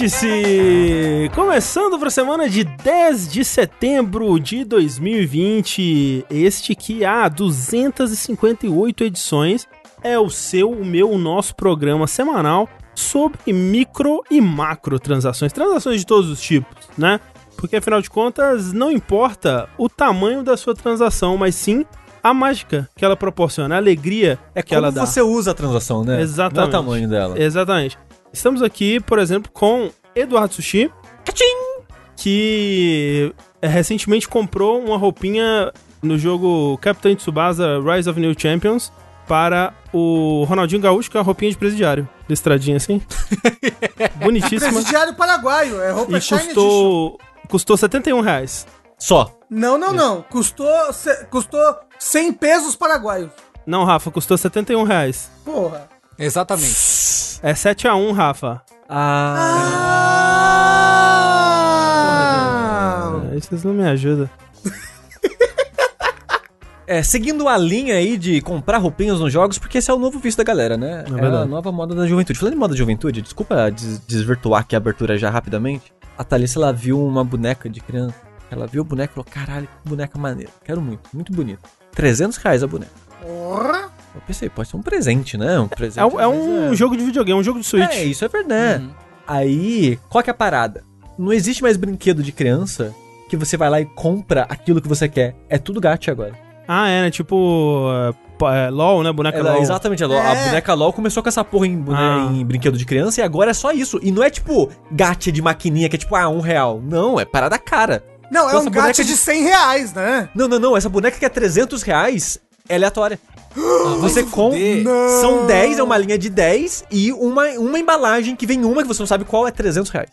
Vértice! Começando para a semana de 10 de setembro de 2020. Este que há 258 edições é o seu, o meu, o nosso programa semanal sobre micro e macro transações. Transações de todos os tipos, né? Porque afinal de contas, não importa o tamanho da sua transação, mas sim a mágica que ela proporciona, a alegria É que ela dá. você usa a transação, né? Exatamente. Não é o tamanho dela. Exatamente. Estamos aqui, por exemplo, com Eduardo Sushi, que é, recentemente comprou uma roupinha no jogo Capitão Tsubasa Rise of New Champions para o Ronaldinho Gaúcho, que é uma roupinha de presidiário, listradinha assim. Bonitíssima. Presidiário paraguaio, é roupa E Shine Edition. custou, custou 71 reais. Só. Não, não, não. Custou, custou 100 pesos paraguaios. Não, Rafa, custou 71 reais. Porra. Exatamente. É 7x1, Rafa. Ah! Aí vocês não me ajudam. É, seguindo a linha aí de comprar roupinhas nos jogos, porque esse é o novo vício da galera, né? É, verdade. a nova moda da juventude. Falando em moda da juventude, desculpa des- desvirtuar aqui a abertura já rapidamente. A Thalissa, ela viu uma boneca de criança. Ela viu a boneca e falou, caralho, que boneca maneira. Quero muito, muito bonito. 300 reais a boneca. Porra. Eu pensei, pode ser um presente, né? Um presente. É, um- é às um vezes, jogo de videogame, um jogo de Switch. É, isso é verdade. Uhum. Aí, qual que é a parada? Não existe mais brinquedo de criança que você vai lá e compra aquilo que você quer. É tudo gacha agora. Ah, é, né? Tipo. é, é, LOL, né? Boneca Ela- LOL. exatamente, a, LOL- a É. boneca LOL começou com essa porra em, bone- Ah. em brinquedo de criança e agora é só isso. E não é tipo gacha de maquininha que é tipo, ah, um real. Não, é parada cara. Não, é Nossa, um gato de- de 100 reais, né? Não, não, não. Essa boneca que é 300 reais é aleatória. Você com. São 10, é uma linha de 10 e uma, uma embalagem que vem uma que você não sabe qual é 300 reais.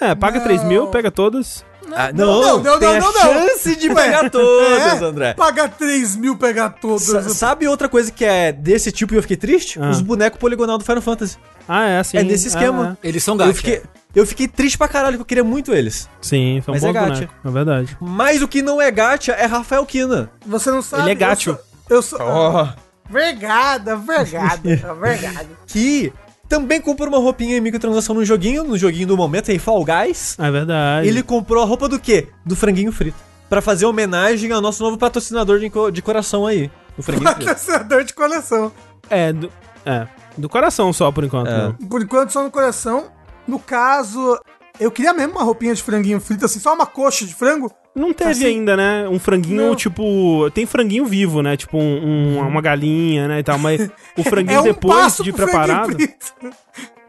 É, paga Não. 3 mil, pega todas. Ah, não, não, não, tem não, a não. chance de pegar todas, É, André. Pagar 3 mil, pegar todos. Sa- sabe outra coisa que é desse tipo e eu fiquei triste? Ah. Os bonecos poligonal do Final Fantasy. Ah, é, sim. É nesse esquema. Eles são Eu gacha. fiquei, eu fiquei triste pra caralho, porque eu queria muito eles. É, sim, são Mas bons é gacha. bonecos. É verdade. Mas o que não é gacha é Rafael Kina. Você não sabe. Ele é gacho. Eu sou. Ó. Vergada, vergada, vergada. Que também comprou uma roupinha em microtransação no joguinho, no joguinho do momento, aí Fall Guys. É verdade. Ele comprou a roupa do quê? Do franguinho frito. Pra fazer homenagem ao nosso novo patrocinador de, de coração aí. O franguinho frito. Patrocinador de coração. É, do... É. Do coração só, por enquanto. É. né? Por enquanto, só no coração. No caso, eu queria mesmo uma roupinha de franguinho frito, assim, só uma coxa de frango. Não teve Assim, ainda, né? Um franguinho, não. tipo. Tem franguinho vivo, né? Tipo um, um- uma galinha, né? E tal. Mas o franguinho é um depois passo de preparado.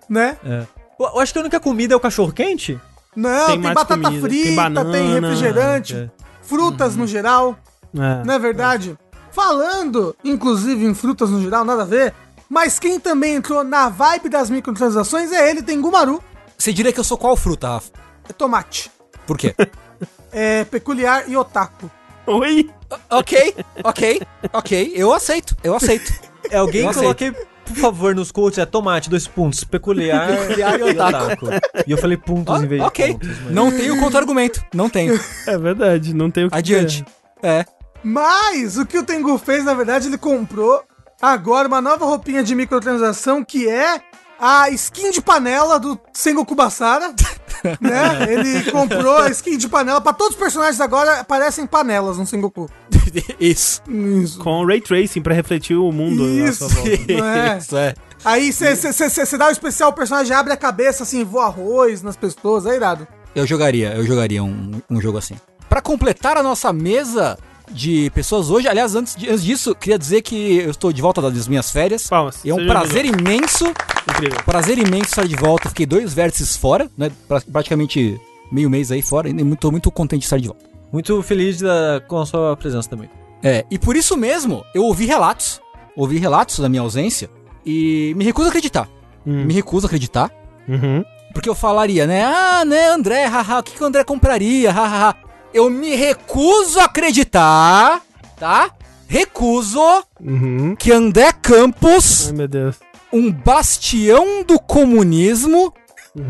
Né? É. Eu, acho que a única comida é o cachorro quente. Não, Tem tem, batata comida, tem frita, tem, banana, refrigerante, é. frutas no geral, É. não é verdade? Falando, inclusive, em frutas no geral, nada a ver, mas quem também entrou na vibe das microtransações é ele, tem Gumaru, Você diria que eu sou qual fruta, Rafa? é tomate. Por quê? É peculiar e otaku. Oi? ok, ok, ok. Eu aceito, eu aceito. É alguém Eu coloque, por favor, nos quotes, é tomate, dois pontos, peculiar, Peculiar e e otaku. E eu falei pontos em vez de ok. pontos. mas- Não tenho contra-argumento. Não tenho. É verdade, não tem o que Adiante. É. Mas o que o Tengu fez, na verdade, ele comprou agora uma nova roupinha de microtransação que é a skin de panela do Sengoku Basara. né? Ele comprou a skin de panela. Pra todos os personagens agora aparecem panelas no Sengoku. Isso. Isso. Com Ray Tracing pra refletir o mundo Isso. é? Isso é. Aí você dá o especial, o personagem abre a cabeça assim, voa arroz nas pessoas, é irado. Eu jogaria, eu jogaria um, um jogo assim. Pra completar a nossa mesa de pessoas hoje, aliás, antes, de- antes disso, queria dizer que eu estou de volta das minhas férias. Palmas. E é um prazer imenso, Incrível. prazer imenso estar de volta. Fiquei dois vértices fora, né? Pra- praticamente meio mês aí fora. E muito, tô muito contente de estar de volta. Muito feliz da- com a sua presença também. É, e por isso mesmo, eu ouvi relatos, ouvi relatos da minha ausência e me recuso a acreditar. Hum. Me recuso a acreditar, Uhum. porque eu falaria, né? Ah, né, André, haha, o que, que o André compraria, hahaha. Eu me recuso a acreditar, tá? Recuso Uhum. que André Campos, Ai, um bastião do comunismo,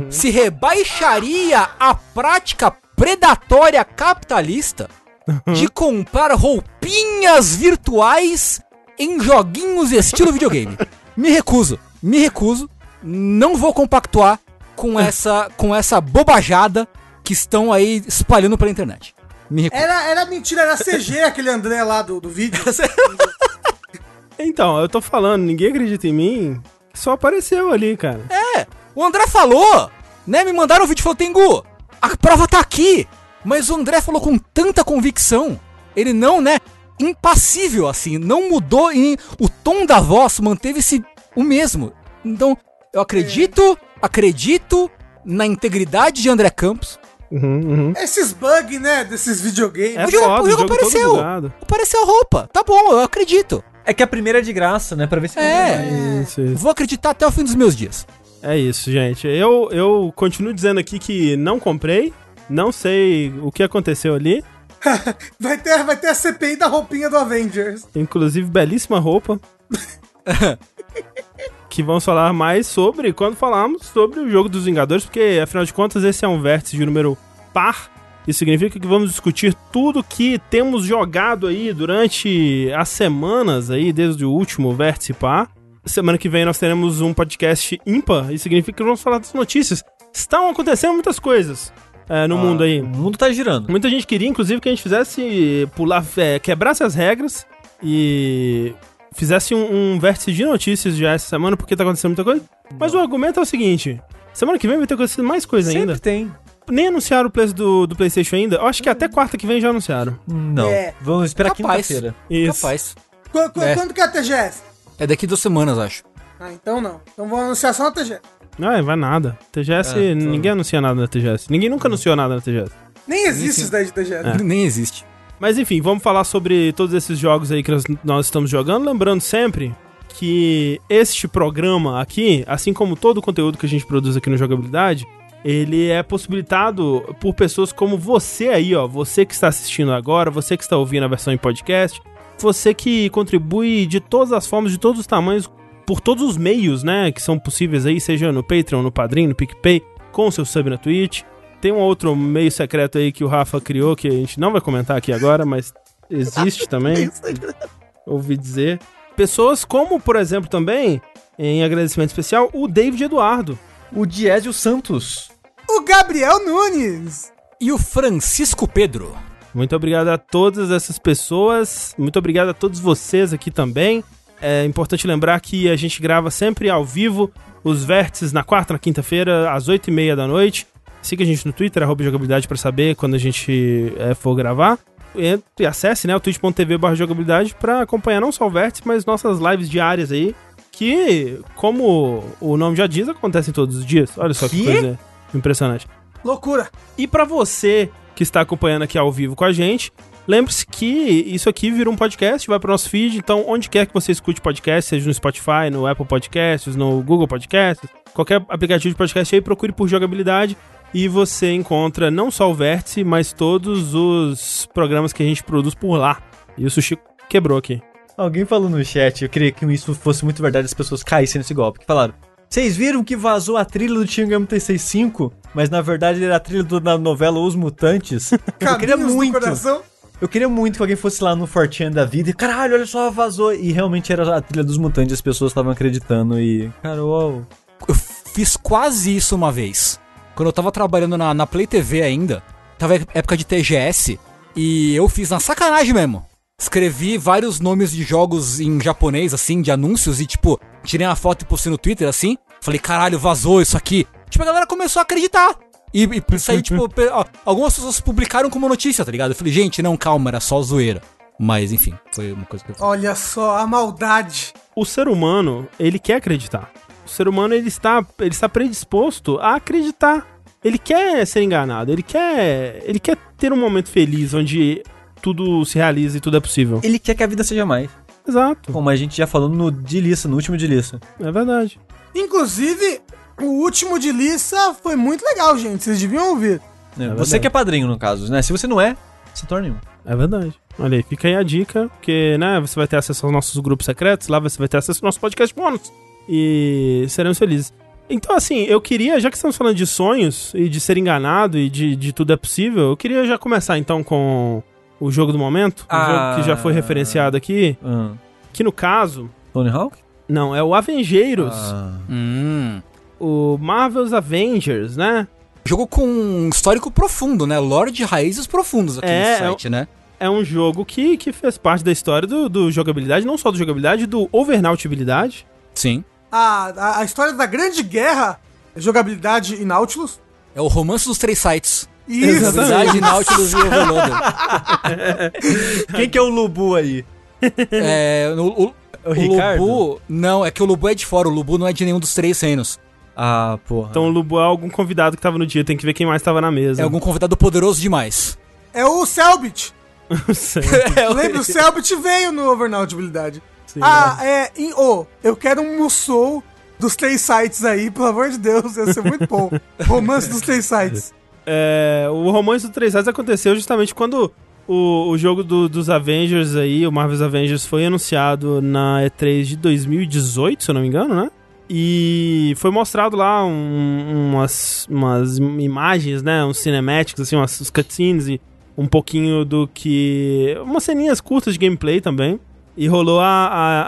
se rebaixaria à prática predatória capitalista de comprar roupinhas virtuais em joguinhos estilo videogame. Me recuso, me recuso, não vou compactuar com essa, com essa bobajada que estão aí espalhando pela internet. Era, era mentira, era CG aquele André lá do, do vídeo. Então, eu tô falando, ninguém acredita em mim, só apareceu ali, cara. É, o André falou, né? Me mandaram o vídeo e falou, Tengu, a prova tá aqui. Mas o André falou com tanta convicção. Ele não, né? Impassível, assim, não mudou em. O tom da voz manteve-se o mesmo. Então, eu acredito, acredito na integridade de André Campos. Uhum, uhum. Esses bugs, né, desses videogames. É O jogo- foda, o jogo todo apareceu. Apareceu a roupa. Tá bom, eu acredito. É que a primeira é de graça, né? Pra ver se É. Isso, isso. Vou acreditar até o fim dos meus dias. É isso, gente. Eu, eu continuo dizendo aqui que não comprei, não sei o que aconteceu ali. Vai, ter, vai ter a CPI da roupinha do Avengers. Inclusive, belíssima roupa. que vamos falar mais sobre quando falarmos sobre o jogo dos Vingadores, porque afinal de contas esse é um vértice de número par. Isso significa que vamos discutir tudo que temos jogado aí durante as semanas aí, desde o último vértice par. Semana que vem nós teremos um podcast ímpar, isso significa que vamos falar das notícias. Estão acontecendo muitas coisas é, no mundo aí. O mundo tá girando. Muita gente queria, inclusive, que a gente fizesse pular, é, quebrasse as regras e fizesse um, um vértice de notícias já essa semana, porque tá acontecendo muita coisa. Mas o argumento é o seguinte: semana que vem vai ter acontecido mais coisa Sempre ainda. tem. Nem anunciaram o preço do, do PlayStation ainda. Eu acho que até quarta que vem já anunciaram. Não. É. Vamos esperar quinta-feira. Isso. Capaz. Qu- qu- É. Quando que é a TGS? É daqui duas semanas, acho. Ah, então não. Então vou anunciar só na TGS. Não, vai nada. TGS, É, tá. ninguém anuncia nada na TGS. Ninguém nunca anunciou nada na TGS. Nem existe isso daí de TGS. É. Nem existe. Mas enfim, vamos falar sobre todos esses jogos aí que nós, nós estamos jogando. Lembrando sempre que este programa aqui, assim como todo o conteúdo que a gente produz aqui no Jogabilidade, ele é possibilitado por pessoas como você aí, ó. Você que está assistindo agora, você que está ouvindo a versão em podcast, você que contribui de todas as formas, de todos os tamanhos, por todos os meios, né, que são possíveis aí, seja no Patreon, no Padrim, no PicPay, com o seu sub na Twitch. Tem um outro meio secreto aí que o Rafa criou, que a gente não vai comentar aqui agora, mas existe também. Ouvi dizer. Pessoas como, por exemplo, também, em agradecimento especial, o David Eduardo. O Diésio Santos. O Gabriel Nunes. E o Francisco Pedro? Muito obrigado a todas essas pessoas. Muito obrigado a todos vocês aqui também. É importante lembrar que a gente grava sempre ao vivo os vértices na quarta, na quinta-feira, às oito e meia da noite. Siga a gente no Twitter, arroba jogabilidade, pra saber quando a gente é, for gravar. E, acesse né, o twitch.tv jogabilidade pra acompanhar não só o vértice, mas nossas lives diárias aí. Que, como o nome já diz, acontecem todos os dias. Olha só que Que? coisa impressionante. Loucura. E pra você que está acompanhando aqui ao vivo com a gente, lembre-se que isso aqui vira um podcast, vai pro nosso feed, então onde quer que você escute podcast, seja no Spotify, no Apple Podcasts, no Google Podcasts, qualquer aplicativo de podcast aí, procure por jogabilidade e você encontra não só o Vértice, mas todos os programas que a gente produz por lá. E o Sushi quebrou aqui. Alguém falou no chat, eu queria que isso fosse muito verdade, as pessoas caíssem nesse golpe. Que falaram, vocês viram que vazou a trilha do Shin Megami Tensei 5? Mas na verdade era a trilha do- da novela Os Mutantes. eu queria muito. coração. Eu queria muito que alguém fosse lá no Fortean da vida e, caralho, olha só, vazou. E realmente era a trilha dos mutantes, as pessoas estavam acreditando e. Cara, uau. Eu fiz quase isso uma vez. Quando eu tava trabalhando na, na Play TV ainda, tava em época de TGS, e eu fiz na sacanagem mesmo. Escrevi vários nomes de jogos em japonês, assim, de anúncios, e tipo, tirei uma foto e postei no Twitter, assim. Falei, caralho, vazou isso aqui. Tipo, a galera começou a acreditar. E, e isso aí, tipo, algumas pessoas publicaram como notícia, tá ligado? Eu falei, gente, não, calma, era só zoeira. Mas, enfim, foi uma coisa que eu fiz. Olha só a maldade. o ser humano, ele quer acreditar. O ser humano, ele está, ele está predisposto a acreditar. Ele quer ser enganado, ele quer, ele quer ter um momento feliz onde tudo se realiza e tudo é possível. Ele quer que a vida seja mais. Exato, Como a gente já falou no de Lissa, no último de Lissa. é verdade. Inclusive, o último de Lissa foi muito legal, gente. Vocês deviam ouvir. É, verdade. você que é padrinho, no caso, né? Se você não é, se torne um. É verdade. Olha aí, fica aí a dica, porque, né, você vai ter acesso aos nossos grupos secretos, lá você vai ter acesso ao nosso podcast bônus. E seremos felizes. Então, assim, eu queria, já que estamos falando de sonhos e de ser enganado e de, de tudo é possível, eu queria já começar então com o jogo do momento, o Ah. jogo que já foi referenciado aqui, Ah. que no caso, Tony Hawk? não, é o Avengeiros. Ah. Hum. o Marvel's Avengers, né? Jogo com um histórico profundo, né? Lore de raízes profundos aqui É, no site, né? É um jogo que, que fez parte da história do, do jogabilidade, não só do jogabilidade, do overnautibilidade. Sim. A, a, a história da grande guerra, jogabilidade e Nautilus. É o romance dos três sites. Isso. Jogabilidade, Nautilus e Overloader. Quem que é o Lubu aí? É, o, o, O o Ricardo? Lubu... Não, é que o Lubu é de fora. O Lubu não é de nenhum dos três reinos. Ah, porra. Então o Lubu é algum convidado que tava no dia, tem que ver quem mais tava na mesa. É algum convidado poderoso demais. É o Selbit. Sei. Lembra? O Selbit veio no Overnautibilidade. Sim, Ah, é. Em, ô, eu quero um Musou dos três sites aí, pelo amor de Deus, ia ser muito bom. Romance dos três sites. É, o romance do 3 Sides aconteceu justamente quando o, o jogo do- dos Avengers aí, o Marvel's Avengers, foi anunciado na E3 de 2018, se eu não me engano, né? E foi mostrado lá um- umas, umas imagens, né? Uns cinematics, assim, umas uns cutscenes e um pouquinho do que. umas ceninhas curtas de gameplay também. E rolou a, a,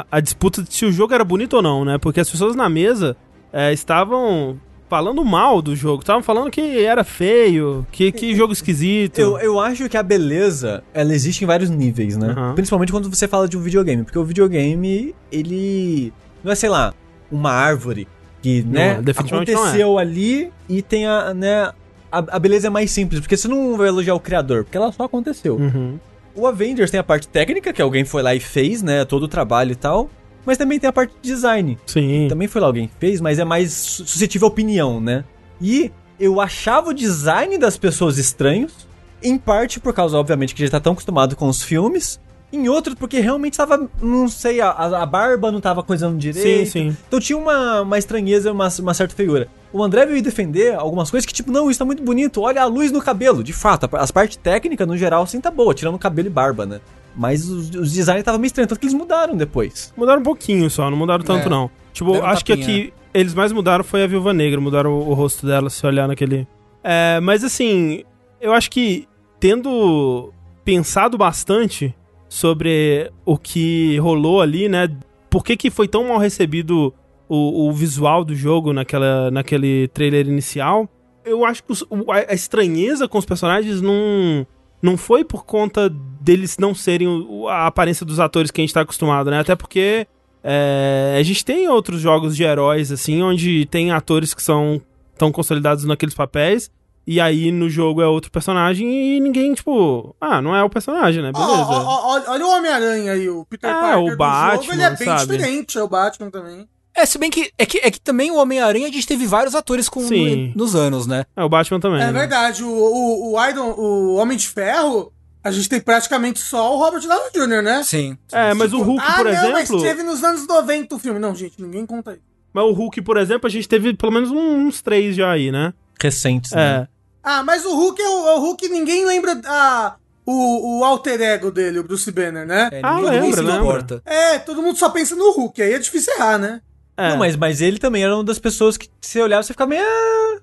a, a disputa de se o jogo era bonito ou não, né? Porque as pessoas na mesa é, estavam falando mal do jogo. Estavam falando que era feio, que, que jogo esquisito. Eu, eu acho que a beleza, ela existe em vários níveis, né? Aham. Principalmente quando você fala de um videogame. Porque o videogame, ele. Não é, sei lá, uma árvore que, né? é, não é. aconteceu ali e tem a, né? A, a beleza é mais simples. Porque você não vai elogiar o criador, porque ela só aconteceu. Uhum. O Avengers tem a parte técnica, que alguém foi lá e fez, né? Todo o trabalho e tal. Mas também tem a parte de design. Sim. Também foi lá alguém que fez, mas é mais su- suscetível à opinião, né? E eu achava o design das pessoas estranhos, em parte por causa, obviamente, que a gente tá tão acostumado com os filmes, em outro porque realmente tava, não sei, a, a barba não tava coisando direito. Sim, sim. Então tinha uma, uma estranheza, uma, uma certa feiura. O André veio defender algumas coisas que, tipo, não, isso tá muito bonito, olha a luz no cabelo. De fato, as partes técnicas, no geral, sim, tá boa, tirando cabelo e barba, né? Mas os, os designs estavam meio estranhos, tanto que eles mudaram depois. Mudaram um pouquinho só, não mudaram tanto É. não. Tipo, um acho que tapinha. aqui eles mais mudaram foi a Viúva Negra, mudaram o, o rosto dela, se olhar naquele. É, mas assim, eu acho que tendo pensado bastante sobre o que rolou ali, né? Por que, que foi tão mal recebido o, o visual do jogo naquela, naquele trailer inicial? Eu acho que os- a, estranheza com os personagens não, não foi por conta deles não serem a aparência dos atores que a gente tá acostumado, né? Até porque é, a gente tem outros jogos de heróis, assim, onde tem atores que são tão consolidados naqueles papéis. E aí no jogo é outro personagem e ninguém, tipo, ah, não é o personagem, né? Beleza. ó, ó, ó, olha o Homem-Aranha aí, o Peter É, Parker o Batman, jogo, ele é bem sabe? diferente, é o Batman também. É, se bem que é que, é que também o Homem-Aranha a gente teve vários atores com, Sim. nos anos, né? É o Batman também. É, né? verdade, o, o, o, Iron, o Homem de Ferro, a gente tem praticamente só o Robert Downey Jr., né? Sim. É, mas o Hulk, ah, por não, exemplo. mas teve nos anos 90 o filme. Não, gente, ninguém conta isso. Mas o Hulk, por exemplo, a gente teve pelo menos uns três já aí, né? Recentes, né? É. Ah, mas o Hulk é o, é o Hulk, ninguém lembra a, o, o alter ego dele, o Bruce Banner, né? É, Ah, ninguém- lembra, se lembra. importa. É, todo mundo só pensa no Hulk, aí é difícil errar, né? É. Não, mas, mas ele também era uma das pessoas que você olhava e você ficava meio. "Ah".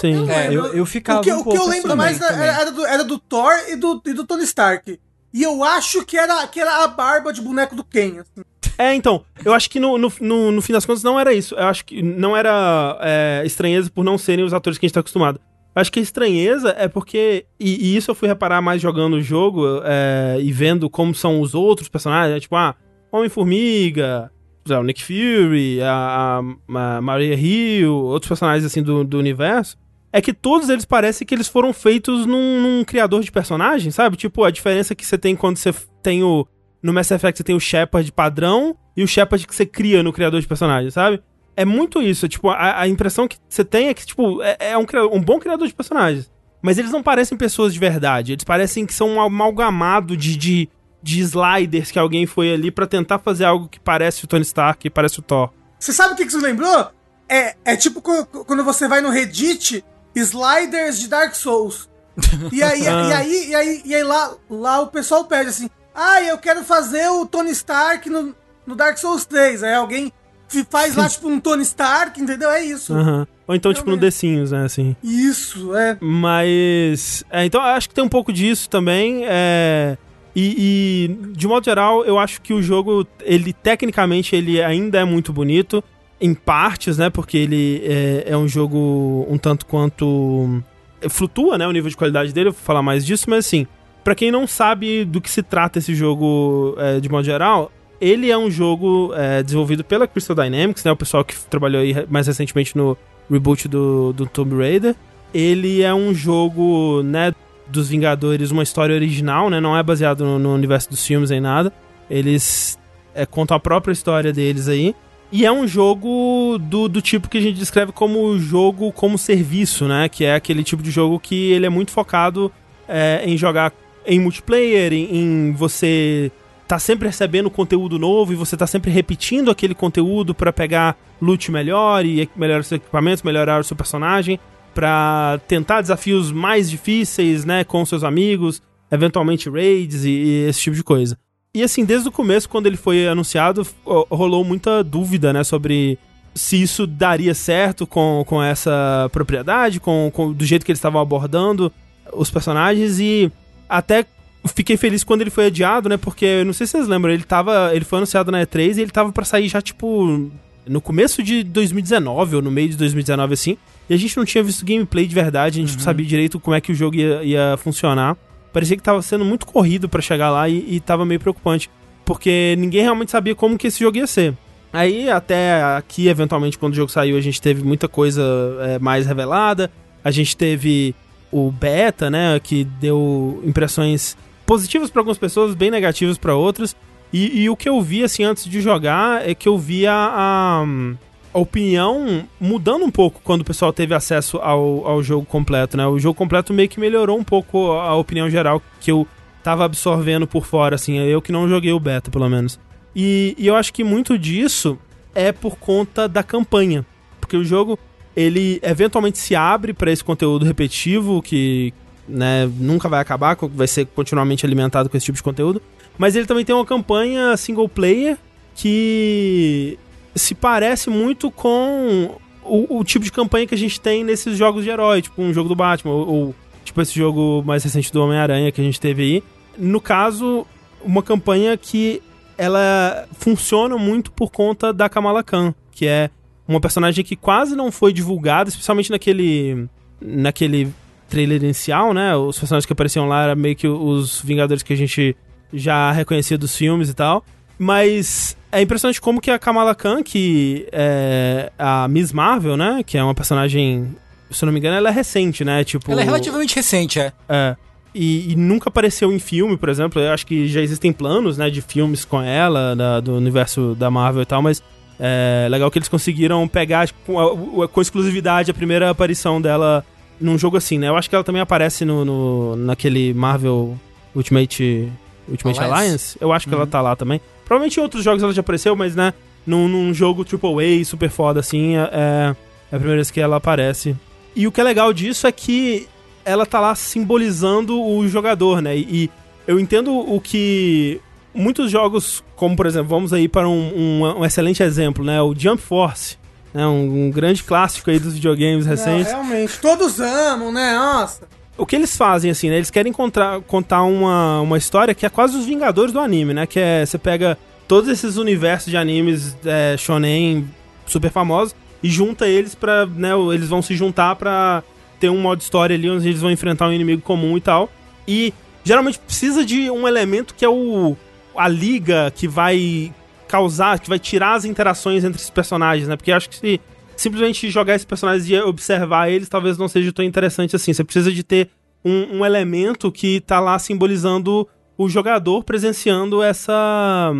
Sim. É, eu, eu ficava. o que, um o que eu lembro assim. mais também, era, era do, era do Thor e do, e do Tony Stark. E eu acho que era, que era a barba de boneco do Ken. assim. É, então, eu acho que no, no, no, no fim das contas não era isso. Eu acho que não era é, estranheza por não serem os atores que a gente tá acostumado. Acho que a estranheza é porque. E, e isso eu fui reparar mais jogando o jogo é, e vendo como são os outros personagens. né, Tipo, ah, Homem-Formiga, o Nick Fury, a, a, a Maria Hill, outros personagens assim do, do universo. É que todos eles parecem que eles foram feitos num, num criador de personagem, sabe? Tipo, a diferença que você tem quando você tem o. No Mass Effect você tem o Shepard padrão e o Shepard que você cria no criador de personagem, sabe? É muito isso. Tipo, a, a impressão que você tem é que, tipo, é, é um, um bom criador de personagens. Mas eles não parecem pessoas de verdade. Eles parecem que são um amalgamado de, de, de sliders que alguém foi ali pra tentar fazer algo que parece o Tony Stark, que parece o Thor. Você sabe o que que isso lembrou? É, é tipo quando você vai no Reddit, sliders de Dark Souls. E aí, Ah. e aí, e aí, e aí lá, lá o pessoal pede assim: Ah, eu quero fazer o Tony Stark no, no Dark Souls 3. Aí alguém faz lá, tipo, um Tony Stark, entendeu? É isso. Aham. Ou então, tipo, no Realmente. The Sims, né, assim. Isso, é. Mas. é, então, eu acho que tem um pouco disso também. É, e, e, de modo geral, eu acho que o jogo, ele tecnicamente, ele ainda é muito bonito. em partes, né? Porque ele é, é um jogo um tanto quanto. flutua, né? O nível de qualidade dele, eu vou falar mais disso, mas assim. Pra quem não sabe do que se trata esse jogo é, de modo geral, ele é um jogo é, desenvolvido pela Crystal Dynamics, né? O pessoal que trabalhou aí mais recentemente no reboot do, do Tomb Raider. Ele é um jogo, né, dos Vingadores, uma história original, né? Não é baseado no, no universo dos filmes nem nada. Eles é, contam a própria história deles aí. E é um jogo do, do tipo que a gente descreve como jogo como serviço, né? Que é aquele tipo de jogo que ele é muito focado é, em jogar em multiplayer, em, em você tá sempre recebendo conteúdo novo e você tá sempre repetindo aquele conteúdo pra pegar loot melhor e melhorar seus equipamentos, melhorar o seu personagem, pra tentar desafios mais difíceis, né, com seus amigos, eventualmente raids e, e esse tipo de coisa. E assim, desde o começo, quando ele foi anunciado, ro- rolou muita dúvida, né, sobre se isso daria certo com, com essa propriedade, com, com do jeito que eles estavam abordando os personagens e até fiquei feliz quando ele foi adiado, né? Porque eu não sei se vocês lembram, ele tava, ele foi anunciado na E3 e ele tava pra sair já tipo no começo de 2019 ou no meio de 2019 assim. E a gente não tinha visto gameplay de verdade, a gente não sabia direito como é que o jogo ia, ia funcionar. Parecia que tava sendo muito corrido pra chegar lá e, e tava meio preocupante, porque ninguém realmente sabia como que esse jogo ia ser. Aí até aqui, eventualmente, quando o jogo saiu, a gente teve muita coisa é, mais revelada. A gente teve o beta, né, que deu impressões positivas pra algumas pessoas, bem negativas pra outras. E, e o que eu vi, assim, antes de jogar, é que eu vi a, a, a opinião mudando um pouco quando o pessoal teve acesso ao, ao jogo completo, né? O jogo completo meio que melhorou um pouco a opinião geral que eu tava absorvendo por fora, assim. Eu que não joguei o beta, pelo menos. E, e eu acho que muito disso é por conta da campanha. Porque o jogo, ele eventualmente se abre para esse conteúdo repetitivo que né, nunca vai acabar, vai ser continuamente alimentado com esse tipo de conteúdo. Mas ele também tem uma campanha single player que se parece muito com o, o tipo de campanha que a gente tem nesses jogos de herói, tipo um jogo do Batman, ou, ou tipo esse jogo mais recente do Homem-Aranha que a gente teve aí. No caso, uma campanha que ela funciona muito por conta da Kamala Khan, que é uma personagem que quase não foi divulgada, especialmente naquele naquele trailer inicial, né? Os personagens que apareciam lá eram meio que os Vingadores que a gente já reconhecia dos filmes e tal. Mas é impressionante como que a Kamala Khan, que é a Miss Marvel, né? Que é uma personagem, se eu não me engano, ela é recente, né? Tipo, Ela é relativamente recente, é. é. E, e nunca apareceu em filme, por exemplo. Eu acho que já existem planos, né, de filmes com ela, da- do universo da Marvel e tal, mas é legal que eles conseguiram pegar com, a- com exclusividade a primeira aparição dela num jogo assim, né? Eu acho que ela também aparece no, no- naquele Marvel Ultimate, Ultimate Alliance? Alliance. Eu acho que ela tá lá também. Provavelmente em outros jogos ela já apareceu, mas, né, num, num jogo AAA super foda assim, é, é a primeira vez que ela aparece. E o que é legal disso é que ela tá lá simbolizando o jogador, né? E, e eu entendo o que muitos jogos, como por exemplo, vamos aí para um, um- um excelente exemplo, né? O Jump Force, né? Um, um grande clássico aí dos videogames Não, recentes. realmente. Todos amam, né? Nossa. O que eles fazem, assim, né? Eles querem contar, contar uma, uma história que é quase os Vingadores do anime, né? Que é, você pega todos esses universos de animes é, shonen super famosos e junta eles pra, né? Eles vão se juntar pra ter um modo história ali onde eles vão enfrentar um inimigo comum e tal. E geralmente precisa de um elemento que é o a liga que vai causar, que vai tirar as interações entre esses personagens, né? Porque acho que se simplesmente jogar esses personagens e observar eles talvez não seja tão interessante assim. Você precisa de ter um, um elemento que tá lá simbolizando o jogador presenciando essa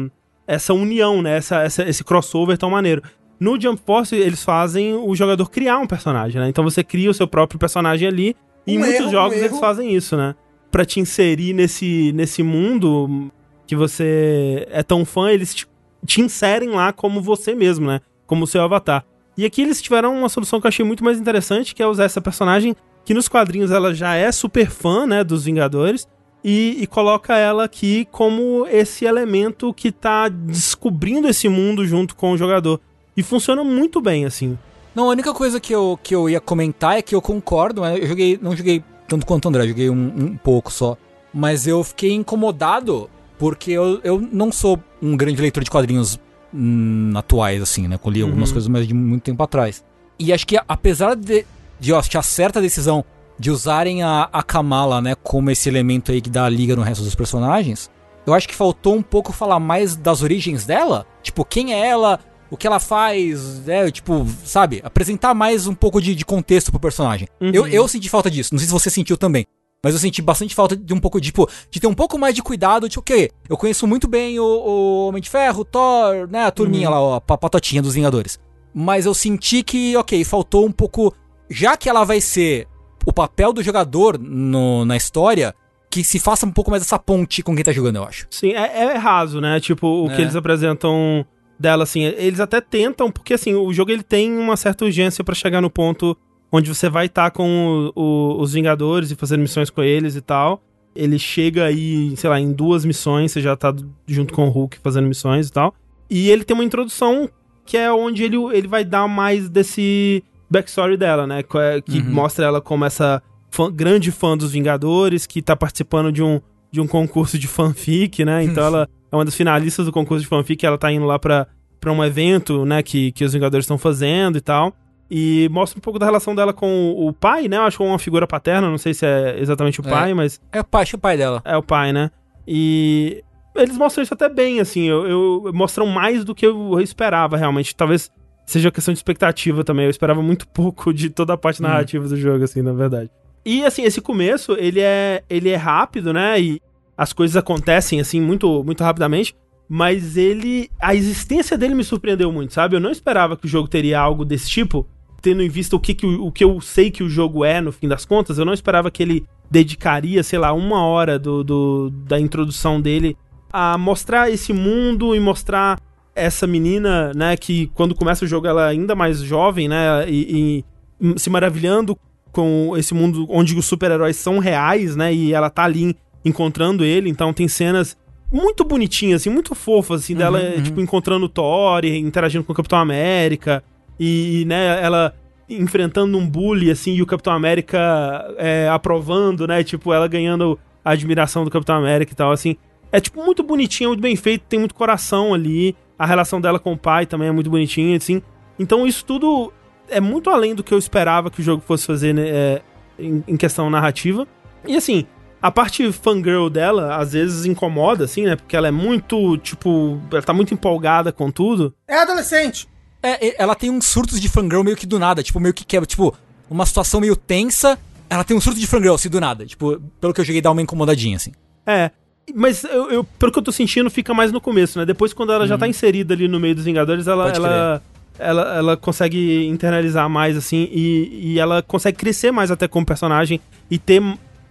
essa união, né? Essa, essa- esse crossover tão maneiro. No Jump Force, eles fazem o jogador criar um personagem, né? Então você cria o seu próprio personagem ali. E em Um muitos erro, um jogos eles erro. fazem isso, né? Pra te inserir nesse, nesse mundo que você é tão fã, eles te, te inserem lá como você mesmo, né? Como seu avatar. E aqui eles tiveram uma solução que eu achei muito mais interessante, que é usar essa personagem que nos quadrinhos ela já é super fã, né, dos Vingadores, e, e coloca ela aqui como esse elemento que tá descobrindo esse mundo junto com o jogador. E funciona muito bem, assim. Não, a única coisa que eu, que eu ia comentar é que eu concordo, né? eu joguei, não joguei tanto quanto o André, joguei um, um pouco só. Mas eu fiquei incomodado porque eu, eu não sou um grande leitor de quadrinhos hum, atuais, assim, né? Eu li algumas Uhum. coisas, mas de muito tempo atrás. E acho que apesar de, de eu achar certa a decisão de usarem a, a Kamala, né, como esse elemento aí que dá a liga no resto dos personagens, eu acho que faltou um pouco falar mais das origens dela. Tipo, quem é ela, o que ela faz, né? Tipo, sabe? Apresentar mais um pouco de, de contexto pro personagem. Uhum. Eu, eu senti falta disso. Não sei se você sentiu também. Mas eu senti bastante falta de um pouco, de, tipo, de ter um pouco mais de cuidado de o quê? Eu conheço muito bem o, o Homem de Ferro, o Thor, né? A turminha lá, ó, a pa- patotinha dos Vingadores. Mas eu senti que, ok, faltou um pouco. Já que ela vai ser o papel do jogador no- na história, que se faça um pouco mais essa ponte com quem tá jogando, eu acho. Sim, é, é raso, né? Tipo, o É. que eles apresentam dela, assim, eles até tentam, porque assim, o jogo ele tem uma certa urgência pra chegar no ponto onde você vai estar com o- o- os Vingadores e fazendo missões com eles e tal. Ele chega aí, sei lá, em duas missões, você já tá junto com o Hulk fazendo missões e tal. E ele tem uma introdução que é onde ele, ele vai dar mais desse backstory dela, né? Que, é- que Uhum. mostra ela como essa fã- grande fã dos Vingadores, que tá participando de um, de um concurso de fanfic, né? Então ela é uma das finalistas do concurso de fanfic, ela tá indo lá pra, pra um evento, né, que, que os Vingadores estão fazendo e tal. E mostra um pouco da relação dela com o pai, né? Eu acho que é uma figura paterna, não sei se é exatamente o É. pai, mas É o pai, acho que é o pai dela. é o pai, né? E eles mostram isso até bem, assim, eu, eu- mostram mais do que eu esperava, realmente. Talvez seja questão de expectativa também. Eu esperava muito pouco de toda a parte Hum. narrativa do jogo, assim, na verdade. E assim, esse começo, ele é, ele é rápido, né? E as coisas acontecem assim muito, muito rapidamente. Mas ele. A existência dele me surpreendeu muito, sabe? Eu não esperava que o jogo teria algo desse tipo. Tendo em vista o que, que, o, que eu sei que o jogo é, no fim das contas, eu não esperava que ele dedicaria, sei lá, uma hora do, do- da introdução dele a mostrar esse mundo e mostrar essa menina, né, que quando começa o jogo ela é ainda mais jovem, né, e, e se maravilhando com esse mundo onde os super-heróis são reais, né, e ela tá ali encontrando ele, então tem cenas muito bonitinhas, assim, muito fofas, assim, dela, uhum. tipo, encontrando o Thor, interagindo com o Capitão América, e, né, ela enfrentando um bully, assim, e o Capitão América é, aprovando, né, tipo, ela ganhando a admiração do Capitão América e tal, assim. É, tipo, muito bonitinho, muito bem feito, tem muito coração ali, a relação dela com o pai também é muito bonitinha, assim. Então isso tudo é muito além do que eu esperava que o jogo fosse fazer, né, é, em, em questão narrativa. E assim, a parte fangirl dela, às vezes incomoda, assim, né, porque ela é muito, tipo, ela tá muito empolgada com tudo. É adolescente. É, e- ela tem uns surtos de fangirl meio que do nada, tipo, meio que quebra, tipo, uma situação meio tensa, ela tem um surto de fangirl, assim, do nada. Tipo, pelo que eu joguei, dá uma incomodadinha, assim. É. Mas eu, eu- pelo que eu tô sentindo, fica mais no começo, né? Depois, quando ela já tá inserida ali no meio dos Vingadores, ela, ela, ela, ela consegue internalizar mais, assim, e, e ela consegue crescer mais até como personagem e ter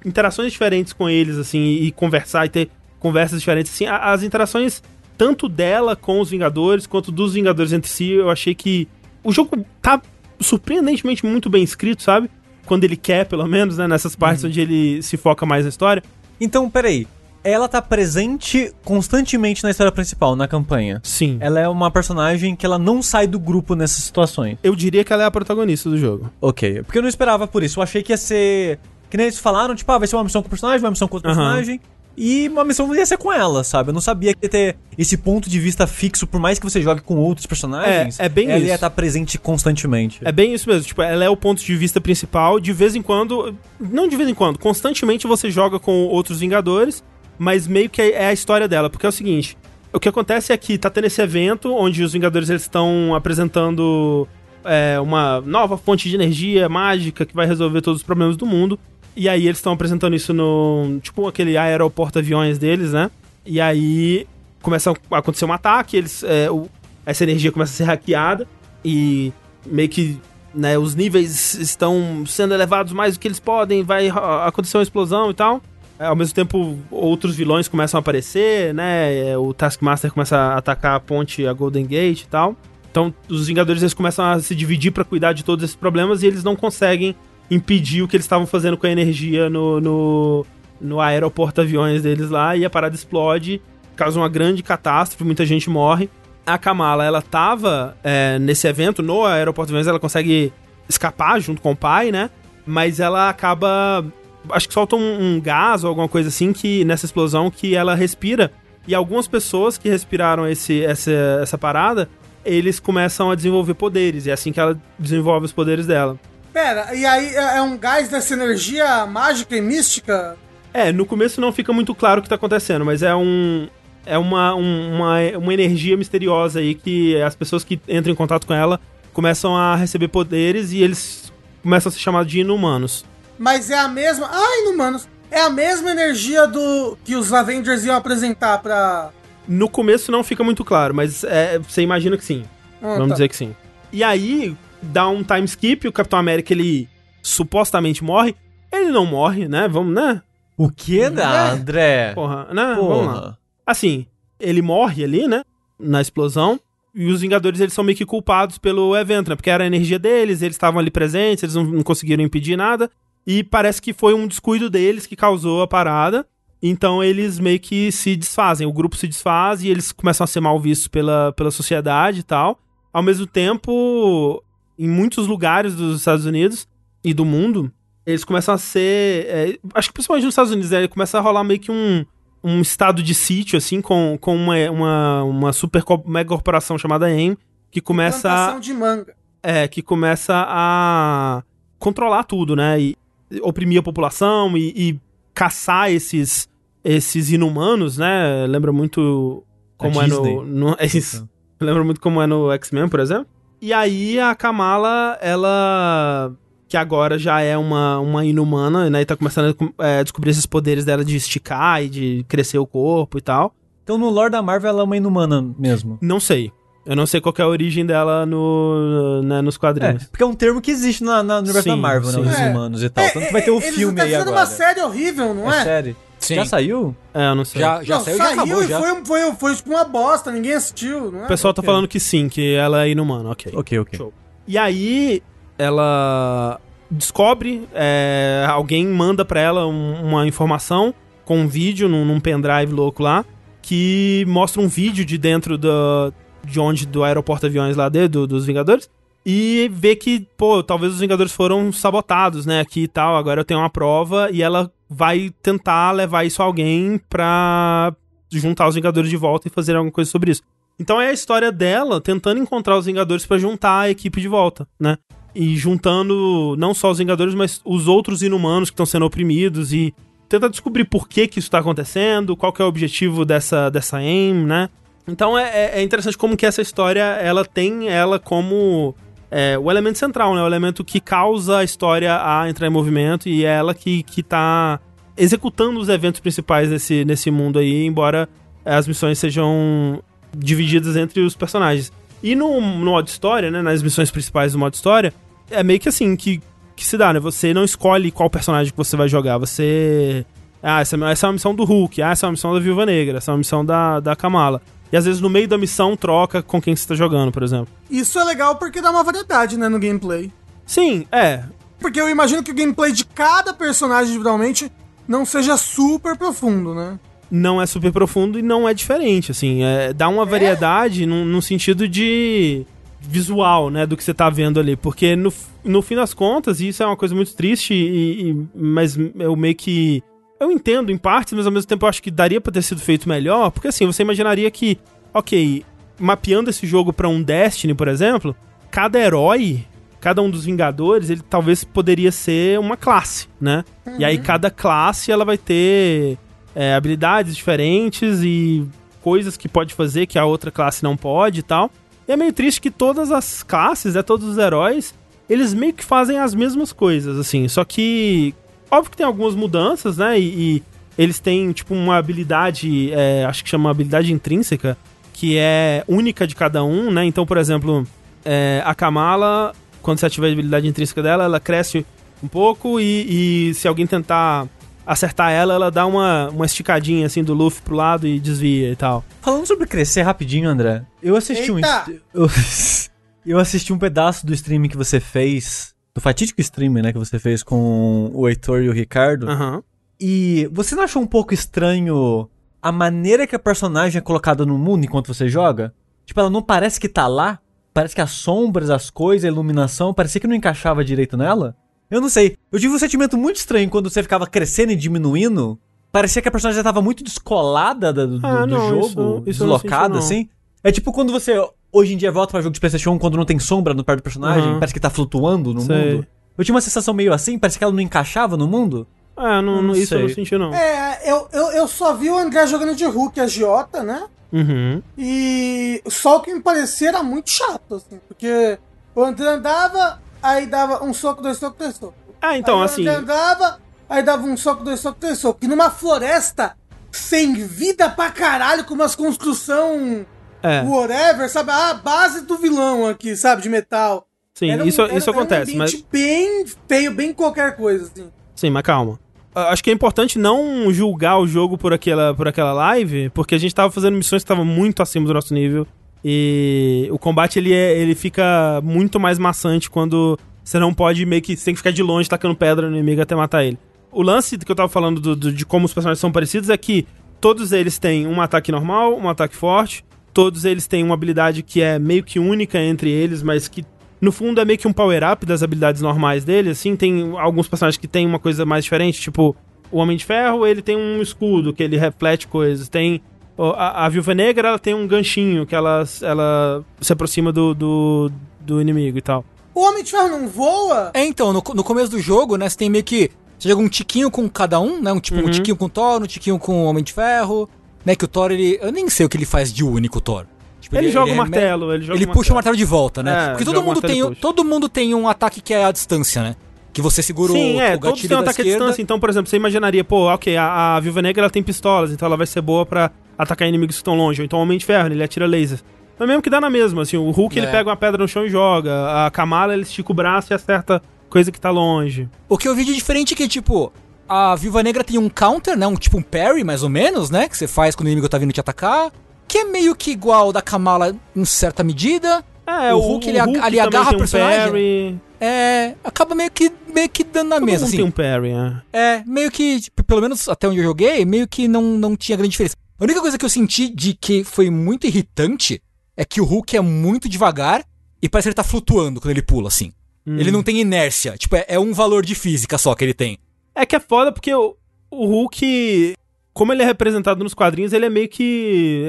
interações diferentes com eles, assim, e, conversar e ter conversas diferentes. Assim, as interações tanto dela com os Vingadores quanto dos Vingadores entre si, eu achei que o jogo tá surpreendentemente muito bem escrito, sabe? Quando ele quer, pelo menos, né? Nessas partes onde ele se foca mais na história. Então, peraí. Ela tá presente constantemente na história principal, na campanha. Sim. Ela é uma personagem que ela não sai do grupo nessas situações. Eu diria que ela é a protagonista do jogo. Ok. Porque eu não esperava por isso. Eu achei que ia ser. Que nem eles falaram, tipo, ah, vai ser uma missão com o personagem, uma missão com outro Aham. personagem. E uma missão ia ser com ela, sabe? Eu não sabia que ia ter esse ponto de vista fixo, por mais que você jogue com outros personagens. É, é bem ela isso. ia estar presente constantemente. É bem isso mesmo. Tipo, ela é o ponto de vista principal. De vez em quando. Não de vez em quando, constantemente você joga com outros Vingadores, mas meio que é a história dela. Porque é o seguinte: o que acontece é que tá tendo esse evento onde os Vingadores eles estão apresentando é, uma nova fonte de energia mágica que vai resolver todos os problemas do mundo. E aí eles estão apresentando isso no. Tipo aquele aeroporto-aviões deles, né? E aí começa a acontecer um ataque, eles. é, o- essa energia começa a ser hackeada e meio que né, os níveis estão sendo elevados mais do que eles podem, vai acontecer uma explosão e tal. É, Ao mesmo tempo, outros vilões começam a aparecer, né? é, O Taskmaster começa a atacar a ponte, a Golden Gate e tal. Então, os Vingadores eles começam a se dividir pra cuidar de todos esses problemas e eles não conseguem impedir o que eles estavam fazendo com a energia no, no, no aeroporto-aviões deles lá e a parada explode, causa uma grande catástrofe, muita gente morre. A Kamala, ela tava é, nesse evento, no aeroporto-aviões, ela consegue escapar junto com o pai, né? Mas ela acaba. Acho que solta um, um gás ou alguma coisa assim que nessa explosão que ela respira. E algumas pessoas que respiraram esse, essa, essa parada, eles começam a desenvolver poderes. E é assim que ela desenvolve os poderes dela. Pera, e aí é é um gás dessa energia mágica e mística? É, no começo não fica muito claro o que tá acontecendo, mas é um. É uma, um- uma, uma energia misteriosa aí que as pessoas que entram em contato com ela começam a receber poderes e eles começam a ser chamados de inumanos. Mas é a mesma. Ai, inumanos. É a mesma energia do que os Avengers iam apresentar pra. No começo não fica muito claro, mas é, você imagina que sim. Ah, Vamos tá. dizer que sim. E aí, dá um time skip, o Capitão América, ele supostamente morre. Ele não morre, né? Vamos, né? O que, né, André? Porra, né? Vamos lá. Porra. Assim, ele morre ali, né? Na explosão. E os Vingadores, eles são meio que culpados pelo evento, né? Porque era a energia deles, eles estavam ali presentes, eles não, não conseguiram impedir nada. E parece que foi um descuido deles que causou a parada. Então eles meio que se desfazem. O grupo se desfaz e eles começam a ser mal vistos pela, pela sociedade e tal. Ao mesmo tempo, em muitos lugares dos Estados Unidos e do mundo, eles começam a ser. é, acho que principalmente nos Estados Unidos, né? Começa a rolar meio que um, um estado de sítio, assim, com, com uma, uma, uma super mega corporação chamada AIM, que começa, Plantação de manga. é, que começa a controlar tudo, né? E oprimir a população e, e caçar esses, esses inumanos, né? Lembra muito como A é Disney. no, no. É isso. Lembra muito como é no X-Men, por exemplo. E aí a Kamala, ela. Que agora já é uma, uma inumana, né? E tá começando a é, descobrir esses poderes dela de esticar e de crescer o corpo e tal. Então no lore da Marvel ela é uma inumana mesmo. Não sei. Eu não sei qual que é a origem dela no, né, nos É, quadrinhos. porque é um termo que existe na, na, no universo Sim, da Marvel, sim. né? Os É. humanos e tal. Tanto que vai ter o eles filme tá aí fazendo agora. uma série horrível, não É é? série. Sim. Já saiu? É, eu não sei. Já, já não, saiu e já acabou e já. Foi, foi, foi tipo uma bosta, ninguém assistiu, não é? O pessoal tá Ok. falando que sim, que ela é inumana, ok. Ok, ok. Show. E aí, ela descobre, é, alguém manda pra ela um- uma informação com um vídeo num, num pendrive louco lá, que mostra um vídeo de dentro do, de onde, do aeroporto aviões lá de, do- dos Vingadores, e vê que, pô, talvez os Vingadores foram sabotados, né, aqui e tal, agora eu tenho uma prova, e ela vai tentar levar isso a alguém pra juntar os Vingadores de volta e fazer alguma coisa sobre isso. Então é a história dela tentando encontrar os Vingadores pra juntar a equipe de volta, né? E juntando não só os Vingadores, mas os outros inumanos que estão sendo oprimidos e tenta descobrir por que que isso tá acontecendo, qual que é o objetivo dessa, dessa AIM, né? Então é, é- é interessante como que essa história, ela tem ela como é, o elemento central, né? O elemento que causa a história a entrar em movimento e é ela que, que tá executando os eventos principais nesse, nesse mundo aí, embora as missões sejam divididas entre os personagens. E no, no modo história, né, nas missões principais do modo história, é meio que assim que, que se dá, né? Você não escolhe qual personagem que você vai jogar, você... Ah, essa, essa é uma missão do Hulk, ah, essa é uma missão da Viúva Negra, essa é uma missão da, da Kamala. E às vezes no meio da missão troca com quem você tá jogando, por exemplo. Isso é legal porque dá uma variedade, né, no gameplay. Sim, é. Porque eu imagino que o gameplay de cada personagem individualmente não seja super profundo, né? não é super profundo e não é diferente, assim. É, dá uma variedade no, no sentido de visual, né, do que você tá vendo ali. Porque no, no fim das contas, e isso é uma coisa muito triste, e, e- mas eu meio que... Eu entendo em partes, mas ao mesmo tempo eu acho que daria pra ter sido feito melhor, porque assim, você imaginaria que, ok, mapeando esse jogo pra um Destiny, por exemplo, cada herói, cada um dos Vingadores, ele talvez poderia ser uma classe, né? E aí cada classe ela vai ter é, habilidades diferentes e coisas que pode fazer que a outra classe não pode e tal. E é meio triste que todas as classes, né, todos os heróis, eles meio que fazem as mesmas coisas, assim. Só que, óbvio que tem algumas mudanças, né? E, e eles têm, tipo, uma habilidade, é, acho que chama habilidade intrínseca, que é única de cada um, né? Então, por exemplo, é, a Kamala, quando você ativa a habilidade intrínseca dela, ela cresce um pouco e, e se alguém tentar acertar ela, ela dá uma, uma esticadinha assim do Luffy pro lado e desvia e tal. Falando sobre crescer rapidinho, André, eu assisti um. Eita! est- Eu, eu assisti um pedaço do stream que você fez. Do fatídico stream, né? Que você fez com o Heitor e o Ricardo. Aham. E você não achou um pouco estranho a maneira que a personagem é colocada no mundo enquanto você joga? Tipo, ela não parece que tá lá? Parece que as sombras, as coisas, a iluminação, parecia que não encaixava direito nela? Eu não sei. Eu tive um sentimento muito estranho quando você ficava crescendo e diminuindo. parecia que a personagem já tava muito descolada da- do, Ah, do não, jogo, isso- deslocada, assim. É tipo quando você hoje em dia volta pra jogo de PlayStation 1 quando não tem sombra no perto do personagem, Aham. parece que tá flutuando no Sei. mundo. Eu tinha uma sensação meio assim, parece que ela não encaixava no mundo. Ah, não, não- isso eu não sei. senti, não. É, eu, eu, eu só vi o André jogando de Hulk agiota, né? Uhum. E só o que me parecia era muito chato, assim, porque o André andava, aí dava um soco, dois socos, três socos. Ah, então, aí assim. O André andava, aí dava um soco, dois socos, três socos. E numa floresta sem vida pra caralho, com umas construção É, whatever, sabe? A base do vilão aqui, sabe? De metal. sim, um- isso, era- isso era acontece, um mas. bem feio, bem qualquer coisa, assim. Sim, mas calma. Acho que é importante não julgar o jogo por aquela, por aquela live, porque a gente tava fazendo missões que estavam muito acima do nosso nível. E o combate ele, é, ele fica muito mais maçante quando você não pode meio que. Você tem que ficar de longe tacando pedra no inimigo até matar ele. O lance que eu tava falando do- do- de como os personagens são parecidos é que todos eles têm um ataque normal, um ataque forte. Todos eles têm uma habilidade que é meio que única entre eles, mas que no fundo é meio que um power-up das habilidades normais dele, assim, tem alguns personagens que tem uma coisa mais diferente, tipo, o Homem de Ferro, ele tem um escudo que ele reflete coisas, tem a, a Viúva Negra, ela tem um ganchinho que ela, ela se aproxima do, do, do inimigo e tal. O Homem de Ferro não voa? É, então, no, no começo do jogo, né, você tem meio que. Você joga um tiquinho com cada um, né? Um, tipo, um Uhum. tiquinho com o Thor, um tiquinho com o Homem de Ferro. Né, que o Thor, ele. Eu nem sei o que ele faz de único, o Thor. Tipo, Ele, joga o é- martelo, ele joga Ele o puxa o martelo de volta, né? É, Porque todo o mundo, tem, puxa. todo mundo tem um ataque que é à distância, né? Que você segura Sim, o, é, o todos gatilho têm um ataque à esquerda. distância, então, por exemplo, você imaginaria, pô, ok, a, a Viúva Negra ela tem pistolas, então ela vai ser boa pra atacar inimigos que estão longe, ou então o Homem de Ferro, ele atira lasers. Mas mesmo que dá na mesma, assim, o Hulk ele É. pega uma pedra no chão e joga, a Kamala ele estica o braço e acerta coisa que tá longe. O que eu vi de diferente é que, tipo, a Viúva Negra tem um counter, né? Um tipo um parry, mais ou menos, né? Que você faz quando o inimigo tá vindo te atacar. Que é meio que igual ao da Kamala em certa medida. É, O Hulk, ele ag- ele agarra tem o personagem. parry, É. Acaba meio que, meio que dando na todo mesa, assim. tem um parry, é. É, meio que, tipo, pelo menos até onde eu joguei, meio que não, não tinha grande diferença. A única coisa que eu senti de que foi muito irritante é que o Hulk é muito devagar e parece que ele tá flutuando quando ele pula, assim. Hum. Ele não tem inércia. Tipo, é, é um valor de física só que ele tem. É que é foda porque o, o Hulk, como ele é representado nos quadrinhos, ele é meio que.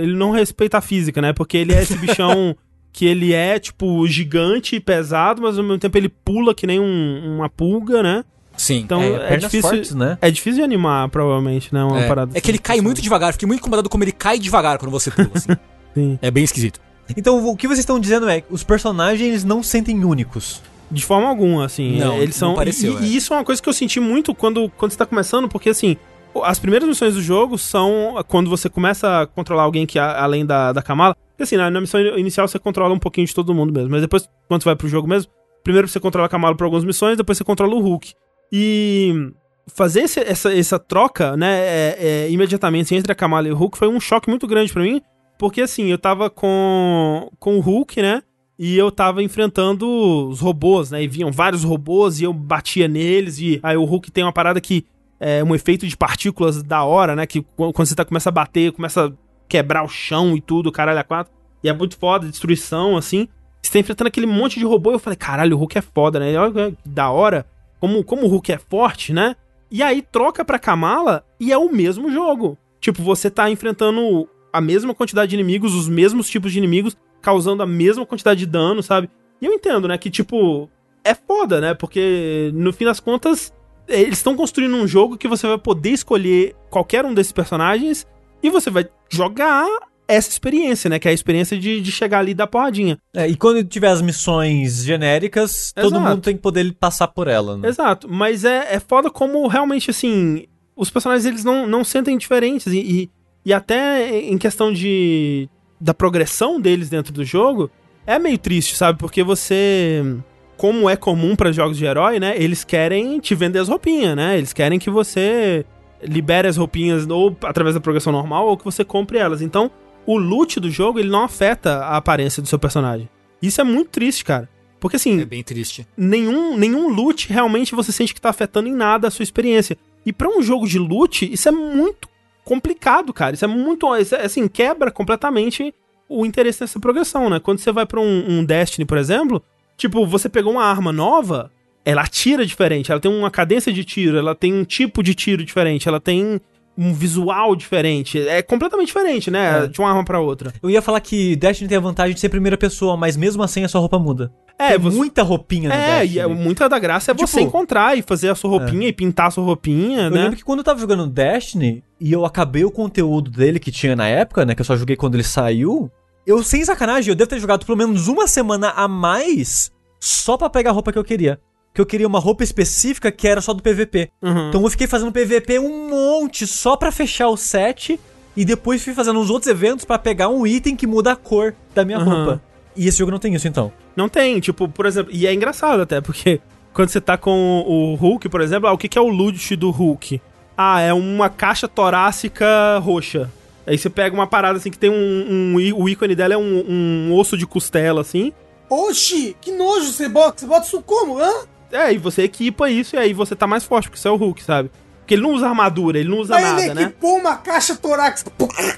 Ele não respeita a física, né? Porque ele é esse bichão que ele é, tipo, gigante e pesado, mas ao mesmo tempo ele pula que nem um- uma pulga, né? Sim. Então É, é, difícil. fortes, né? É difícil de animar, provavelmente, né? Uma É, parada é que ele cai muito devagar. Fiquei muito incomodado como ele cai devagar quando você pula, assim. Sim. é bem esquisito. Então, o que vocês estão dizendo é que os personagens eles não sentem únicos. De forma alguma, assim. Não, É, eles não são. pareceu, e, é. e isso é uma coisa que eu senti muito quando, quando você tá começando, porque assim. As primeiras missões do jogo são quando você começa a controlar alguém que a- além da, da Kamala. Porque assim, na, na missão inicial você controla um pouquinho de todo mundo mesmo. Mas depois, quando você vai pro jogo mesmo, primeiro você controla a Kamala por algumas missões, depois você controla o Hulk. E fazer esse- essa, essa troca, né, é, é, imediatamente assim, entre a Kamala e o Hulk foi um choque muito grande pra mim. Porque assim, eu tava com, com o Hulk, né? E eu tava enfrentando os robôs, né? E vinham vários robôs e eu batia neles. E aí o Hulk tem uma parada que é um efeito de partículas da hora, né? Que qu- quando você tá, começa a bater, começa a quebrar o chão e tudo, caralho, a quatro. E é muito foda, destruição, assim. Você tá enfrentando aquele monte de robô. E eu falei, caralho, o Hulk é foda, né? Olha que da hora. Como, como o Hulk é forte, né? E aí troca pra Kamala e é o mesmo jogo. Tipo, você tá enfrentando a mesma quantidade de inimigos, os mesmos tipos de inimigos, causando a mesma quantidade de dano, sabe? E eu entendo, né, que tipo, é foda, né? Porque no fim das contas, eles estão construindo um jogo que você vai poder escolher qualquer um desses personagens e você vai jogar essa experiência, né? Que é a experiência de, de chegar ali e dar porradinha. É, e quando tiver as missões genéricas, todo Exato. mundo tem que poder passar por ela, né? Exato, mas é, é foda como realmente, assim, os personagens eles não, não sentem diferentes e, e, e até em questão de da progressão deles dentro do jogo, é meio triste, sabe? Porque você, como é comum para jogos de herói, né? Eles querem te vender as roupinhas, né? Eles querem que você libere as roupinhas ou através da progressão normal ou que você compre elas. Então, o loot do jogo, ele não afeta a aparência do seu personagem. Isso é muito triste, cara. Porque assim, É bem triste. nenhum, nenhum loot realmente você sente que tá afetando em nada a sua experiência. E pra um jogo de loot, isso é muito complicado, cara. Isso é muito. isso é, assim, quebra completamente o interesse nessa progressão, né? Quando você vai pra um, um Destiny, por exemplo, tipo, você pegou uma arma nova, ela atira diferente, ela tem uma cadência de tiro, ela tem um tipo de tiro diferente, ela tem um visual diferente. É completamente diferente, né? É. De uma arma pra outra. Eu ia falar que Destiny tem a vantagem de ser primeira pessoa, mas mesmo assim a sua roupa muda. É, tem você- muita roupinha no É, Destiny. e é, muita da graça é você Tipo- encontrar e fazer a sua roupinha e pintar a sua roupinha, Eu né? lembro que quando eu tava jogando Destiny e eu acabei o conteúdo dele que tinha na época, né? Que eu só joguei quando ele saiu. Eu, sem sacanagem, eu devo ter jogado pelo menos uma semana a mais só pra pegar a roupa que eu queria. Que eu queria uma roupa específica que era só do PVP. Uhum. Então eu fiquei fazendo PVP um monte só pra fechar o set. E depois fui fazendo uns outros eventos pra pegar um item que muda a cor da minha Aham. roupa. E esse jogo não tem isso, então. Não tem, tipo, por exemplo, e é engraçado até, porque quando você tá com o Hulk, por exemplo, ah, o que que é o loot do Hulk? Ah, é uma caixa torácica roxa. Aí você pega uma parada assim que tem um. um o ícone dela é um, um osso de costela, assim. Oxi, que nojo, você bota, você bota isso como? Hã? É, e você equipa isso e aí você tá mais forte, porque você é o Hulk, sabe? Porque ele não usa armadura, ele não usa Aí nada, ele né? equipou uma caixa torácica.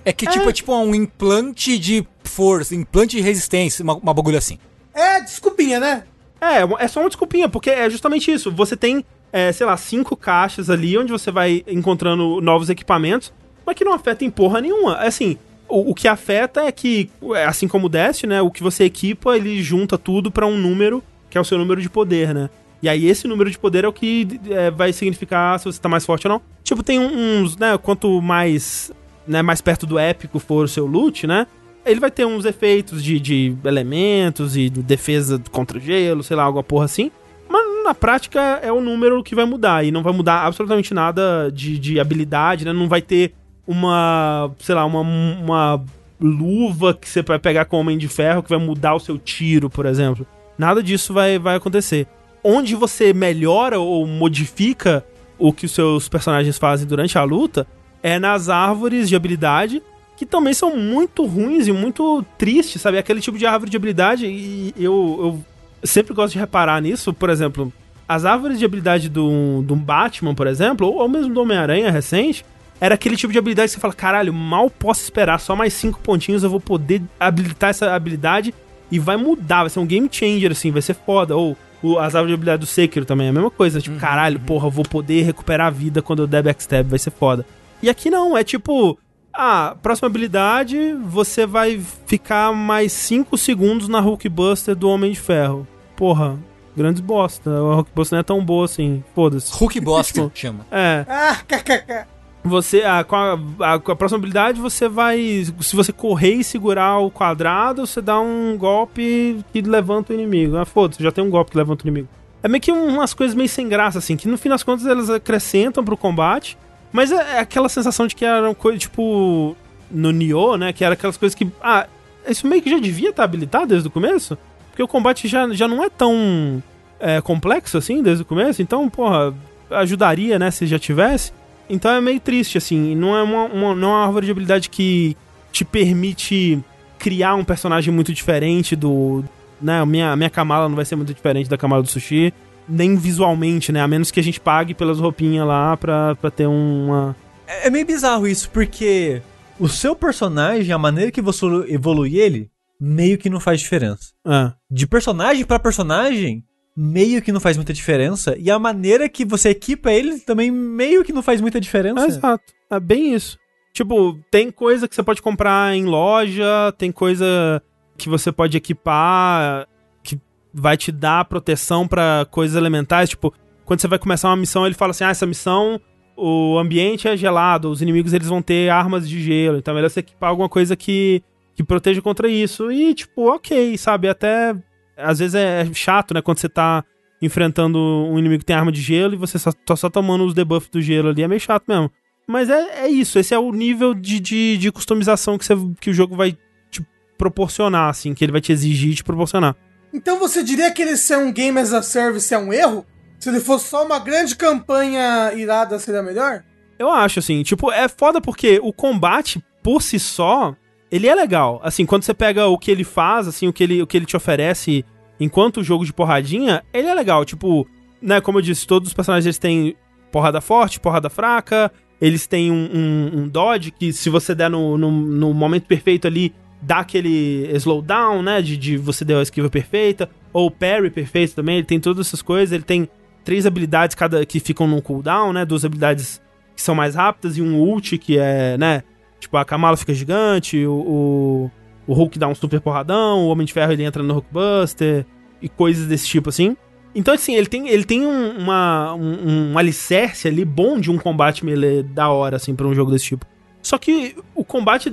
É que tipo, é tipo um implante de força, implante de resistência, uma, uma bagulho assim. É, desculpinha, né? É, é só uma desculpinha, porque é justamente isso. Você tem, é, sei lá, cinco caixas ali onde você vai encontrando novos equipamentos, mas que não afeta em porra nenhuma. Assim, o, o que afeta é que, é, assim como o Destiny, né? O que você equipa, ele junta tudo pra um número, que é o seu número de poder, né? E aí esse número de poder é o que é, vai significar se você tá mais forte ou não. Tipo, tem uns, né? Quanto mais, né, mais perto do épico for o seu loot, né? Ele vai ter uns efeitos de, de elementos e de defesa contra gelo, sei lá, alguma porra assim. Mas na prática é o número que vai mudar. E não vai mudar absolutamente nada de, de habilidade, né? Não vai ter uma, sei lá, uma, uma luva que você vai pegar com Homem de Ferro que vai mudar o seu tiro, por exemplo. Nada disso vai, vai acontecer. Onde você melhora ou modifica o que os seus personagens fazem durante a luta é nas árvores de habilidade, que também são muito ruins e muito tristes, sabe? Aquele tipo de árvore de habilidade, e eu, eu sempre gosto de reparar nisso, por exemplo, as árvores de habilidade do, do Batman, por exemplo, ou, ou mesmo do Homem-Aranha recente, era aquele tipo de habilidade que você fala, caralho, mal posso esperar, só mais cinco pontinhos eu vou poder habilitar essa habilidade e vai mudar, vai ser um game changer, assim, vai ser foda. Ou o, as árvores de habilidade do Sekiro também é a mesma coisa, tipo, caralho, porra, eu vou poder recuperar a vida quando eu der backstab, vai ser foda. E aqui não, é tipo, ah, próxima habilidade, você vai ficar mais 5 segundos na Hulk Buster do Homem de Ferro. Porra, grandes bosta. A Hulk Buster não é tão boa assim, foda-se. Hulk Bosta chama. É, Ah, kkk. Você, ah, com, a, a- com a próxima habilidade, você vai. Se você correr e segurar o quadrado, você dá um golpe que levanta o inimigo. Ah, foda-se, já tem um golpe que levanta o inimigo. É meio que umas coisas meio sem graça, assim, que no fim das contas elas acrescentam pro combate, mas é, é aquela sensação de que eram coisas, tipo, no Nioh, né, que era aquelas coisas que, ah, isso meio que já devia estar habilitado desde o começo, porque o combate já, já não é tão é, complexo assim desde o começo, então, porra, ajudaria, né, se já tivesse. Então é meio triste, assim, não é uma, uma- não é uma árvore de habilidade que te permite criar um personagem muito diferente do. Né, a minha, minha Kamala não vai ser muito diferente da Kamala do Sushi, nem visualmente, né? A menos que a gente pague pelas roupinhas lá pra, pra ter uma. É é meio bizarro isso, porque o seu personagem, a maneira que você evolui ele, meio que não faz diferença. É. De personagem pra personagem, meio que não faz muita diferença. E a maneira que você equipa ele também meio que não faz muita diferença. É, exato. É bem isso. Tipo, tem coisa que você pode comprar em loja, tem coisa que você pode equipar que vai te dar proteção pra coisas elementares. Tipo, quando você vai começar uma missão, ele fala assim: ah, essa missão, o ambiente é gelado, os inimigos eles vão ter armas de gelo, então é melhor você equipar alguma coisa que, que proteja contra isso. E, tipo, ok, sabe? Até. Às vezes é chato, né? Quando você tá enfrentando um inimigo que tem arma de gelo e você só, tá só tomando os debuffs do gelo ali, é meio chato mesmo. Mas é, é isso, esse é o nível de, de, de customização que, você, que o jogo vai te proporcionar, assim, que ele vai te exigir te proporcionar. Então você diria que ele ser um game as a service é um erro? Se ele fosse só uma grande campanha irada, seria melhor? Eu acho, assim, tipo, é foda porque o combate, por si só, ele é legal. Assim, quando você pega o que ele faz, assim, o que ele, o que ele te oferece enquanto jogo de porradinha, ele é legal. Tipo, né, como eu disse, todos os personagens eles têm porrada forte, porrada fraca, eles têm um, um, um dodge que se você der no, no, no momento perfeito ali, dá aquele slowdown, né, de, de você deu a esquiva perfeita, ou parry perfeito também, ele tem todas essas coisas, ele tem três habilidades cada que ficam num cooldown, né, duas habilidades que são mais rápidas, e um ult que é, né? Tipo, a Kamala fica gigante, o, o, o Hulk dá um super porradão, o Homem de Ferro ele entra no Hulkbuster, e coisas desse tipo assim. Então, assim, ele tem, ele tem um, uma, um, um alicerce ali bom de um combate melee da hora, assim, pra um jogo desse tipo. Só que o combate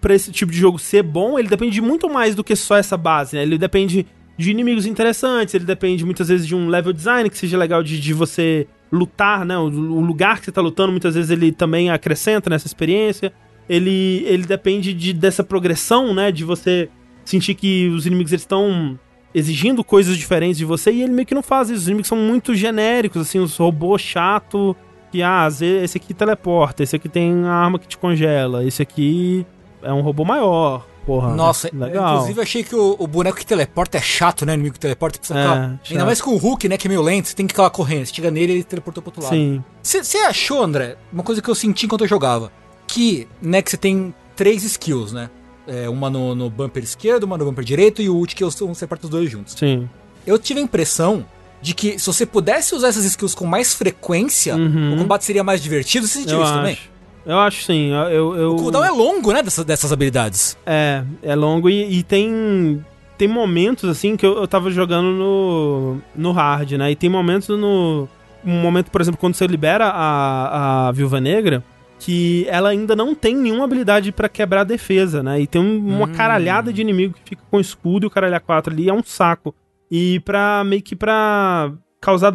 pra esse tipo de jogo ser bom, ele depende de muito mais do que só essa base, né? Ele depende de inimigos interessantes, ele depende muitas vezes de um level design que seja legal de, de você lutar, né? O, o lugar que você tá lutando, muitas vezes ele também acrescenta nessa experiência. Ele, ele depende de, dessa progressão, né? De você sentir que os inimigos estão exigindo coisas diferentes de você e ele meio que não faz isso. Os inimigos são muito genéricos, assim, os robôs chato que, ah, esse aqui teleporta, esse aqui tem a arma que te congela, esse aqui é um robô maior. Porra, Nossa, legal. inclusive achei que o, o boneco que teleporta é chato, né? O inimigo que teleporta precisa É, ficar. Ainda mais com o Hulk, né? Que é meio lento, você tem que ficar correndo. Você chega nele e ele teleportou pro outro lado. Sim. Você achou, André, uma coisa que eu senti enquanto eu jogava? Que, né, que você tem três skills, né? É, uma no, no bumper esquerdo, uma no bumper direito e o ult que eu- você aperta os dois juntos. Sim. Eu tive a impressão de que se você pudesse usar essas skills com mais frequência, Uhum. o combate seria mais divertido. Você sentiu Eu isso acho. também? Eu acho sim. Eu, eu, O cooldown é longo, né, dessas, dessas habilidades. É, é longo e, e tem tem momentos assim que eu, eu tava jogando no no hard, né? E tem momentos no um momento, por exemplo, quando você libera a, a Viúva Negra, que ela ainda não tem nenhuma habilidade pra quebrar a defesa, né? E tem um- uma Hum. caralhada de inimigo que fica com escudo e o caralho 4 ali é um saco. E pra meio que pra causar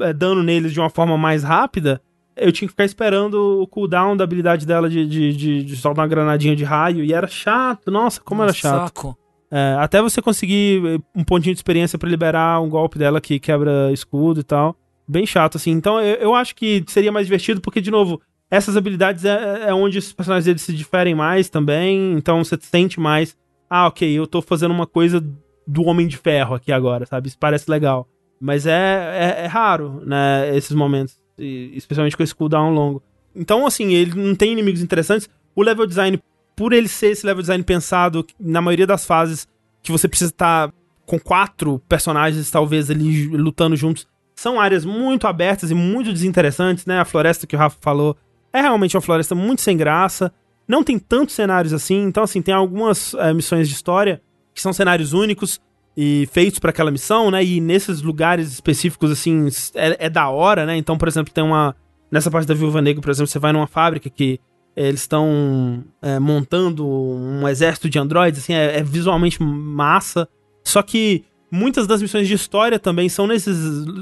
é, dano neles de uma forma mais rápida, eu tinha que ficar esperando o cooldown da habilidade dela de, de, de, de soltar uma granadinha de raio. E era chato, nossa, como era chato. Saco. É, até você conseguir eh, um pontinho de experiência pra liberar um golpe dela que quebra escudo e tal. Bem chato, assim. Então eu, eu acho que seria mais divertido, porque, de novo, essas habilidades é, é onde os personagens deles se diferem mais também. Então você sente mais. Ah, ok, eu tô fazendo uma coisa do Homem de Ferro aqui agora, sabe? Isso parece legal. Mas é, é, é raro, né? Esses momentos. e- especialmente com esse cooldown longo. Então, assim, ele não tem inimigos interessantes. O level design, por ele ser esse level design pensado, na maioria das fases que você precisa estar com quatro personagens, talvez, ali lutando juntos, são áreas muito abertas e muito desinteressantes, né? A floresta que o Rafa falou é realmente uma floresta muito sem graça. Não tem tantos cenários assim. Então, assim, tem algumas eh, missões de história que são cenários únicos e feitos para aquela missão, né? E nesses lugares específicos, assim, é, é da hora, né? Então, por exemplo, tem uma. Nessa parte da Viúva Negra, por exemplo, você vai numa fábrica que eles estão eh, montando um exército de androides, assim, é, é visualmente massa. Só que muitas das missões de história também são nesses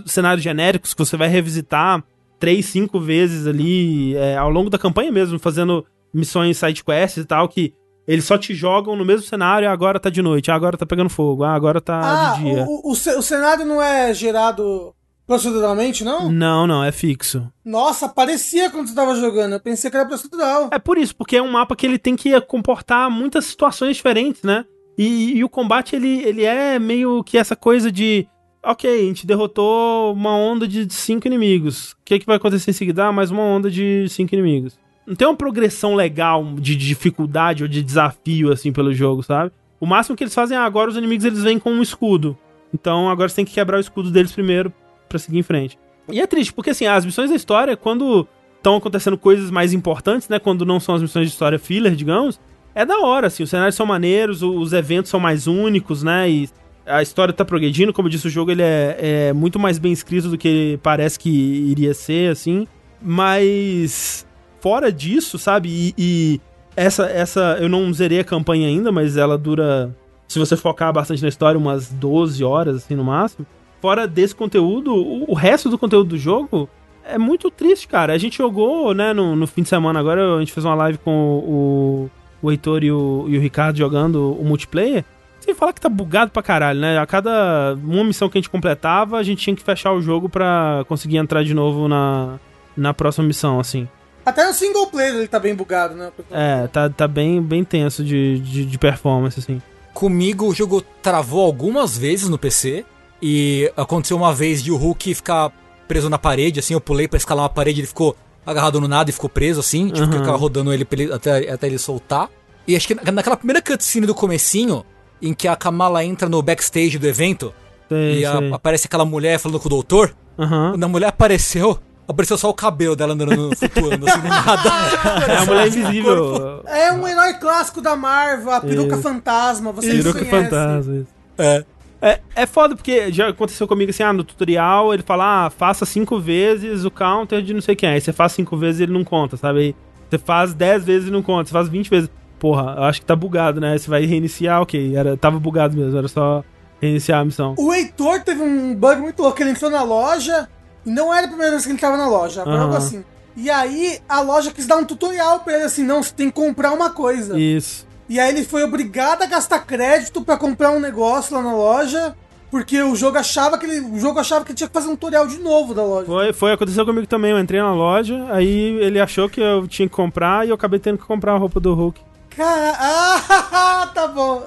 cenários genéricos que você vai revisitar três, cinco vezes ali eh, ao longo da campanha mesmo, fazendo missões side quests e tal, que eles só te jogam no mesmo cenário, ah, agora tá de noite, ah, agora tá pegando fogo, ah, agora tá Ah, de dia. o, o, o cenário não é gerado proceduralmente, não? Não, não, é fixo. Nossa, parecia quando você tava jogando. Eu pensei que era procedural. É por isso, porque é um mapa que ele tem que comportar muitas situações diferentes, né? E, e o combate, ele, ele é meio que essa coisa de. Ok, a gente derrotou uma onda de cinco inimigos. O que, que vai acontecer em seguida? Ah, mais uma onda de cinco inimigos. Não tem uma progressão legal de dificuldade ou de desafio, assim, pelo jogo, sabe? O máximo que eles fazem é agora os inimigos eles vêm com um escudo. Então agora você tem que quebrar o escudo deles primeiro pra seguir em frente. E é triste, porque assim, as missões da história, quando estão acontecendo coisas mais importantes, né? Quando não são as missões de história filler, digamos, é da hora, assim. Os cenários são maneiros, os eventos são mais únicos, né? E a história tá progredindo, como eu disse, o jogo ele é, é muito mais bem escrito do que parece que iria ser, assim. Mas fora disso, sabe? E, e essa, essa. Eu não zerei a campanha ainda, mas ela dura. Se você focar bastante na história, umas 12 horas, assim, no máximo. Fora desse conteúdo, o, o resto do conteúdo do jogo é muito triste, cara. A gente jogou, né, no, no fim de semana agora, a gente fez uma live com o, o Heitor e o, e o Ricardo jogando o multiplayer. Sem falar que tá bugado pra caralho, né? A cada uma missão que a gente completava, a gente tinha que fechar o jogo pra conseguir entrar de novo na, na próxima missão, assim. Até no single player ele tá bem bugado, né? É, tá, tá bem, bem tenso de, de, de performance, assim. Comigo o jogo travou algumas vezes no PC. E aconteceu uma vez de o Hulk ficar preso na parede, assim, eu pulei pra escalar uma parede, ele ficou agarrado no nada e ficou preso, assim, tipo, Uhum. ficava rodando ele, ele- até, até ele soltar. E acho que na- naquela primeira cutscene do comecinho, em que a Kamala entra no backstage do evento, Sei, e a- sei. aparece aquela mulher falando com o doutor, Aham. quando a mulher apareceu, apareceu só o cabelo dela andando no flutuando, assim, do nada. É a mulher invisível. É um herói clássico da Marvel, a peruca Isso. fantasma, vocês Peruca conhecem. fantasma. isso. É. É, é foda, porque já aconteceu comigo assim, ah, no tutorial ele fala, ah, faça cinco vezes o counter de não sei quem. Aí você faz cinco vezes e ele não conta, sabe? Aí você faz dez vezes e não conta, você faz vinte vezes. Porra, eu acho que tá bugado, né? Você vai reiniciar, ok. Era, tava bugado mesmo, era só reiniciar a missão. O Heitor teve um bug muito louco. Ele entrou na loja e não era a primeira vez que ele tava na loja, Aham. algo assim. E aí a loja quis dar um tutorial pra ele assim: não, você tem que comprar uma coisa. Isso. E aí ele foi obrigado a gastar crédito pra comprar um negócio lá na loja, porque o jogo achava que ele, o jogo achava que ele tinha que fazer um tutorial de novo da loja. Foi, foi, aconteceu comigo também. Eu entrei na loja, aí ele achou que eu tinha que comprar e eu acabei tendo que comprar a roupa do Hulk. Cara, ah, tá bom,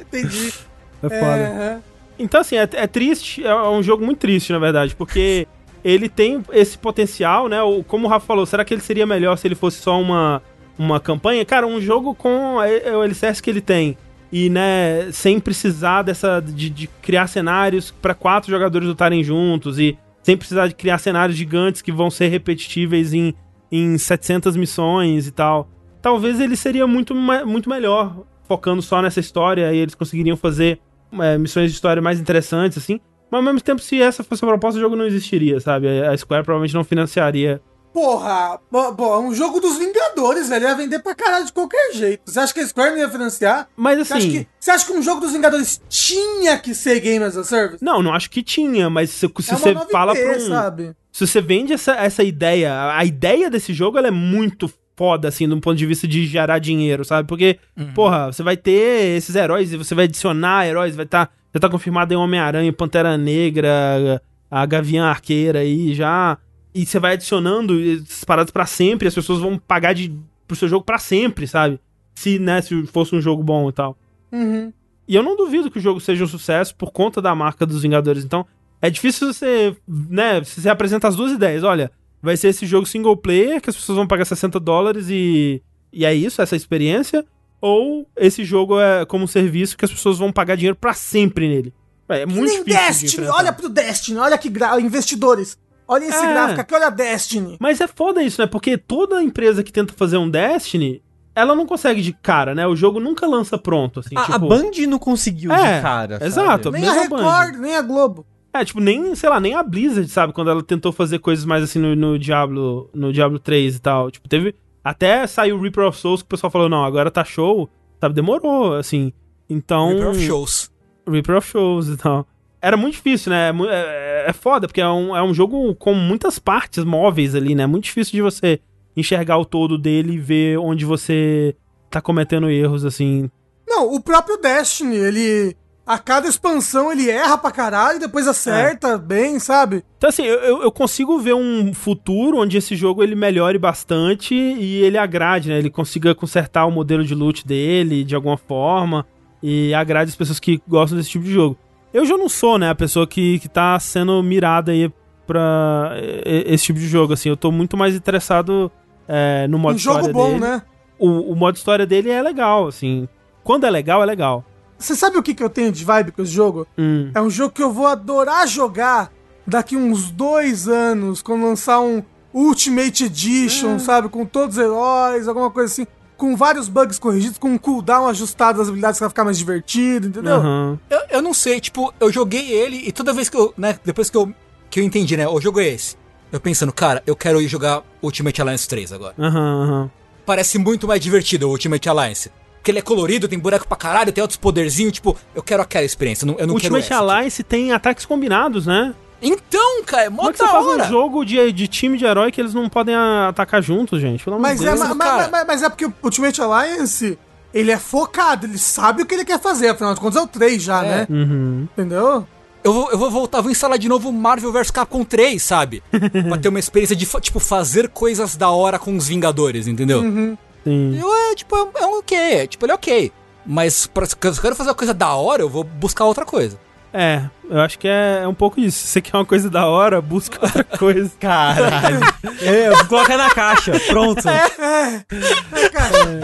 entendi. É foda. aham. Então, assim, é, é triste, é um jogo muito triste, na verdade, porque ele tem esse potencial, né? Como o Rafa falou, será que ele seria melhor se ele fosse só uma, uma campanha? Cara, um jogo com o alicerce que ele tem. E, né, sem precisar dessa. de, de criar cenários para quatro jogadores lutarem juntos e sem precisar de criar cenários gigantes que vão ser repetitíveis em, em 700 missões e tal. Talvez ele seria muito, muito melhor focando só nessa história e eles conseguiriam fazer é, missões de história mais interessantes, assim. Mas ao mesmo tempo, se essa fosse a proposta, o jogo não existiria, sabe? A Square provavelmente não financiaria. Porra, bo- bo- é um jogo dos Vingadores, velho. Ia vender pra caralho de qualquer jeito. Você acha que a Square não ia financiar? Mas Você acha, assim. que, você acha que um jogo dos Vingadores tinha que ser Game as a Service? Não, não acho que tinha, mas se, se é você fala pra um. sabe? Se você vende essa, essa ideia, a a ideia desse jogo ela é muito foda, assim, do ponto de vista de gerar dinheiro, sabe? Porque, porra, você vai ter esses heróis e você vai adicionar heróis, vai estar. já tá confirmado em Homem-Aranha, Pantera Negra, a Gavião Arqueira aí já. E você vai adicionando essas paradas pra sempre, as pessoas vão pagar de, pro seu jogo pra sempre, sabe? Se, né, se fosse um jogo bom e tal. Uhum. E eu não duvido que o jogo seja um sucesso por conta da marca dos Vingadores. Então, é difícil você, né, se você apresenta as duas ideias. Olha, vai ser esse jogo single player que as pessoas vão pagar 60 dólares e e é isso, essa experiência, ou esse jogo é como um serviço que as pessoas vão pagar dinheiro pra sempre nele. É, é Que muito nem difícil. de Destiny, enfrentar. olha pro Destiny, olha que gra... investidores. Olha esse É. gráfico aqui, olha Destiny. Mas é foda isso, né? Porque toda empresa que tenta fazer um Destiny, ela não consegue de cara, né? O jogo nunca lança pronto, assim, A, tipo... a Band não conseguiu É, de cara. sabe? exato. Nem a mesma Record, nem a Globo. É, tipo, nem, sei lá, nem a Blizzard, sabe? Quando ela tentou fazer coisas mais assim no, no Diablo, no Diablo 3 e tal. Tipo, teve. Até saiu o Reaper of Souls que o pessoal falou, não, agora tá show. Sabe, demorou, assim. Então. Reaper of Shows. Reaper of Shows e tal. Era muito difícil, né? É É, é foda, porque é um, é um jogo com muitas partes móveis ali, né? Muito difícil de você enxergar o todo dele e ver onde você tá cometendo erros, assim. Não, o próprio Destiny, ele. A cada expansão ele erra pra caralho, depois acerta É. bem, sabe? Então, assim, eu, eu- consigo ver um futuro onde esse jogo ele melhore bastante e ele agrade, né? Ele consiga consertar o modelo de loot dele de alguma forma e agrade as pessoas que gostam desse tipo de jogo. Eu já não sou, né, a pessoa que, que tá sendo mirada aí pra esse tipo de jogo, assim. Eu tô muito mais interessado eh, no modo um jogo história bom, dele. né? O, o modo história dele é legal, assim. Quando é legal, é legal. Você sabe o que, que eu tenho de vibe com esse jogo? Hum. É um jogo que eu vou adorar jogar daqui uns dois anos, quando lançar um Ultimate Edition, sabe? Com todos os heróis, alguma coisa assim. Com vários bugs corrigidos, com um cooldown ajustado das habilidades pra ficar mais divertido, entendeu? Aham. Eu, eu não sei, tipo, eu joguei ele e toda vez que eu, né, depois que eu, que eu entendi, né, o jogo é esse. Eu pensando, cara, eu quero ir jogar Ultimate Alliance 3 agora. Aham, aham. Parece muito mais divertido o Ultimate Alliance. Porque ele é colorido, tem boneco pra caralho, tem outros poderzinhos, tipo, eu quero aquela experiência, eu não, eu não quero Ultimate essa. tipo. Alliance tem ataques combinados, né? Então, cara, é mó Como é que da você faz hora. um jogo de, de time de herói que eles não podem atacar juntos, gente? Pelo amor Mas, de é, Deus. ma- ma- cara. ma- mas é porque o Ultimate Alliance, ele é focado, ele sabe o que ele quer fazer, afinal de contas é o 3 já, É. né? Uhum. Entendeu? Eu vou, eu vou voltar, vou instalar de novo Marvel vs Capcom 3, sabe? pra ter uma experiência de, tipo, fazer coisas da hora com os Vingadores, entendeu? Uhum. Sim. Eu, é, tipo, é, é um ok, é, tipo, ele é ok. Mas pra, se eu quero fazer uma coisa da hora, eu vou buscar outra coisa. É, eu acho que é, é um pouco isso. Se você quer uma coisa da hora, busca outra coisa. Caralho. é, coloca na caixa. Pronto. É, cara,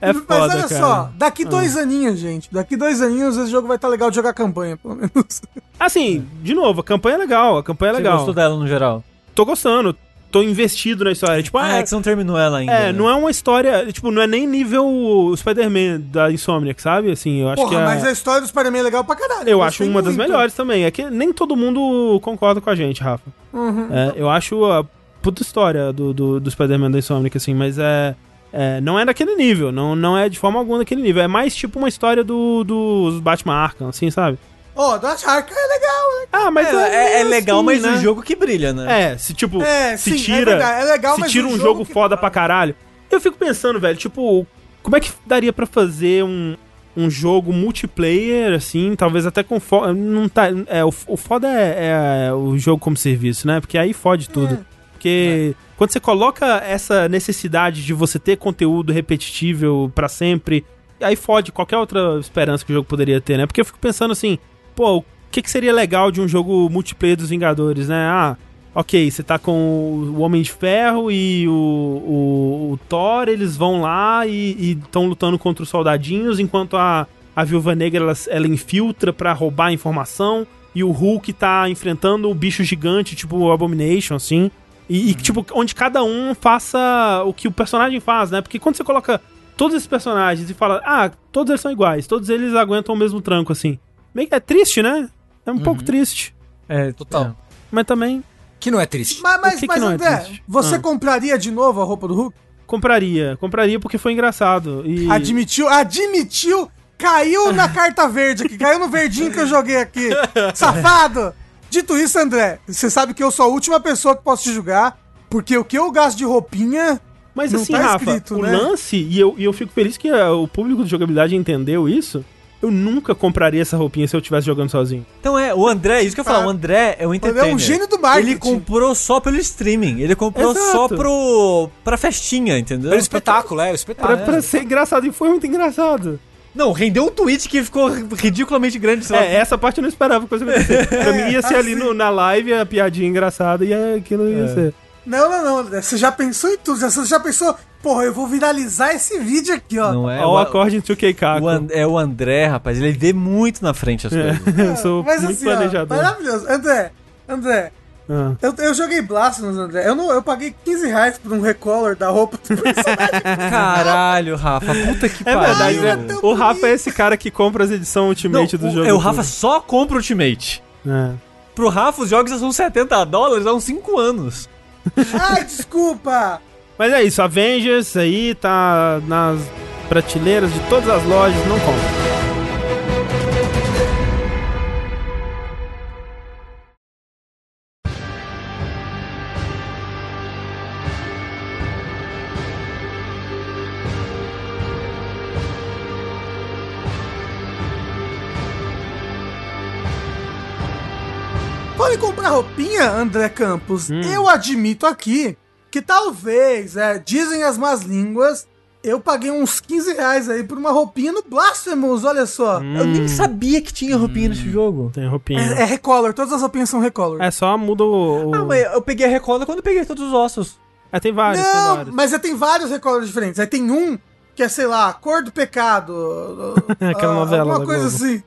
É mas foda, olha cara. Ah. só, daqui dois aninhos, gente, daqui dois aninhos esse jogo vai estar legal de jogar campanha, pelo menos. Assim, de novo, a campanha é legal, a campanha é Você legal. gostou dela no geral? Tô gostando. Tô investido na história. Tipo, Ah, é que você não terminou ela ainda. É, né? não é uma história, tipo, não é nem nível Spider-Man da Insomniac, sabe? Assim, eu acho Porra, que é... mas a história do Spider-Man é legal pra caralho. Eu gostei acho uma das muito. melhores também. É que nem todo mundo concorda com a gente, Rafa. Uhum. É, eu acho a puta história do, do, do Spider-Man da Insomniac, assim, mas é, é. Não é daquele nível, não, não é de forma alguma daquele nível. É mais tipo uma história do, dos Batman Arkham, assim, sabe? Ó, oh, Dodge Arca é legal, né? Ah, mas É, é, é legal, assim, mas né? o jogo que brilha, né? É, se tipo, É, se sim, é tira. é legal, se mas tira um jogo jogo que- foda pra caralho. Eu fico pensando, velho, tipo, como é que daria pra fazer um, um jogo multiplayer, assim, talvez até com foda. Não tá. É, o, o foda é, é o jogo como serviço, né? Porque aí fode tudo. Porque quando você coloca essa necessidade de você ter conteúdo repetitível pra sempre, aí fode qualquer outra esperança que o jogo poderia ter, né? Porque eu fico pensando assim, pô, o que, que seria legal de um jogo multiplayer dos Vingadores, né? Ah, ok, você tá com o Homem de Ferro e o, o, o Thor, eles vão lá e estão lutando contra os soldadinhos, enquanto a, a Viúva Negra ela, ela infiltra pra roubar a informação, e o Hulk tá enfrentando o bicho gigante, tipo o Abomination, assim. E, e, tipo, onde cada um faça o que o personagem faz, né? Porque quando você coloca todos esses personagens e fala, ah, todos eles são iguais, todos eles aguentam o mesmo tranco, assim. Meio que é triste, né? É um pouco triste. É, Total. Mas também Que não é triste. Mas, mas, que que mas não é André, triste? você Ah. compraria de novo a roupa do Hulk? compraria. Compraria porque foi engraçado. E... Admitiu, admitiu, caiu na carta verde aqui, caiu no verdinho que eu joguei aqui. Safado! Dito isso, André, você sabe que eu sou a última pessoa que posso te julgar, porque o que eu gasto de roupinha. Mas Não assim, tá Rafa, escrito, o né? lance, e eu, e eu fico feliz que ah, o público de jogabilidade entendeu isso. Eu nunca compraria essa roupinha se eu estivesse jogando sozinho. Então é, o André, isso que eu falo, Ah. o André é um Ele é um gênio do marketing. Ele comprou só pelo streaming, ele comprou Exato. só pro pra festinha, entendeu? Pelo espetáculo, é, o espetáculo. Pra, pra ser engraçado, e foi muito engraçado. Não, rendeu um tweet que ficou ridiculamente grande. sei lá. É, essa parte eu não esperava que fosse acontecer. pra mim ia ser ali no- na live a piadinha engraçada e aquilo ia É. ser. Não, não, não, André, você já pensou em tudo, você já pensou, porra, eu vou viralizar esse vídeo aqui, ó. Não é? Ó, o acorde do K o An- é o André, rapaz, ele vê muito na frente as coisas. Eu sou Mas muito assim, ó, planejador. maravilhoso. André, André, Ah. eu, eu joguei Blasphemous, André. Eu, não, eu paguei 15 reais por um recolor da roupa do personagem. Caralho, Rafa, puta que É pariu. verdade, Ai, né? O Rafa é esse cara que compra as edições Não, Ultimate do o, jogo. é, o Rafa tudo. só compra Ultimate. É. Pro Rafa, os jogos já são 70 dólares há uns 5 anos. Ai, desculpa! Mas é isso, Avengers aí tá nas prateleiras de todas as lojas, não compra. Comprar roupinha, André Campos. Hum. Eu admito aqui que talvez, é, dizem as más línguas, eu paguei uns 15 reais aí por uma roupinha no Blasphemous, olha só. Eu nem sabia que tinha roupinha nesse jogo. Tem roupinha. É, é recolor, todas as roupinhas são recolor. É, só muda o. o... Ah, mas eu peguei a recola quando eu peguei todos os ossos. É, tem vários, tem Não, vários. mas é, tem vários recolores diferentes. Aí tem um que é, sei lá, Cor do Pecado. Aquela ah, novela Alguma da coisa Globo. assim.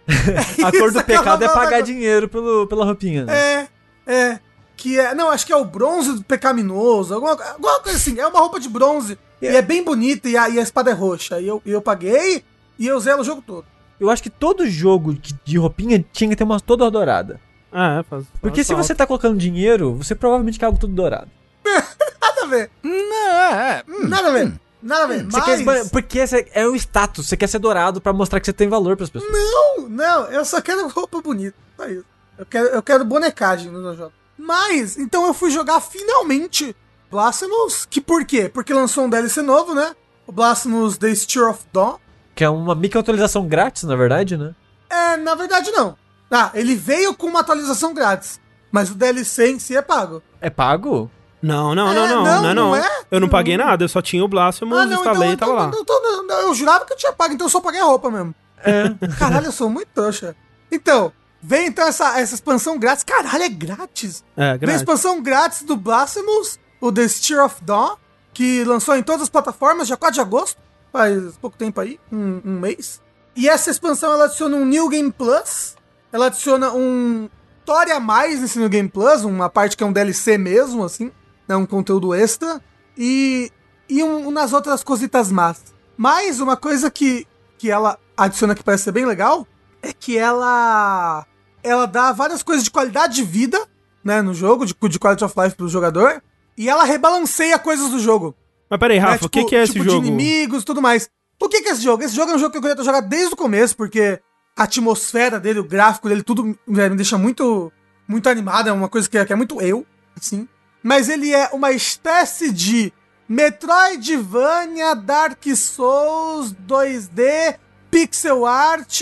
A cor do pecado é pagar da- dinheiro pelo, pela roupinha. Né? É, é. Que é. Não, acho que é o bronze do pecaminoso. Alguma, alguma coisa assim. É uma roupa de bronze. E é bem bonita e a, e a espada é roxa. E eu, eu paguei e eu usei ela o jogo todo. Eu acho que todo jogo de roupinha tinha que ter uma toda dourada. Ah, é, faz. Porque faz se falta. você tá colocando dinheiro, você provavelmente quer algo tudo dourado. Nada a ver. Não, é, hum. Nada a ver. Nada a ver. Você quer Mas. esba- porque esse é um status, você quer ser dourado pra mostrar que você tem valor pras pessoas. Não, não, eu só quero roupa bonita. Só isso. Eu quero, eu quero bonecagem no meu jogo. Mas, então eu fui jogar finalmente Blasphemous. Que por quê? Porque lançou um DLC novo, né? O Blasphemous The Steer of Dawn. Que é uma microatualização grátis, na verdade, né? É, na verdade não. Ah, ele veio com uma atualização grátis. Mas o DLC em si é pago. É pago? Não, não, É, não, não, não, não, é não. é? Eu não paguei nada, eu só tinha o Blasphemous, Ah, não, instalei então, e tava então, lá. então, então, não, eu jurava que eu tinha pago, então eu só paguei a roupa mesmo. É. Caralho, eu sou muito trouxa. Então, vem então essa, essa expansão grátis. Caralho, é grátis. É, Vem a grátis. expansão grátis do Blasphemous, o The Steer of Dawn, que lançou em todas as plataformas dia 4 de agosto, faz pouco tempo aí, um, um mês. E essa expansão ela adiciona um New Game Plus, ela adiciona um Story a mais nesse New Game Plus, uma parte que é um DLC mesmo, assim, né, um conteúdo extra, e, e um, nas outras cositas más. Mas uma coisa que, que ela adiciona que parece ser bem legal é que ela ela dá várias coisas de qualidade de vida, né, no jogo, de, de quality of life pro jogador, e ela rebalanceia coisas do jogo. Mas peraí, né, Rafa, o que, que é esse tipo jogo? de inimigos e tudo mais. O que, que é esse jogo? Esse jogo é um jogo que eu queria jogado desde o começo, porque a atmosfera dele, o gráfico dele, tudo né, me deixa muito, muito animado, é uma coisa que é, que é muito eu, assim. Mas ele é uma espécie de Metroidvania, Dark Souls, 2D, pixel art.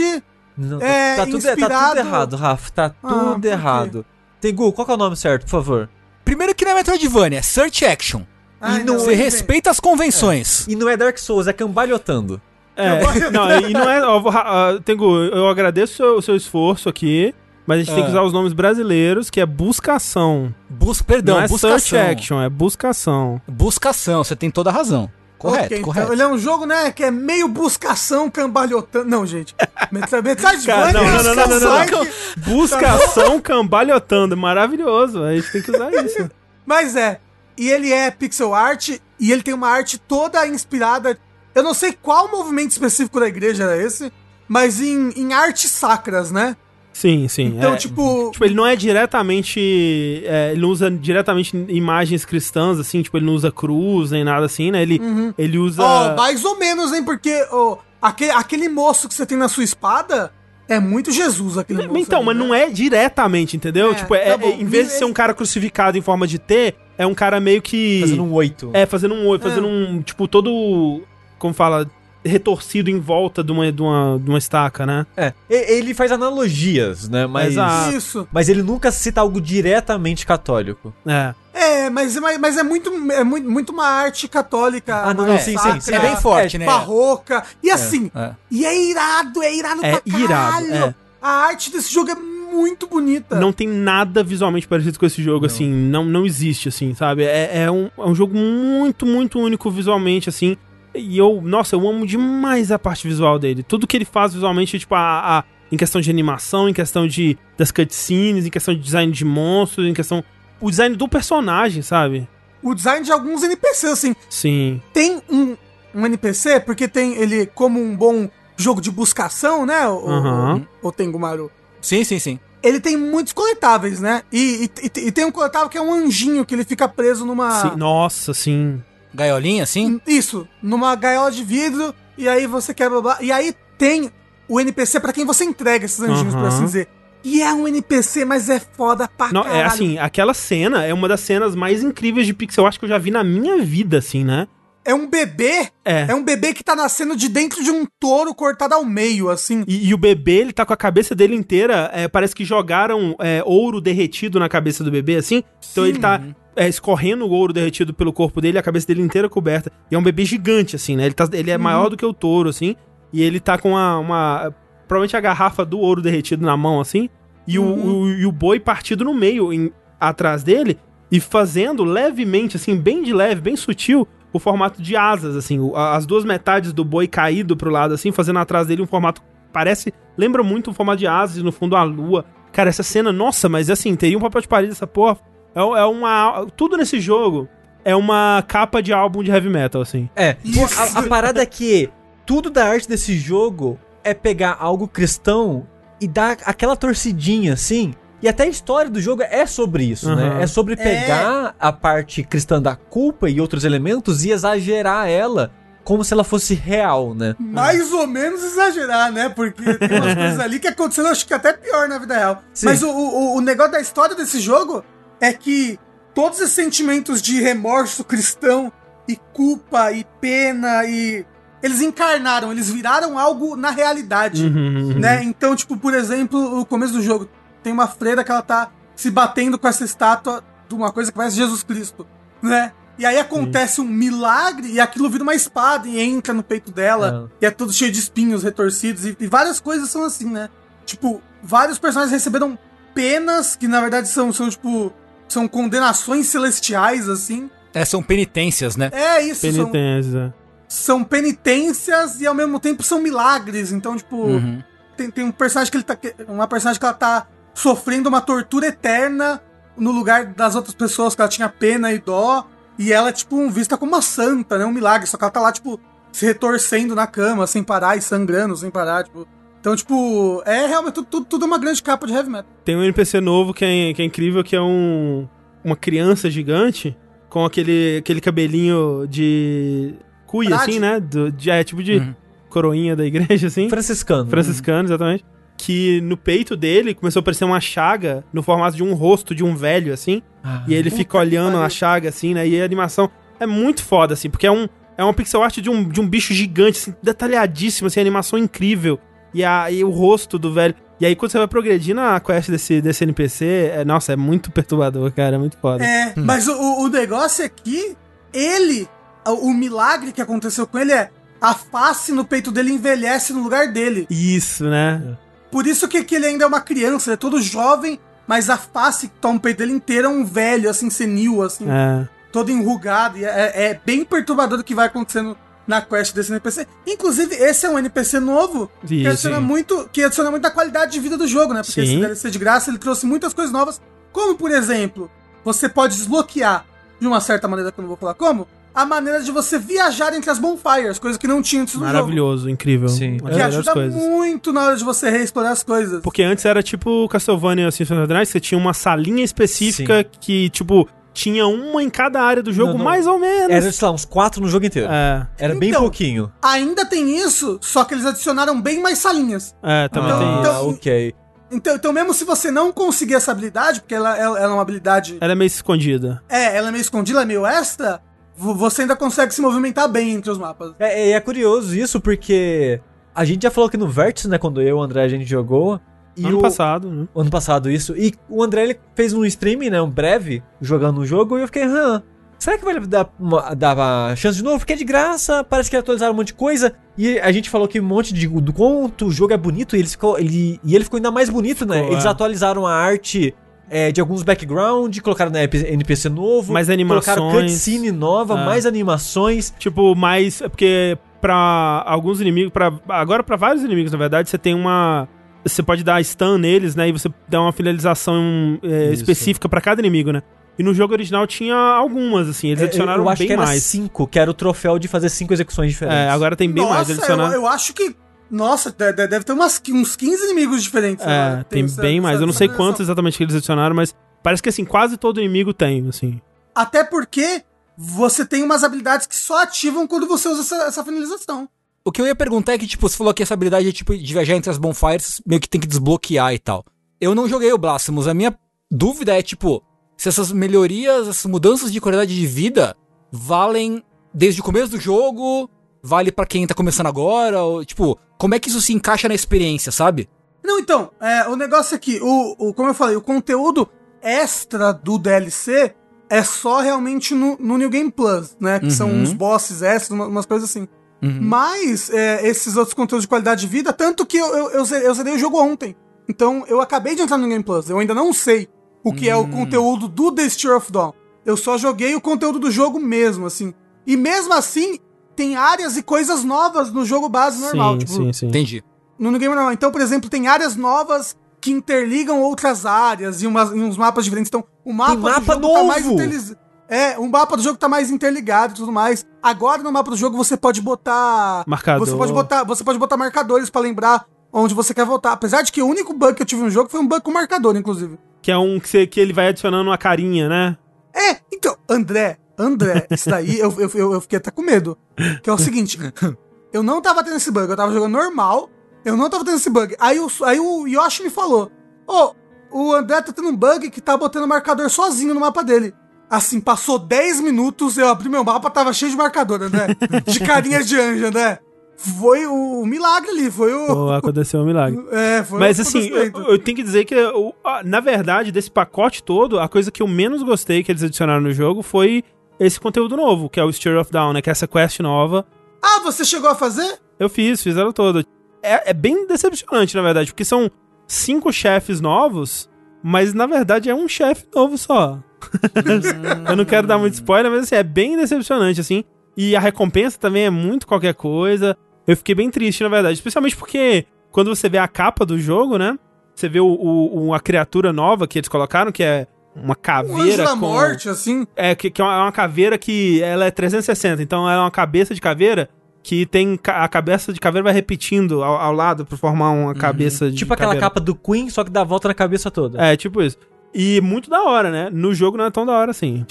Não, É, tá, tudo, tá inspirado- tudo errado, Rafa. Tá Ah, tudo quê? errado. Tengu, qual que é o nome certo, por favor? Primeiro que não é Metroidvania, é Search Action. Ai, não- não, Você bem. respeita as convenções. E não é Dark Souls, é cambalhotando. É, não, e não é. ó, ah, Tengu, eu agradeço o seu, o seu esforço aqui, mas a gente tem que É. usar os nomes brasileiros, que é buscação. Bus, perdão, não é buscação. search action, é buscação. Buscação, você tem toda a razão. Correto, Ok, correto. Então, ele é um jogo, né, que é meio buscação cambalhotando. Não, gente. Metroidvania, Cara, não, não, não, não, não, não. Sonic, Buscação cambalhotando, maravilhoso. A gente tem que usar isso. Mas é. E ele é pixel art e ele tem uma arte toda inspirada. Eu não sei qual movimento específico da igreja era esse, mas em, em artes sacras, né? Sim, sim. Então, é. tipo. Tipo, ele não é diretamente. é, ele não usa diretamente imagens cristãs, assim, tipo, ele não usa cruz nem nada assim, né? Ele, ele usa. Ó, mais ou menos, hein? Porque ó, aquele, aquele moço que você tem na sua espada é muito Jesus, aquele moço. Então, ali, mas né? não é diretamente, entendeu? É, tipo, é, tá é- em vez de ser um cara crucificado em forma de T, é um cara meio que. Fazendo um oito. É, fazendo um olho, fazendo um. Tipo, todo. Como fala? Retorcido em volta de uma, de uma, de uma estaca, né? É. Ele faz analogias, né? Mas. Exato. Isso. Mas ele nunca cita algo diretamente católico. É. É, mas, mas, é, muito, é muito, muito uma arte católica. Ah, não, não, sim, sim, sacra, sim. É bem forte, É, né? Barroca. E assim, É. e é irado, é irado É pra irado, caralho. é. A arte desse jogo é muito bonita. Não tem nada visualmente parecido com esse jogo, assim. Não, não existe, assim, sabe? É, é, um, é um jogo muito, muito único visualmente, assim. E eu, nossa, eu amo demais a parte visual dele. Tudo que ele faz visualmente, tipo, a, a- em questão de animação, em questão de das cutscenes, em questão de design de monstros, em questão. O design do personagem, sabe? O design de alguns NPCs, assim, Sim. tem um, um NPC, porque tem ele como um bom jogo de buscação, né, o, Aham. o, o Tengumaru. Sim, sim, sim. Ele tem muitos coletáveis, né? E, e, e- e tem um coletável que é um anjinho, que ele fica preso numa... sim. Nossa, sim. Gaiolinha, assim? Isso, numa gaiola de vidro, e aí você quebra blá, E aí tem o NPC pra quem você entrega esses anjinhos, por Aham. assim dizer. E é um NPC, mas é foda pra Não, caralho. é assim, aquela cena é uma das cenas mais incríveis de pixel art que eu já vi na minha vida, assim, né? É um bebê, É. é um bebê que tá nascendo de dentro de um touro cortado ao meio, assim. E, e o bebê, ele tá com a cabeça dele inteira, é, parece que jogaram é, ouro derretido na cabeça do bebê, assim. Então ele tá é, escorrendo o ouro derretido pelo corpo dele, a cabeça dele inteira coberta. E é um bebê gigante, assim, né? Ele, tá, ele é maior do que o touro, assim. E ele tá com uma, uma- Provavelmente a garrafa do ouro derretido na mão, assim. E, o, o- e o boi partido no meio, em- atrás dele. E fazendo levemente, assim, bem de leve, bem sutil, o formato de asas, assim. o- as duas metades do boi caído pro lado, assim, fazendo atrás dele um formato parece. Lembra muito um formato de asas e no fundo a lua. Cara, essa cena, nossa, mas assim, teria um papel de parede essa porra. É, é uma. Tudo nesse jogo é uma capa de álbum de heavy metal, assim. É, a, a parada é que tudo da arte desse jogo é pegar algo cristão e dar aquela torcidinha assim. E até a história do jogo é sobre isso, Aham. né? É sobre pegar a parte cristã da culpa e outros elementos e exagerar ela como se ela fosse real, né? Mais ou menos exagerar, né? Porque tem umas coisas ali que aconteceram, acho que até pior na vida real. Sim. Mas o, o, o negócio da história desse jogo é que todos esses sentimentos de remorso cristão e culpa e pena e. Eles encarnaram, eles viraram algo na realidade. Uhum, uhum. né? Então, tipo, por exemplo, no começo do jogo, tem uma freira que ela tá se batendo com essa estátua de uma coisa que parece Jesus Cristo, né? E aí acontece um milagre e aquilo vira uma espada e entra no peito dela. E é tudo cheio de espinhos retorcidos e, e várias coisas são assim, né? Tipo, vários personagens receberam penas que na verdade são, são tipo, são condenações celestiais, assim. É, são penitências, né? É isso, são, Penitência. são penitências e ao mesmo tempo são milagres. Então, tipo, Uhum. tem, tem um personagem que ele tá. Uma personagem que ela tá sofrendo uma tortura eterna no lugar das outras pessoas que ela tinha pena e dó. E ela é, tipo, vista como uma santa, né? Um milagre. Só que ela tá lá, tipo, se retorcendo na cama, sem parar, e sangrando sem parar, tipo. Então, tipo, é realmente tudo, tudo, tudo uma grande capa de heavy metal. Tem um NPC novo que é, que é incrível, que é um uma criança gigante com aquele, aquele cabelinho de cuia, assim, né? Do, de, é, tipo de Uhum. coroinha da igreja, assim. Franciscano. Franciscano, exatamente. Que no peito dele começou a aparecer uma chaga no formato de um rosto de um velho, assim. Ah. E ele fica olhando a chaga, assim, né? E a animação é muito foda, assim, porque é um, é uma pixel art de um, de um bicho gigante, assim, detalhadíssimo, assim, animação incrível. E, a, e o rosto do velho. E aí, quando você vai progredir na quest desse, desse NPC, é, nossa, é muito perturbador, cara, é muito foda. É, mas o, o- negócio é que ele, o, o milagre que aconteceu com ele é a face no peito dele envelhece no lugar dele. Isso, né? Por isso que, que ele ainda é uma criança, ele é todo jovem, mas a face que toma o peito dele inteiro é um velho, assim, senil, assim, É. todo enrugado. E é, é bem perturbador o que vai acontecendo na quest desse NPC. Inclusive, esse é um NPC novo que Isso, adiciona sim. muito, que adiciona muito a qualidade de vida do jogo, né? Porque Sim. esse DLC de graça ele trouxe muitas coisas novas, como por exemplo, você pode desbloquear de uma certa maneira que eu não vou falar como, a maneira de você viajar entre as bonfires, coisa que não tinha antes no jogo. Maravilhoso, incrível. Sim. Que melhores ajuda coisas. muito na hora de você reexplorar as coisas. Porque antes era tipo Castlevania Symphony of the Night, você tinha uma salinha específica que, tipo, tinha uma em cada área do jogo, Não, não. mais ou menos. Era, sei lá, uns quatro no jogo inteiro. É, Era bem Então, pouquinho. Ainda tem isso, só que eles adicionaram bem mais salinhas. é, também Então- tem isso. então- Ah, ok. Então, então mesmo se você não conseguir essa habilidade, porque ela, ela, ela é uma habilidade. Ela é meio escondida. É, ela é meio escondida, ela é meio extra. vo- Você ainda consegue se movimentar bem entre os mapas. É, é, é curioso isso, porque a gente já falou aqui no Vértice, né, quando eu e o André a gente jogou. E ano o, passado, né? Ano passado, isso. E o André ele fez um stream, né, um breve, jogando o jogo, e eu fiquei, hã, será que vai dar, uma, dar uma chance de novo? Porque é de graça, parece que atualizaram um monte de coisa. E a gente falou que um monte de do quanto o jogo é bonito, e ele ficou, ele, e ele ficou ainda mais bonito, né? Ficou, Eles é. atualizaram a arte é, de alguns background, colocaram né, NPC novo, Mais colocaram animações. cutscene nova, É. mais animações. Tipo, mais. É porque pra alguns inimigos. Pra, agora, pra vários inimigos, na verdade, você tem uma. Você pode dar stun neles, né? E você dá uma finalização é, específica pra cada inimigo, né? E no jogo original tinha algumas, assim. Eles É, adicionaram eu acho bem que era mais. cinco, que era o troféu de fazer cinco execuções diferentes. É, agora tem bem mais. Eles Nossa, eu, eu acho que. Nossa, de- de- deve ter umas, uns 15 inimigos diferentes. É, né? tem essa- bem mais. essa- Eu não sei quantos exatamente que eles adicionaram, mas parece que assim, quase todo inimigo tem, assim. Até porque você tem umas habilidades que só ativam quando você usa essa, essa finalização. O que eu ia perguntar é que, tipo, você falou que essa habilidade é, tipo, de viajar entre as bonfires, meio que tem que desbloquear e tal. Eu não joguei o Blasphemous. A minha dúvida é, tipo, se essas melhorias, essas mudanças de qualidade de vida valem desde o começo do jogo, vale pra quem tá começando agora, ou, tipo, como é que isso se encaixa na experiência, sabe? Não, então, é, o negócio é que, o, o, como eu falei, o conteúdo extra do DLC é só realmente no, no New Game Plus, né? Que são Uhum. uns bosses extras, uma- umas coisas assim. Uhum. Mas é, esses outros conteúdos de qualidade de vida, tanto que eu, eu, eu, zerei, eu zerei o jogo ontem. Então eu acabei de entrar no Game Plus. Eu ainda não sei o que é o conteúdo do The Steer of Dawn. Eu só joguei o conteúdo do jogo mesmo, assim. E mesmo assim, tem áreas e coisas novas no jogo base normal. sim, tipo, sim, sim. Entendi. no Game normal. Então, por exemplo, tem áreas novas que interligam outras áreas e, umas, e uns mapas diferentes. Então, o mapa, Tem mapa do jogo tá mais novo! É, o mapa do jogo tá mais interligado e tudo mais. Agora no mapa do jogo você pode botar Marcador. você pode botar, você pode botar marcadores pra lembrar onde você quer voltar. Apesar de que o único bug que eu tive no jogo foi um bug com marcador, inclusive. Que é um que, você- que ele vai adicionando uma carinha, né? É, então, André, André, isso daí eu, eu, eu, fiquei até com medo. Que é o seguinte, eu não tava tendo esse bug, eu tava jogando normal, eu não tava tendo esse bug. Aí o, aí o Yoshi me falou, ô, o André tá tendo um bug que tá botando marcador sozinho no mapa dele. Assim, passou 10 minutos, eu abri meu mapa, tava cheio de marcador, André. De carinhas de anjo, André. Foi o, o milagre ali, foi o... Pô, aconteceu um milagre. É, foi Mas assim, eu, eu tenho que dizer que, eu- na verdade, desse pacote todo, a coisa que eu menos gostei que eles adicionaram no jogo foi esse conteúdo novo, que é o Steer of Down, né? Que é essa quest nova. Ah, você chegou a fazer? Eu fiz, fiz ela toda. É, é bem decepcionante, na verdade, porque são cinco chefes novos, mas na verdade é um chefe novo só. eu não quero dar muito spoiler, mas assim, é bem decepcionante, assim. E a recompensa também é muito qualquer coisa. Eu fiquei bem triste, na verdade. Especialmente porque quando você vê a capa do jogo, né? Você vê o, o- o- a criatura nova que eles colocaram, que é uma Um anjo caveira da com... morte, assim. É, que, que é uma caveira que ela é 360, então ela é uma cabeça de caveira que tem a cabeça de caveira vai repetindo ao, ao lado pra formar uma cabeça de Tipo aquela caveira. capa do Queen, só que dá a volta na cabeça toda. É, tipo isso. E muito da hora, né? No jogo não é tão da hora assim.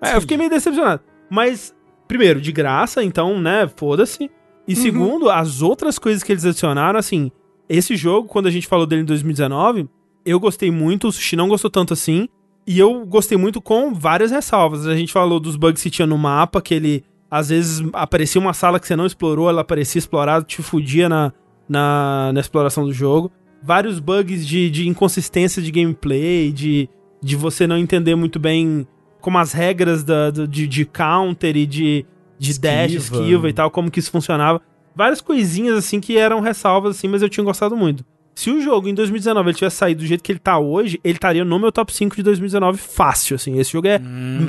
é, eu fiquei meio decepcionado. Mas, primeiro, de graça, então, né, foda-se. E segundo, as outras coisas que eles adicionaram, assim, esse jogo, quando a gente falou dele em 2019, eu gostei muito, o Sushi não gostou tanto assim. E eu gostei muito com várias ressalvas. A gente falou dos bugs que tinha no mapa, que ele, às vezes, aparecia uma sala que você não explorou, ela aparecia explorada, te fudia na, na, na exploração do jogo. Vários bugs de, de inconsistência de gameplay, de, de você não entender muito bem como as regras da, do- de, de counter e de, de dash, Esquiva. esquiva e tal, como que isso funcionava. Várias coisinhas, assim, que eram ressalvas, assim, mas eu tinha gostado muito. Se o jogo em 2019 ele tivesse saído do jeito que ele tá hoje, ele estaria no meu top 5 de 2019 fácil, assim. Esse jogo é,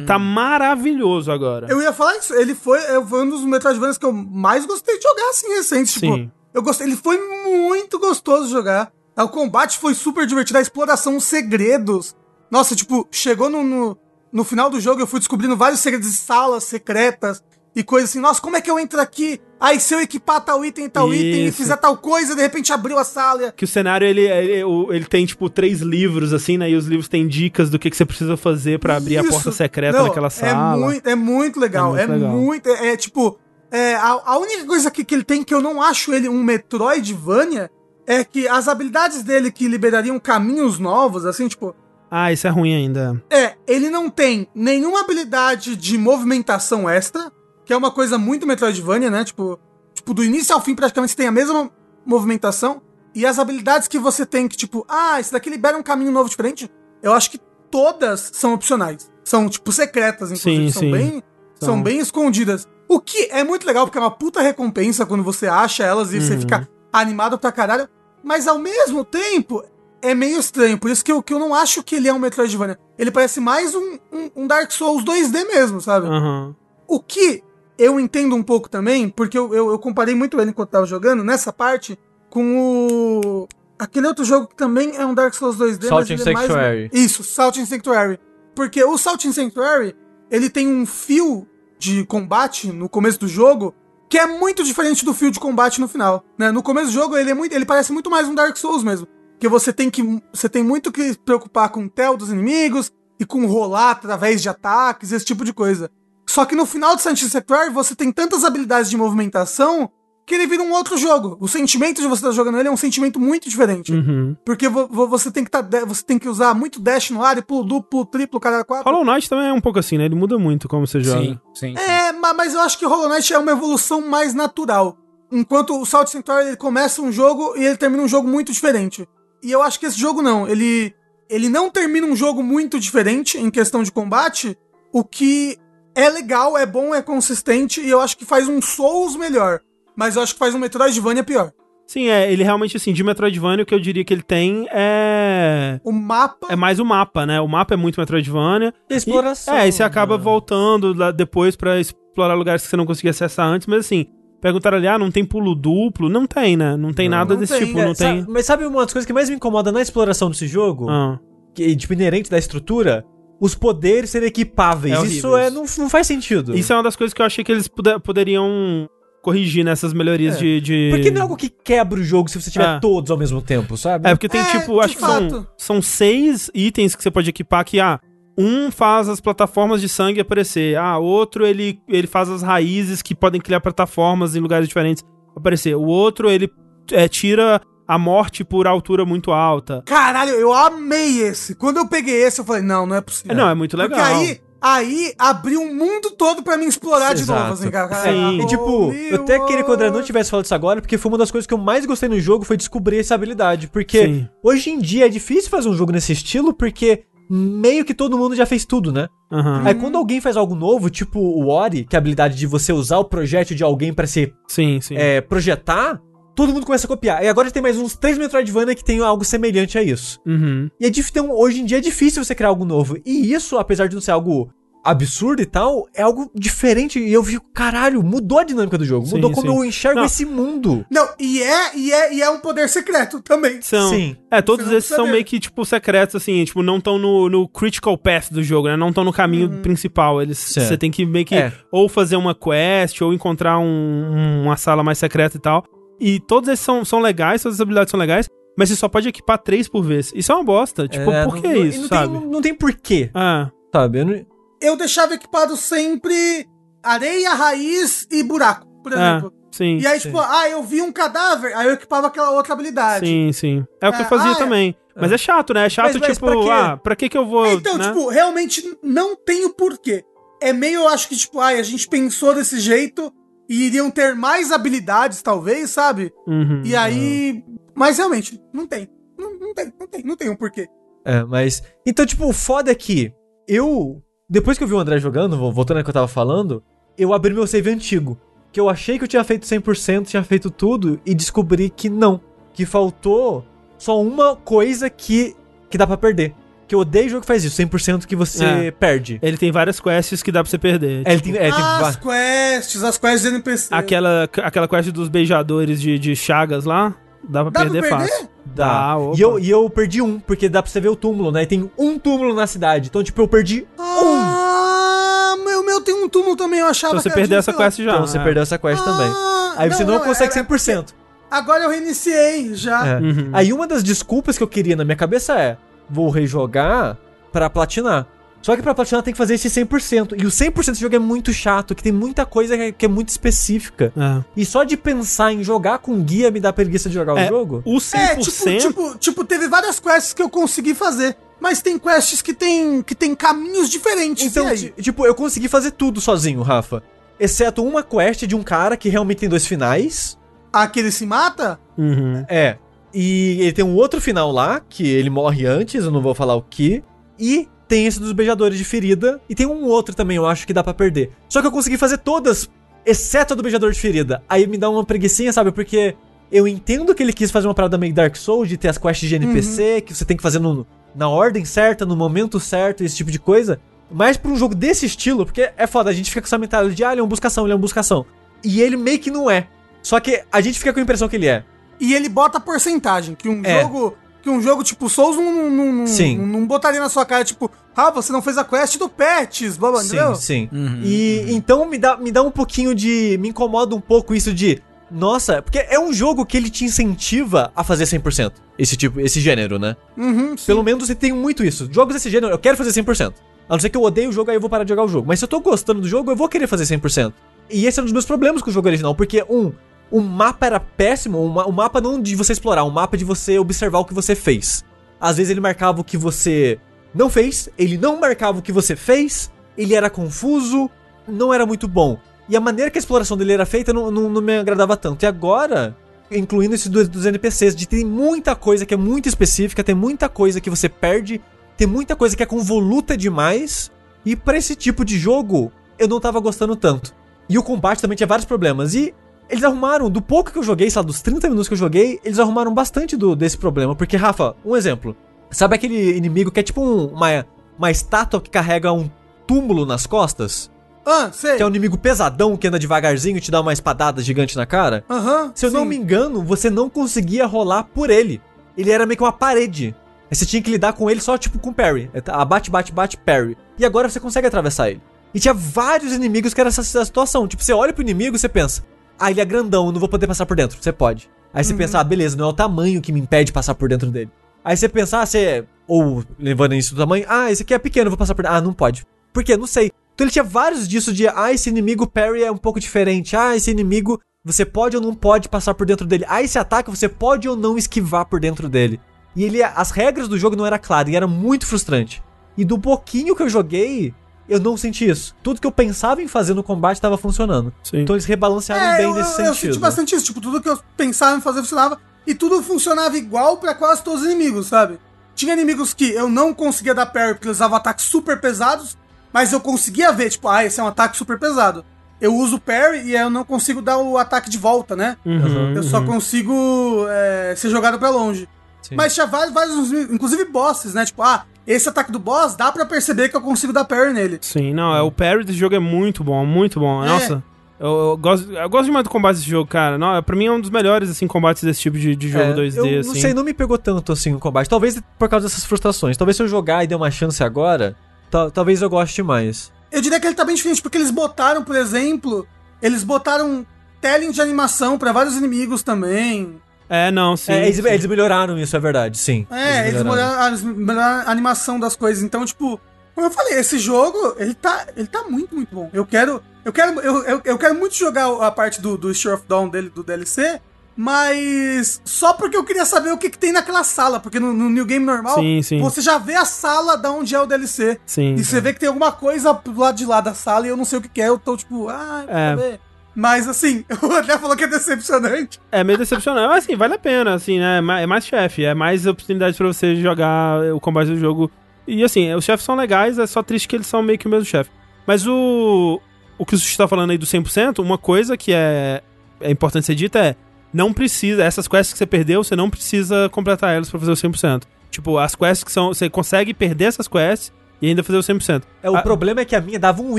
tá maravilhoso agora. Eu ia falar isso, ele foi, foi um dos Metroidvanias que eu mais gostei de jogar, assim, recente. Tipo, Sim. eu gostei, ele foi muito gostoso de jogar. O combate foi super divertido, a exploração, os segredos. Nossa, tipo, chegou no, no, no final do jogo, eu fui descobrindo vários segredos de salas secretas e coisas assim. Nossa, como é que eu entro aqui? Aí, se eu equipar tal item e tal item e Isso. fizer tal coisa, de repente abriu a sala. Que o cenário, ele, ele, ele tem, tipo, três livros, assim, né? E os livros têm dicas do que, que você precisa fazer pra abrir a Isso. porta secreta Não, naquela sala. É muito, é muito legal. É É muito muito. legal. É, é, tipo. é, a, a única coisa que, que ele tem que eu não acho ele um Metroidvania é que as habilidades dele que liberariam caminhos novos, assim, tipo. Ah, isso é ruim ainda. É, ele não tem nenhuma habilidade de movimentação extra, que é uma coisa muito Metroidvania, né? Tipo, tipo do início ao fim praticamente você tem a mesma movimentação. E as habilidades que você tem que, tipo, ah, esse daqui libera um caminho novo diferente, eu acho que todas são opcionais. São, tipo, secretas, inclusive. Sim, são sim. bem. São São. bem escondidas. O que é muito legal, porque é uma puta recompensa quando você acha elas e você Uhum. fica animado pra caralho. Mas ao mesmo tempo, é meio estranho. Por isso que eu, que eu não acho que ele é um Metroidvania. Ele parece mais um, um, um Dark Souls 2D mesmo, sabe? Aham. O que eu entendo um pouco também, porque eu, eu, eu comparei muito ele enquanto tava jogando, nessa parte, com o. Aquele outro jogo que também é um Dark Souls 2D, Salt mas and ele é mais- Sanctuary. Isso, Salt and Sanctuary. Porque o Salt and Sanctuary, ele tem um fio de combate no começo do jogo que é muito diferente do fio de combate no final. Né? No começo do jogo, ele, é muito, ele parece muito mais um Dark Souls mesmo. Que você tem que. Você tem muito que se preocupar com o tel dos inimigos e com rolar através de ataques, esse tipo de coisa. Só que no final de Sanctuary, você tem tantas habilidades de movimentação que ele vira um outro jogo. O sentimento de você estar jogando ele é um sentimento muito diferente. Uhum. Porque vo- vo- você tem que tá, você tem que usar muito dash no ar e pulo duplo, triplo, cara quatro. Hollow Knight também é um pouco assim, né? Ele muda muito como você joga. Sim, sim. É, ma- mas eu acho que Hollow Knight é uma evolução mais natural. Enquanto o Salt Sanctuary ele começa um jogo e ele termina um jogo muito diferente. E eu acho que esse jogo não, ele ele não termina um jogo muito diferente em questão de combate, o que é legal, é bom, é consistente e eu acho que faz um Souls melhor. Mas eu acho que faz um Metroidvania pior. Sim, é, ele realmente, assim, de Metroidvania, o que eu diria que ele tem é. O mapa É mais o mapa, né? O mapa é muito Metroidvania. Exploração. E, é, e você acaba né? voltando lá depois pra explorar lugares que você não conseguia acessar antes, mas assim, perguntaram ali, ah, não tem pulo duplo? Não tem, né? Não tem Não. nada Não desse tem. tipo, É, não tem. mas sabe uma das coisas que mais me incomoda na exploração desse jogo? Ah. Que, tipo, inerente da estrutura? Os poderes serem equipáveis. É isso é, não, não faz sentido. Isso é uma das coisas que eu achei que eles poderiam corrigir nessas melhorias É. de, de. Porque não é algo que quebra o jogo se você tiver É. todos ao mesmo tempo, sabe? É, porque tem É, tipo, acho que são, fato. são seis itens que você pode equipar que, ah, um faz as plataformas de sangue aparecer, ah, outro ele, ele faz as raízes que podem criar plataformas em lugares diferentes aparecer, o outro ele é, tira a morte por altura muito alta. Caralho, eu amei esse. Quando eu peguei esse, eu falei, não, não é possível. É, não, é muito legal. Porque aí, aí abriu um mundo todo pra mim explorar de Exato. novo, assim, cara. Sim. E tipo, eu até queria que o André não tivesse falado isso agora, porque foi uma das coisas que eu mais gostei no jogo foi descobrir essa habilidade. Porque Sim. hoje em dia é difícil fazer um jogo nesse estilo, porque meio que todo mundo já fez tudo, né? Aham. Aí quando alguém faz algo novo, tipo o Ori, que é a habilidade de você usar o projétil de alguém pra se Sim, sim. é, projetar, todo mundo começa a copiar. E agora tem mais uns três Metroidvania que tem algo semelhante a isso. Uhum. E é então, hoje em dia é difícil você criar algo novo. E isso, apesar de não ser algo absurdo e tal, é algo diferente. E eu fico, caralho, mudou a dinâmica do jogo. Sim, mudou como sim. eu enxergo Não. esse mundo. Não, e é, e é, e é um poder secreto também. São. Sim. É, todos esses são meio que, tipo, secretos, assim, tipo, não estão no, no critical path do jogo, né? Não estão no caminho Uhum. principal. Eles, você tem que meio que É. ou fazer uma quest, ou encontrar um- uma sala mais secreta e tal. E todos esses são, são legais, todas as habilidades são legais, mas você só pode equipar três por vez. Isso é uma bosta. Tipo, É, por que não- isso, não sabe? Tem, não tem porquê, Ah, sabe? Eu não- Eu deixava equipado sempre areia, raiz e buraco, por é, exemplo. sim. E aí, tipo, ah, eu vi um cadáver, aí eu equipava aquela outra habilidade. Sim, sim. É o que eu É, fazia ah, é. também. Mas é chato, né? É chato, Mas- mas tipo, pra quê? ah, pra que que eu vou, Então, né? tipo, realmente não tem o porquê. É meio, eu acho que, tipo, ai, a gente pensou desse jeito e iriam ter mais habilidades, talvez, sabe? Uhum. E aí. Mas realmente, não tem. Não, não tem, não tem, não tem um porquê. É, mas. Então, tipo, o foda é que eu. Depois que eu vi o André jogando, vo- voltando ao que eu tava falando, eu abri meu save antigo. Que eu achei que eu tinha feito 100%, tinha feito tudo, e descobri que não. Que faltou só uma coisa que, que dá pra perder. Que eu odeio jogo que faz isso, 100% que você É. perde. Ele tem várias quests que dá pra você perder. É, ele tem, é, tem va- as quests, as quests de NPC. Aquela, aquela quest dos beijadores de, de Chagas lá, dá pra Dá pra perder perder? fácil. Dá. Opa. e, eu, e eu perdi um, porque dá pra você ver o túmulo, né? E tem um túmulo na cidade. Então, tipo, eu perdi um. Ah, meu, meu tem um túmulo também, eu achava Então você perdeu de essa quest já. Então você é. perdeu essa quest também. Ah, Aí você não, consegue era- 100%. Agora eu reiniciei já. É. Uhum. Aí uma das desculpas que eu queria na minha cabeça é: vou rejogar pra platinar. Só que pra platinar tem que fazer esse 100%. E o 100% desse jogo é muito chato, que tem muita coisa que é, que é muito específica. É. E só de pensar em jogar com guia me dá preguiça de jogar É, o jogo. O 100%. É, tipo, tipo, tipo, teve várias quests que eu consegui fazer. Mas tem quests que tem, que tem caminhos diferentes. Então, tipo, eu consegui fazer tudo sozinho, Rafa. Exceto uma quest de um cara que realmente tem dois finais. Aquele se mata? Uhum. É. E ele tem um outro final lá, que ele morre antes, eu não vou falar o que. E tem esse dos beijadores de ferida. E tem um outro também, eu acho que dá pra perder. Só que eu consegui fazer todas, exceto a do beijador de ferida. Aí me dá uma preguicinha, sabe? Porque eu entendo que ele quis fazer uma parada meio Dark Souls, de ter as quests de NPC, que você tem que fazer no- na ordem certa, no momento certo, esse tipo de coisa. Mas pra um jogo desse estilo, porque é foda, a gente fica com essa mentalidade de, ah, ele é um buscação, ele é um buscação. E ele meio que não é. Só que a gente fica com a impressão que ele é. E ele bota porcentagem. Que um É. jogo. Que um jogo tipo Souls não, não, não, Sim. não, botaria na sua cara, tipo, ah, você não fez a quest do Pets, blá blá, entendeu? Sim, sim. Uhum. E então me dá, me dá um pouquinho de. Me incomoda um pouco isso de. Nossa, porque é um jogo que ele te incentiva a fazer 100%. Esse tipo, esse gênero, né? Uhum, sim. Pelo menos você tem muito isso. Jogos desse gênero, eu quero fazer 100%. A não ser que eu odeie o jogo, aí eu vou parar de jogar o jogo. Mas se eu tô gostando do jogo, eu vou querer fazer 100%. E esse é um dos meus problemas com o jogo original, porque, um, o mapa era péssimo, o, ma- o mapa não de você explorar, o mapa de você observar o que você fez. Às vezes ele marcava o que você não fez, ele não marcava o que você fez, ele era confuso, não era muito bom. E a maneira que a exploração dele era feita não, não, não me agradava tanto. E agora, incluindo esse dos, dos NPCs, de ter muita coisa que é muito específica, tem muita coisa que você perde, tem muita coisa que é convoluta demais. E pra esse tipo de jogo, eu não tava gostando tanto. E o combate também tinha vários problemas. E eles arrumaram, do pouco que eu joguei, sei lá, dos 30 minutos que eu joguei, eles arrumaram bastante do, desse problema. Porque, Rafa, um exemplo. Sabe aquele inimigo que é tipo um- uma, uma estátua que carrega um túmulo nas costas? Ah, sei. Que é um inimigo pesadão que anda devagarzinho e te dá uma espadada gigante na cara? Aham. Se eu não sim. me engano, você não conseguia rolar por ele. Ele era meio que uma parede. Aí você tinha que lidar com ele só tipo com parry. É, tá, Bate, bate, bate, parry. E agora você consegue atravessar ele. E tinha vários inimigos que era essa, essa situação. Tipo, você olha pro inimigo e você pensa: Ah, ele é grandão, eu não vou poder passar por dentro. Você pode. Aí você pensa: Ah, beleza, não é o tamanho que me impede de passar por dentro dele. Aí você pensa: Ah, você. Ou levando isso do tamanho: Ah, esse aqui é pequeno, eu vou passar por dentro. Ah, não pode. Por quê? Não sei. Então ele tinha vários disso de: Ah, esse inimigo parry é um pouco diferente. Ah, esse inimigo você pode ou não pode passar por dentro dele. Ah, esse ataque você pode ou não esquivar por dentro dele. E ele, as regras do jogo não era claras e era muito frustrante. E do pouquinho que eu joguei, eu não senti isso. Tudo que eu pensava em fazer no combate estava funcionando. Sim. Então eles rebalancearam É, bem eu, nesse eu, eu sentido. senti bastante isso. Tipo, tudo que eu pensava em fazer funcionava. E tudo funcionava igual pra quase todos os inimigos, sabe? Tinha inimigos que eu não conseguia dar parry porque eles usavam ataques super pesados, mas eu conseguia ver, tipo, ah, esse é um ataque super pesado. Eu uso parry e aí eu não consigo dar o ataque de volta, né? Uhum, Eu só uhum. consigo é, ser jogado pra longe. Sim. Mas tinha vários, vários, inclusive bosses, né? Tipo, ah, esse ataque do boss dá pra perceber que eu consigo dar parry nele. Sim, não, é, o parry desse jogo é muito bom, muito bom. É. Nossa, eu, eu gosto, eu gosto demais do combate desse jogo, cara. Não, pra mim é um dos melhores, assim, combates desse tipo de, de jogo É, 2D, eu assim. não sei, não me pegou tanto assim o combate. Talvez por causa dessas frustrações. Talvez se eu jogar e der uma chance agora, ta- talvez eu goste mais. Eu diria que ele tá bem diferente, porque eles botaram, por exemplo, eles botaram telling de animação pra vários inimigos também. É, não, sim. É, eles, sim. eles melhoraram isso, é verdade, sim. É, eles melhoraram, eles melhoraram a animação das coisas. Então, tipo, como eu falei, esse jogo, ele tá, ele tá muito, muito bom. Eu quero, eu quero, eu, eu, eu quero muito jogar a parte do, do Share of Dawn dele, do DLC, mas só porque eu queria saber o que, que tem naquela sala, porque no, no New Game normal, Sim, sim. você já vê a sala da onde é o DLC. Sim. E você vê que tem alguma coisa pro lado de lá da sala e eu não sei o que, que é, eu tô tipo, ah, É. Mas assim, o André falou que é decepcionante. É meio decepcionante, mas assim, vale a pena, assim, né? É É mais chefe, é mais oportunidade pra você jogar o combate do jogo. E assim, os chefes são legais, é só triste que eles são meio que o mesmo chefe. Mas o. O que o Sushi tá falando aí do 100%, uma coisa que é, é importante ser dita é: não precisa, essas quests que você perdeu, você não precisa completar elas pra fazer o 100%. Tipo, as quests que são. Você consegue perder essas quests e ainda fazer o 100%. É, o Ah, problema é que a minha dava um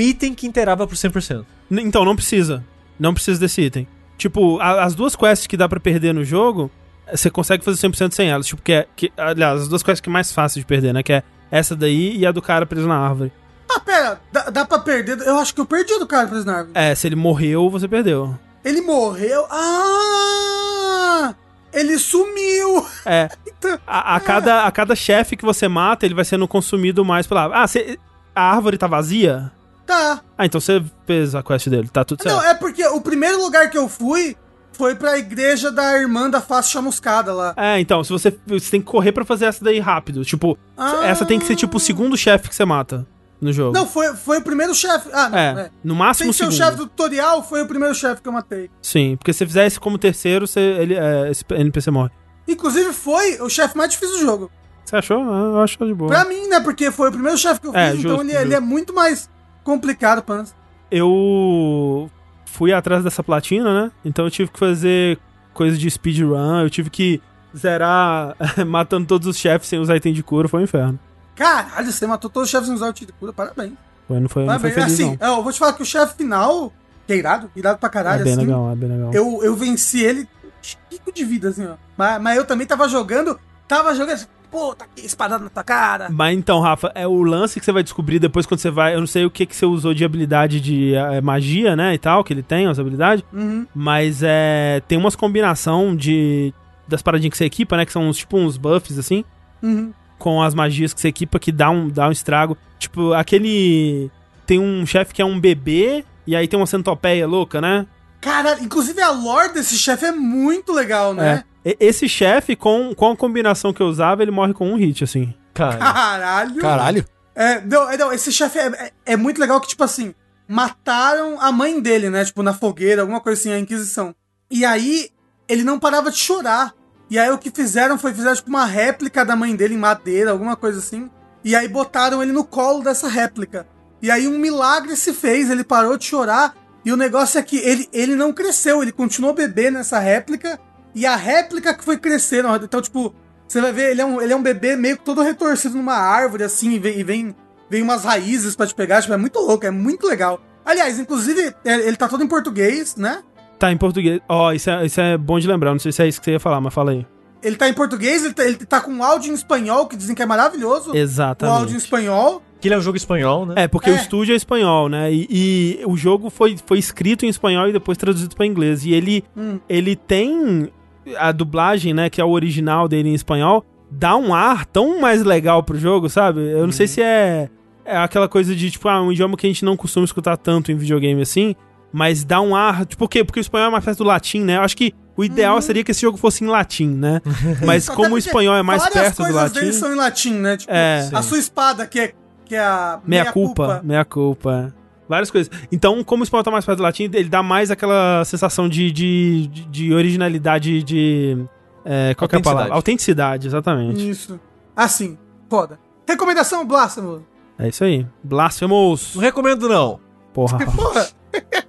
item que inteirava por 100%. N- Então, não precisa. Não precisa desse item. Tipo, a- as duas quests que dá pra perder no jogo, você consegue fazer 100% sem elas. Tipo, que é. Que, aliás, as duas quests que é mais fácil de perder, né? Que é essa daí e a do cara preso na árvore. Ah, pera, dá, dá pra perder. Eu acho que eu perdi a do cara preso na árvore. É, se ele morreu, você perdeu. Ele morreu. Ah! Ele sumiu! É. Então, A, a cada, a cada chefe que você mata, ele vai sendo consumido mais pela. Ah, você, a árvore tá vazia? Tá. Ah, então você fez a quest dele, tá tudo certo. Não, é porque o primeiro lugar que eu fui foi pra igreja da irmã da face chamuscada lá. É, então, se você, você tem que correr pra fazer essa daí rápido. Tipo, Ah. essa tem que ser tipo o segundo chefe que você mata no jogo. Não, foi, foi o primeiro chefe. Ah, não, É, é. no máximo o ser o chefe do tutorial, foi o primeiro chefe que eu matei. Sim, porque se você fizer esse como terceiro, você, ele, é, esse NPC morre. Inclusive, foi o chefe mais difícil do jogo. Você achou? Ah, Eu acho de boa. Pra mim, né? Porque foi o primeiro chefe que eu fiz, É, então justo, ele, justo. ele é muito mais complicado pra nós. Eu fui atrás dessa platina, né? Então eu tive que fazer coisa de speedrun, eu tive que zerar matando todos os chefes sem usar item de cura, foi um inferno. Caralho, você matou todos os chefes sem usar tiro de cura, parabéns. Foi, não foi, não foi parabéns. feliz, assim, eu vou te falar que o chefe final, que é irado, irado pra não. caralho, É bem assim. legal, é bem legal. Eu, eu venci ele pico de vida, assim, ó. Mas, mas eu também tava jogando, tava jogando pô, tá aqui espadada na tua cara. Mas então, Rafa, é o lance que você vai descobrir depois quando você vai. Eu não sei o que, que você usou de habilidade de eh, magia, né? E tal, que ele tem, as habilidades. Uhum. Mas é. Tem umas combinação de. Das paradinhas que você equipa, né? Que são uns, tipo uns buffs assim. Uhum. Com as magias que você equipa que dá um, dá um estrago. Tipo, aquele. Tem um chefe que é um bebê. E aí tem uma centopeia louca, né? Caralho, inclusive a lore desse chefe é muito legal, né? É. Esse chefe, com, com a combinação que eu usava, ele morre com um hit, assim. Cara, Caralho. Caralho. É, não, é, não, esse chefe é, é, é muito legal que, tipo assim, mataram a mãe dele, né? Tipo, na fogueira, alguma coisa assim, a Inquisição. E aí, ele não parava de chorar. E aí, o que fizeram foi, fizeram, tipo, uma réplica da mãe dele em madeira, alguma coisa assim. E aí, botaram ele no colo dessa réplica. E aí, um milagre se fez, ele parou de chorar. E o negócio é que ele, ele não cresceu, ele continuou bebê nessa réplica. E a réplica que foi crescendo. Então, tipo, você vai ver, ele é um, ele é um bebê meio que todo retorcido numa árvore, assim, e vem, e vem, vem umas raízes pra te pegar. Tipo, é muito louco, é muito legal. Aliás, inclusive, é- ele tá todo em português, né? Tá em português. Ó, isso, é, isso é bom de lembrar. Não sei se é isso que você ia falar, mas fala aí. Ele tá em português, ele tá, ele tá com áudio em espanhol, que dizem que é maravilhoso. O áudio em Exatamente. espanhol. que ele é um jogo espanhol, né? É, porque É. o estúdio é espanhol, né? E, e o jogo foi, foi escrito em espanhol e depois traduzido pra inglês. E ele, Hum. ele tem a dublagem, né? Que é o original dele em espanhol. Dá um ar tão mais legal pro jogo, sabe? Eu não sei se é, é aquela coisa de, tipo, ah, um idioma que a gente não costuma escutar tanto em videogame assim. Mas dá um ar. Tipo, por quê? Porque o espanhol é mais perto do latim, né? Eu acho que o ideal seria que esse jogo fosse em latim, né? Mas como o espanhol é mais perto do coisas latim. dele são em latim, né? Tipo, É. a sua espada, que é, que é a Meia culpa, meia culpa. Várias coisas. Então, como o espanhol tá mais perto do latim, ele dá mais aquela sensação de, de, de- de originalidade, de. É, qual que é a palavra? Autenticidade, exatamente. Isso. Assim, foda. Recomendação, Blasphemous. É isso aí. Blasphemous. Não recomendo, não. Porra, Porra,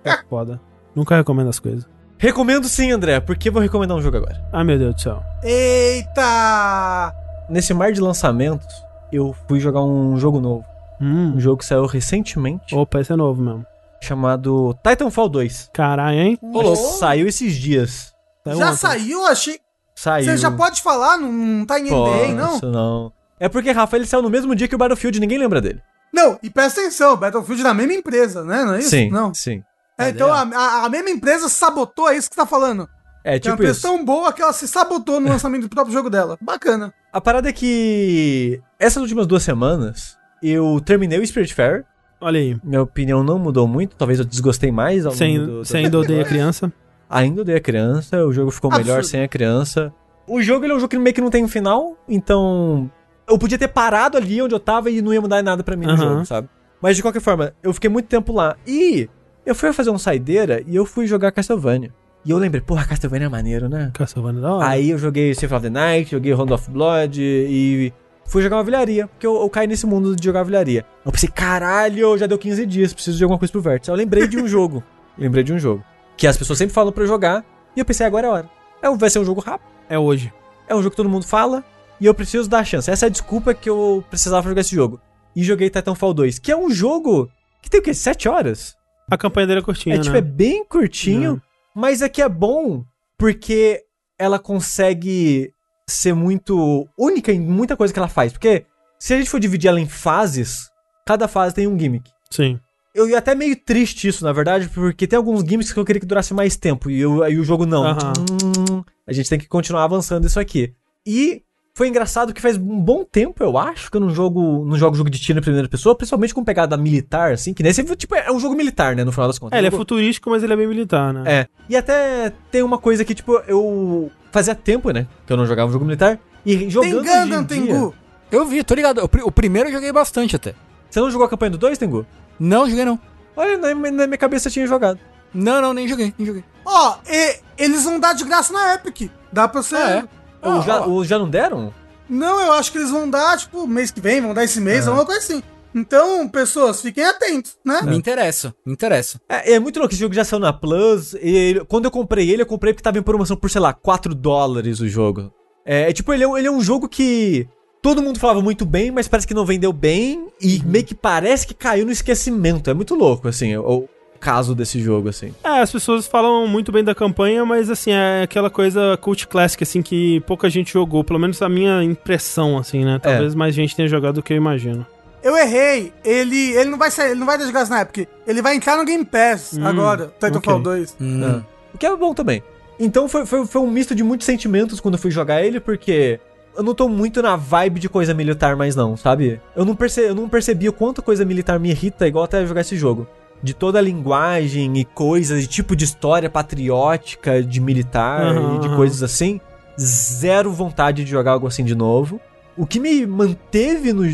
é foda. Nunca recomendo as coisas. Recomendo sim, André, porque eu vou recomendar um jogo agora. Ai, meu Deus do céu. Eita! Nesse mar de lançamentos, eu fui jogar um jogo novo. Hum. Um jogo que saiu recentemente, Opa, esse é novo mesmo. chamado Titanfall 2. Caralho, hein? Ô, louco. Saiu esses dias. Saiu Já ontem. saiu? Achei. Saiu. Você já pode falar? Não, não tá em ninguém, não? Posso, não. É porque, Rafa, ele saiu no mesmo dia que o Battlefield, ninguém lembra dele. Não, e presta atenção, Battlefield é da mesma empresa, né? Não é isso? sim, Não. sim. É, então a, a- a mesma empresa sabotou, é isso que você tá falando. É, É uma tipo empresa isso. tão boa que ela se sabotou no lançamento do próprio jogo dela. Bacana. A parada é que essas últimas duas semanas eu terminei o Spirit Fair. Olha aí. Minha opinião não mudou muito, talvez eu desgostei mais ao longo ainda, do- você ainda odeia criança? Ainda odeio a criança, o jogo ficou melhor Absurdo. sem a criança. O jogo ele é um jogo que meio que não tem um final, então eu podia ter parado ali onde eu tava e não ia mudar nada pra mim no Aham. jogo, sabe? Mas de qualquer forma, eu fiquei muito tempo lá. E eu fui fazer um saideira e eu fui jogar Castlevania. E eu lembrei, porra, Castlevania é maneiro, né? Castlevania da hora. Aí eu joguei Symphony of the Night, joguei Round of Blood e fui jogar uma vilharia, porque eu, eu caí nesse mundo de jogar vilharia. Eu pensei, caralho, já deu 15 dias, preciso de alguma coisa pro Vértice. Aí Eu lembrei de um jogo, lembrei de um jogo, que as pessoas sempre falam pra eu jogar, e eu pensei, agora é a hora. É, vai ser um jogo rápido, É hoje. é um jogo que todo mundo fala, e eu preciso dar a chance. Essa é a desculpa que eu precisava pra jogar esse jogo. E joguei Titanfall 2, que é um jogo que tem o quê? 7 horas? A campanha dele é curtinha, É, tipo, né? é bem curtinho, Não. mas é que é bom porque ela consegue ser muito única em muita coisa que ela faz. Porque se a gente for dividir ela em fases, cada fase tem um gimmick. Sim. Eu ia até meio triste isso, na verdade, porque tem alguns gimmicks que eu queria que durasse mais tempo. E, eu, e o jogo não. Aham. Hum, a gente tem que continuar avançando isso aqui. E foi engraçado que faz um bom tempo, eu acho, que eu não jogo, não jogo jogo de tiro em primeira pessoa, principalmente com pegada militar, assim, que nesse tipo é um jogo militar, né, no final das contas. É, ele é futurístico, mas ele é bem militar, né? é. E até tem uma coisa que, tipo, eu fazia tempo, né? Que eu não jogava um jogo militar. E Tem jogando. hoje em Gundam, dia- Tengu. Eu vi, tô ligado. O, o primeiro eu joguei bastante até. Você não jogou a campanha do 2, Tengu? Não, joguei não. Olha, na, na minha cabeça eu tinha jogado. Não, não, nem joguei, nem joguei. Ó, e- eles vão dar de graça na Epic. Dá pra você. Ah, é? Ou Ah, já, ou já não deram? Não, eu acho que eles vão dar, tipo, mês que vem, vão dar esse mês, alguma coisa assim. Então, pessoas, fiquem atentos, né? Me interessa, me interessa. É, é muito louco, esse jogo já saiu na Plus. E ele- quando eu comprei ele, eu comprei porque tava em promoção por, sei lá, 4 dólares o jogo. É, é tipo, ele é, um- ele é um jogo que todo mundo falava muito bem, mas parece que não vendeu bem. E meio que parece que caiu no esquecimento. É muito louco, assim, o, o caso desse jogo, assim. É, as pessoas falam muito bem da campanha, mas assim, é aquela coisa cult classic, assim, que pouca gente jogou. Pelo menos a minha impressão, assim, né? Talvez mais gente tenha jogado do que eu imagino. Eu errei. Ele, ele não vai sair, ele não vai dar de graça na Epic. Ele vai entrar no Game Pass Hum, agora, Titanfall ok. 2. Hum. Ah, O que é bom também. Então foi, foi, foi um misto de muitos sentimentos quando eu fui jogar ele, porque eu não tô muito na vibe de coisa militar mais não, sabe? Eu não, perce, eu não percebi o quanto coisa militar me irrita igual até jogar esse jogo. De toda a linguagem e coisas, de tipo de história patriótica, de militar Aham, e de coisas assim. Zero vontade de jogar algo assim de novo. O que me manteve no,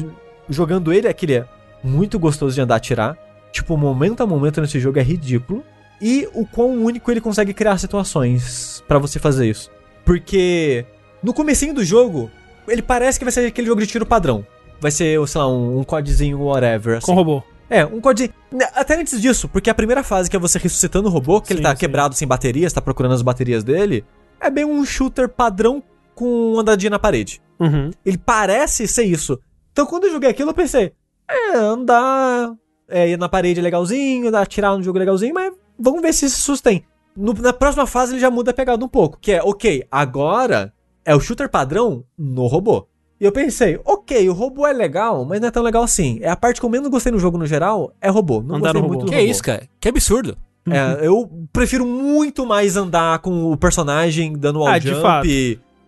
jogando ele é que ele é muito gostoso de andar a atirar. Tipo, momento a momento nesse jogo é ridículo e o quão único ele consegue criar situações pra você fazer isso. Porque no comecinho do jogo, ele parece que vai ser aquele jogo de tiro padrão. Vai ser, sei lá, um, um codezinho whatever, assim. Com robô. É, um codezinho. Né, Até antes disso, porque a primeira fase que é você ressuscitando o robô, que ele Sim, tá sim. quebrado sem baterias, tá procurando as baterias dele, é bem um shooter padrão com andadinha na parede. Uhum. Ele parece ser isso. Então quando eu joguei aquilo, eu pensei, é, andar, é, ir na parede é legalzinho, dar, atirar no jogo é legalzinho, mas vamos ver se isso sustém. No- na próxima fase ele já muda a pegada um pouco, que é, ok, agora é o shooter padrão no robô. E eu pensei, ok, o robô é legal, mas não é tão legal assim. É a parte que eu menos gostei no jogo no geral, é robô. Não Andar gostei no muito robô. do Que robô. isso, cara? Que absurdo. É, eu prefiro muito mais andar com o personagem dando wall Ah, de jump fato.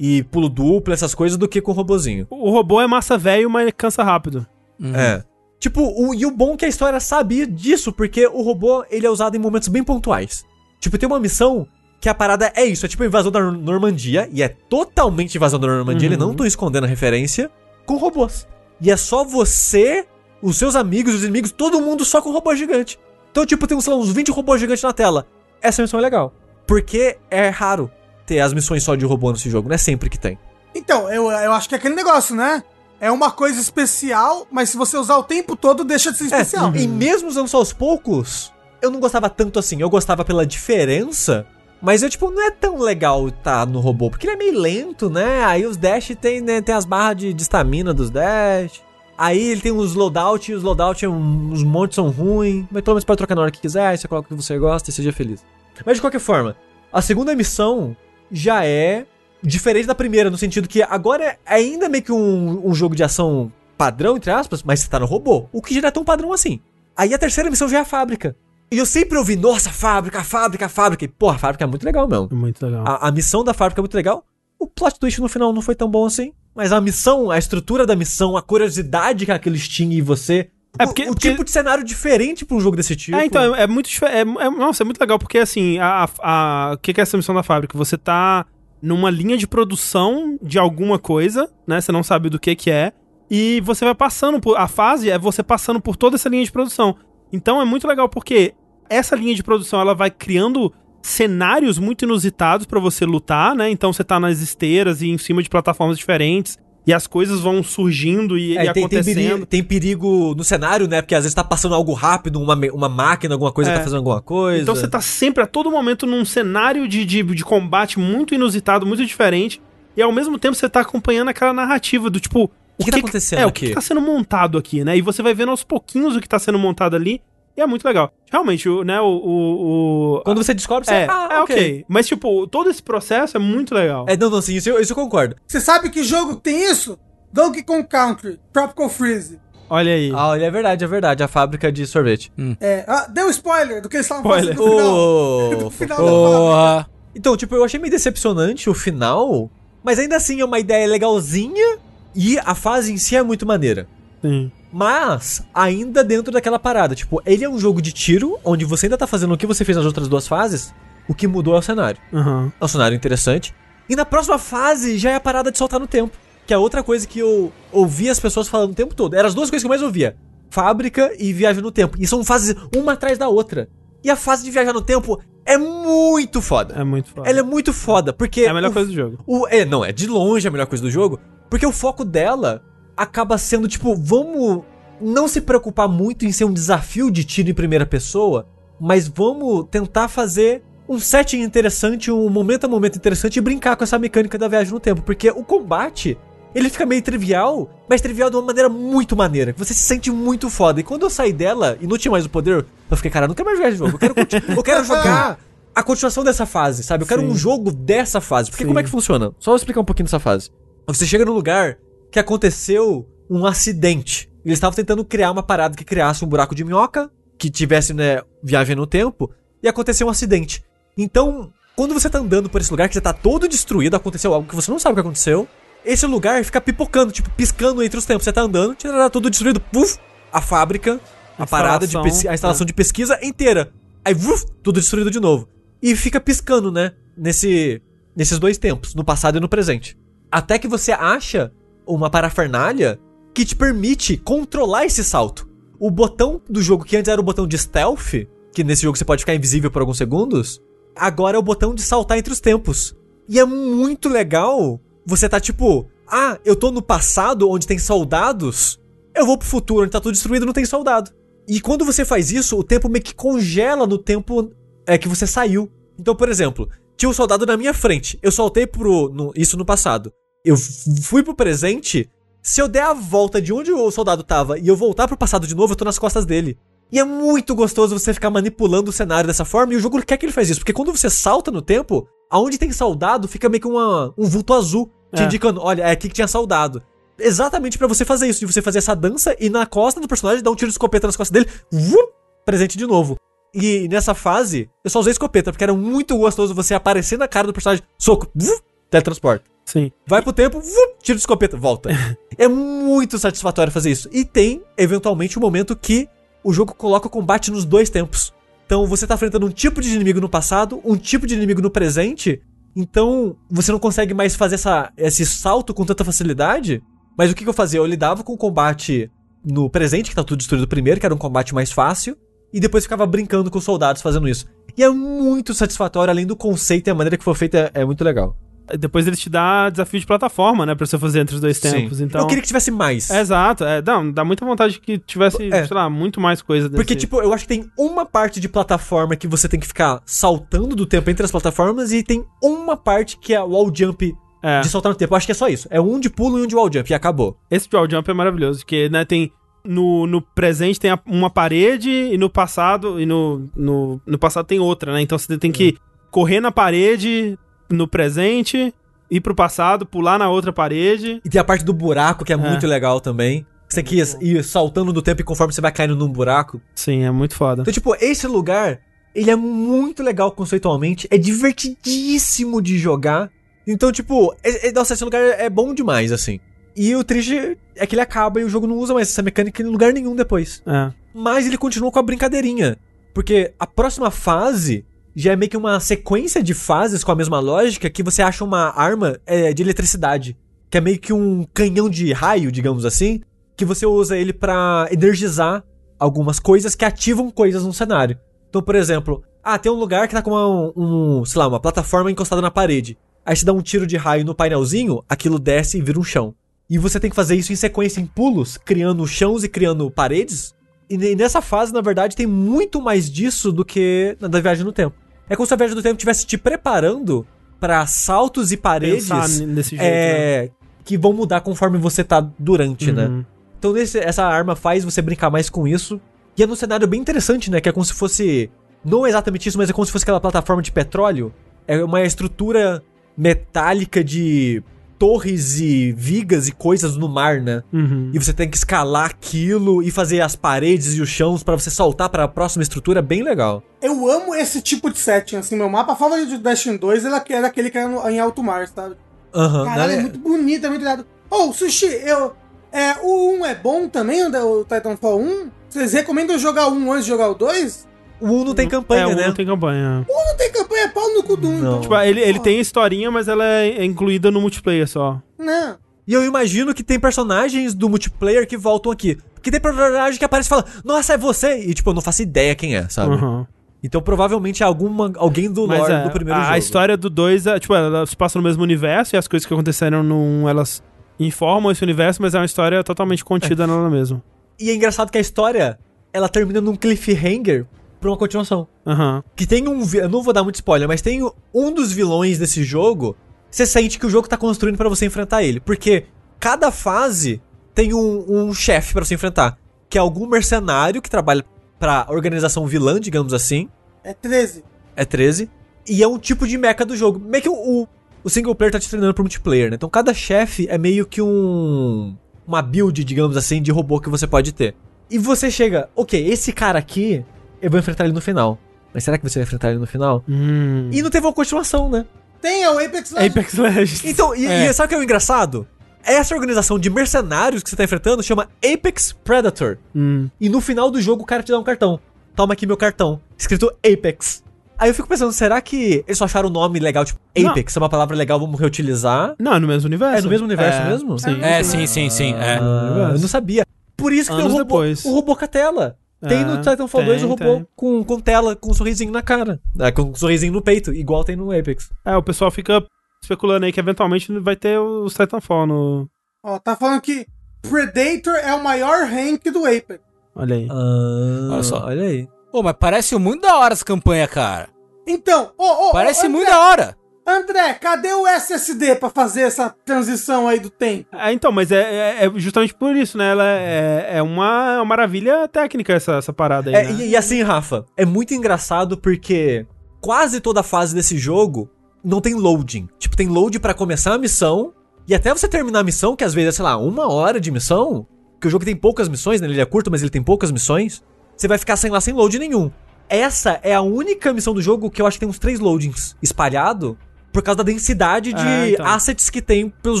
E, pulo duplo, essas coisas, do que com o robozinho. O robô é massa velho, mas cansa rápido. Uhum. É. Tipo, o, e o bom é que a história sabia disso, porque o robô, ele é usado em momentos bem pontuais. Tipo, tem uma missão que a parada é isso, é tipo a invasão da Nor- Normandia, e é totalmente invasão da Normandia, Uhum. eles não estão escondendo a referência, com robôs. E é só você, os seus amigos, os inimigos, todo mundo só com robô gigante. Então, tipo, tem lá, uns 20 robôs gigantes na tela. Essa missão é legal. Porque é raro ter as missões só de robô nesse jogo, não é sempre que tem. Então, eu, eu acho que é aquele negócio, né? É uma coisa especial, mas se você usar o tempo todo, deixa de ser É, especial. E mesmo usando só aos poucos, eu não gostava tanto assim. Eu gostava pela diferença Mas eu, tipo, não é tão legal tá no robô, porque ele é meio lento, né? Aí os dash tem, né, tem as barras de estamina dos dash. Aí ele tem os loadout, e os loadout, um- os montes são ruins, mas pelo menos pode trocar na hora que quiser, aí você coloca o que você gosta e seja feliz. Mas de qualquer forma, a segunda missão já é diferente da primeira, no sentido que agora é ainda meio que um, um jogo de ação padrão, entre aspas, mas você tá no robô, o que já não é tão padrão assim. Aí a terceira missão já é a fábrica. E eu sempre ouvi, nossa, fábrica, fábrica, fábrica. E, porra, a fábrica é muito legal mesmo. Muito legal. A, a missão da fábrica é muito legal. O plot twist no final não foi tão bom assim. Mas a missão, a estrutura da missão, a curiosidade que aquilo extingue em você. É o- porque- o, porque- tipo de cenário diferente pra um jogo desse tipo. É, então, é, é muito. É, é- nossa, é muito legal, porque assim, a, a- o que, que é essa missão da fábrica? Você tá numa linha de produção de alguma coisa, né? Você não sabe do que que é. E você vai passando por. A fase é você passando por toda essa linha de produção. Então é muito legal porque essa linha de produção ela vai criando cenários muito inusitados pra você lutar, né? Então você tá nas esteiras e em cima de plataformas diferentes. E as coisas vão surgindo e, É, e tem, tem, acontecendo. perigo, tem perigo no cenário, né? Porque às vezes tá passando algo rápido, uma, uma máquina, alguma coisa É. tá fazendo alguma coisa. Então você tá sempre, a todo momento, num cenário de, de, de combate muito inusitado, muito diferente. E ao mesmo tempo você tá acompanhando aquela narrativa do tipo. O que tá acontecendo É, o aqui? que, que tá sendo montado aqui, né? E você vai vendo aos pouquinhos o que tá sendo montado ali. E é muito legal. Realmente, o, né, o. o, o- Quando você descobre, você é, ah, é ok. Mas, tipo, todo esse processo é muito legal. É, não, não, sim, isso, eu- isso eu concordo. Você sabe que jogo tem isso? Donkey Kong Country, Tropical Freeze. Olha aí. Ah, olha, é verdade, é verdade. A fábrica de sorvete. É, ah, deu spoiler do que eles estavam Spoiler. fazendo no final. Ô, No final da fábrica. Porra. Então, tipo, eu achei meio decepcionante o final, mas ainda assim é uma ideia legalzinha e a fase em si é muito maneira. Sim. Mas, ainda dentro daquela parada, tipo, ele é um jogo de tiro, onde você ainda tá fazendo o que você fez nas outras duas fases, o que mudou é o cenário. Aham. É um cenário interessante. E na próxima fase já é a parada de soltar no tempo. Que é outra coisa que eu ouvi as pessoas falando o tempo todo. Eram as duas coisas que eu mais ouvia. Fábrica e viagem no tempo. E são fases uma atrás da outra. E a fase de viajar no tempo é muito foda. É muito foda. Ela é muito foda, porque... É a melhor o- coisa do jogo. o, é, não, é de longe a melhor coisa do jogo. Porque o foco dela acaba sendo, tipo, vamos não se preocupar muito em ser um desafio de tiro em primeira pessoa, mas vamos tentar fazer um setting interessante, um momento a momento interessante e brincar com essa mecânica da viagem no tempo. Porque o combate, ele fica meio trivial, mas trivial de uma maneira muito maneira. que Você se sente muito foda. E quando eu saí dela e não tinha mais o poder, eu fiquei, cara, eu não quero mais jogar esse jogo. Eu quero, eu quero jogar a continuação dessa fase, sabe? Eu quero Sim. um jogo dessa fase. Porque Sim. como é que funciona? Só vou explicar um pouquinho dessa fase. Você chega num lugar que aconteceu um acidente. Eles estavam tentando criar uma parada que criasse um buraco de minhoca, que tivesse, né, viagem no tempo, e aconteceu um acidente. Então, quando você tá andando por esse lugar que você tá todo destruído, aconteceu algo que você não sabe o que aconteceu, esse lugar fica pipocando, tipo, piscando entre os tempos. Você tá andando, tcharará, tudo destruído, puf, a fábrica, a parada de a instalação de pesquisa inteira. Aí, vuf, tudo destruído de novo. E fica piscando, né, nesse, nesses dois tempos, no passado e no presente. Até que você acha uma parafernália que te permite controlar esse salto. O botão do jogo, que antes era o botão de stealth, que nesse jogo você pode ficar invisível por alguns segundos, agora é o botão de saltar entre os tempos. E é muito legal. Você tá tipo, ah, eu tô no passado onde tem soldados, eu vou pro futuro onde tá tudo destruído não tem soldado. E quando você faz isso, o tempo meio que congela no tempo é que você saiu. Então, por exemplo, tinha um soldado na minha frente, eu soltei pro no- isso no passado. Eu fui pro presente, se eu der a volta de onde o soldado tava e eu voltar pro passado de novo, eu tô nas costas dele. E é muito gostoso você ficar manipulando o cenário dessa forma, e o jogo quer que ele faz isso, porque quando você salta no tempo, aonde tem soldado, fica meio que uma, um vulto azul, te É. indicando, olha, é aqui que tinha soldado. Exatamente pra você fazer isso, de você fazer essa dança e na costa do personagem dar um tiro de escopeta nas costas dele, vup, presente de novo. E nessa fase, eu só usei escopeta, porque era muito gostoso você aparecer na cara do personagem, soco, vup, teletransporta. Sim. Vai pro tempo, vup, tiro de escopeta, volta. é muito satisfatório fazer isso. E tem, eventualmente, um momento que o jogo coloca o combate nos dois tempos. Então você tá enfrentando um tipo de inimigo no passado, um tipo de inimigo no presente. Então você não consegue mais fazer essa, esse salto com tanta facilidade. Mas o que, que eu fazia? Eu lidava com o combate no presente, que tá tudo destruído primeiro, que era um combate mais fácil. E depois ficava brincando com os soldados fazendo isso. E é muito satisfatório, além do conceito e a maneira que foi feita é, é muito legal. Depois eles te dão desafio de plataforma, né? Pra você fazer entre os dois Sim. tempos. Então. Eu queria que tivesse mais. É, Exato, é, não, dá muita vontade que tivesse, É. sei lá, muito mais coisa desse. Porque, tipo, eu acho que tem uma parte de plataforma que você tem que ficar saltando do tempo entre as plataformas e tem uma parte que é wall jump é. de saltar no tempo. Eu acho que é só isso. É um de pulo e um de wall jump e acabou. Esse Dual Jump é maravilhoso, porque, né, tem. No, no presente tem uma parede e no passado. E no, no, no passado tem outra, né? Então você tem que correr na parede no presente, ir pro passado, pular na outra parede. E tem a parte do buraco que é, muito legal também. Você tem que ir, ir saltando do tempo e conforme você vai caindo num buraco. Sim, é muito foda. Então, tipo, esse lugar, ele é muito legal conceitualmente, é divertidíssimo de jogar. Então, tipo, é- é- nossa, esse lugar é bom demais, assim. E o triste é que ele acaba e o jogo não usa mais essa mecânica em lugar nenhum depois. É. Mas ele continua com a brincadeirinha. Porque a próxima fase já é meio que uma sequência de fases com a mesma lógica que você acha uma arma é, de eletricidade. Que é meio que um canhão de raio, digamos assim. Que você usa ele pra energizar algumas coisas que ativam coisas no cenário. Então, por exemplo, ah, tem um lugar que tá com uma, um, sei lá, uma plataforma encostada na parede. Aí você dá um tiro de raio no painelzinho, aquilo desce e vira um chão. E você tem que fazer isso em sequência, em pulos, criando chãos e criando paredes. E ne- nessa fase, na verdade, tem muito mais disso do que na da viagem no tempo. É como se a viagem do tempo estivesse te preparando pra saltos e paredes desse jeito. né? é, que vão mudar conforme você tá durante, né? Uhum. Então nesse- essa arma faz você brincar mais com isso. E é num cenário bem interessante, né? Que é como se fosse. Não exatamente isso, mas é como se fosse aquela plataforma de petróleo. É uma estrutura metálica de torres e vigas e coisas no mar, né? Uhum. E você tem que escalar aquilo e fazer as paredes e os chãos pra você saltar pra próxima estrutura, bem legal. Eu amo esse tipo de setting, assim, meu mapa favorito de Destiny 2 era era aquele que era em alto mar, sabe? Aham. Caralho, é né? muito bonito, é muito irado. Ô, Sushi, eu... É, o 1 é bom também, o o Titanfall 1? Vocês recomendam jogar o 1 antes de jogar o 2? O 1 não tem campanha, é, o né? não tem campanha. Não tem campanha, é pau no cu do 1. Não. Então, Tipo, ele, ele tem historinha, mas ela é incluída no multiplayer só. Não. E eu imagino que tem personagens do multiplayer que voltam aqui. Porque tem personagem que aparece e fala, nossa, é você! E tipo, eu não faço ideia quem é, sabe? Uhum. Então provavelmente é alguma, alguém do Mas lore é, do primeiro a, jogo. a história do 2, é, tipo, ela se passa no mesmo universo e as coisas que aconteceram 1, elas informam esse universo, mas é uma história totalmente contida nela mesma. E é engraçado que a história, ela termina num cliffhanger pra uma continuação. Aham. Que tem um. Eu não vou dar muito spoiler, mas tem um dos vilões desse jogo. Você sente que o jogo tá construindo pra você enfrentar ele. Porque cada fase tem um, um chefe pra você enfrentar. Que é algum mercenário que trabalha pra organização vilã, digamos assim. É 13. É 13. E é um tipo de mecha do jogo. Meio que o, o, o single player tá te treinando pro multiplayer, né? Então cada chefe é meio que um. Uma build, digamos assim, de robô que você pode ter. E você chega, ok, esse cara aqui, eu vou enfrentar ele no final. Mas será que você vai enfrentar ele no final? Hum. E não teve uma continuação, né? Tem, é o Apex Legends. Apex Legends. Então, e, É. e sabe o que é o engraçado? Essa organização de mercenários que você tá enfrentando chama Apex Predator. Hum. E no final do jogo o cara te dá um cartão. Toma aqui meu cartão. Escrito Apex. Aí eu fico pensando, será que eles só acharam o nome legal, tipo, Não. Apex é uma palavra legal, vamos reutilizar? Não, é no mesmo universo. É no mesmo universo É, mesmo? Sim. É, sim, sim, sim. É. Ah, eu não sabia. Por isso que tem o Anos robô, depois. o robô com a tela. Tem É, no Titanfall 2 o tem, robô tem. com, com tela, com um sorrisinho na cara. É, com um sorrisinho no peito, igual tem no Apex. É, o pessoal fica especulando aí que eventualmente vai ter os Titanfall no. Ó, tá falando que Predator é o maior rank do Apex. Olha aí. Ah, Olha só. Olha aí. Pô, mas parece muito da hora essa campanha, cara. Então, ô, ô, Parece André, muito da hora. André, cadê o SSD pra fazer essa transição aí do tempo? É, então, mas é, é- é justamente por isso, né? Ela é, é uma, é uma maravilha técnica essa, essa parada aí. É, né? e, e assim, Rafa, é muito engraçado porque quase toda a fase desse jogo não tem loading. Tipo, tem load pra começar a missão e até você terminar a missão, que às vezes é, sei lá, uma hora de missão, que o jogo tem poucas missões, né? Ele é curto, mas ele tem poucas missões. Você vai ficar sem lá sem load nenhum. Essa é a única missão do jogo que eu acho que tem uns três loadings espalhado por causa da densidade de É, então. assets que tem pelos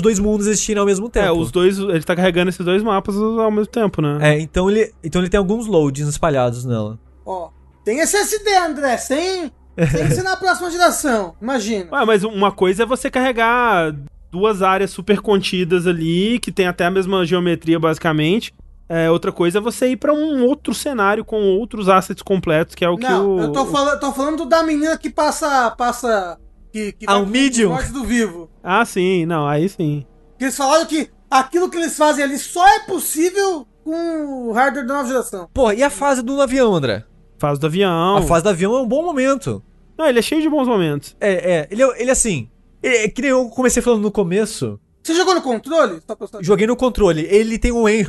dois mundos existirem ao mesmo tempo. É, os dois. Ele tá carregando esses dois mapas ao mesmo tempo, né? É, então ele, então ele tem alguns loadings espalhados nela. Ó, tem SSD, André, sem, sem ser na próxima geração. Imagina. Ué, mas uma coisa é você carregar duas áreas super contidas ali, que tem até a mesma geometria, basicamente. É, outra coisa é você ir pra um outro cenário com outros assets completos, que é o que Não, o. eu tô falando, tô falando da menina que passa, passa Que, que Ah, vai o pro Medium. Morte do Vivo. Ah, sim, não, aí sim. Que eles falaram que aquilo que eles fazem ali só é possível com o hardware da nova geração. Porra, e a fase do avião, André? Fase do avião. A fase do avião é um bom momento. Não, ele é cheio de bons momentos. É, é. Ele, é- ele assim. É, que nem eu comecei falando no começo. Você jogou no controle? Saber. Joguei no controle. Ele tem um aim,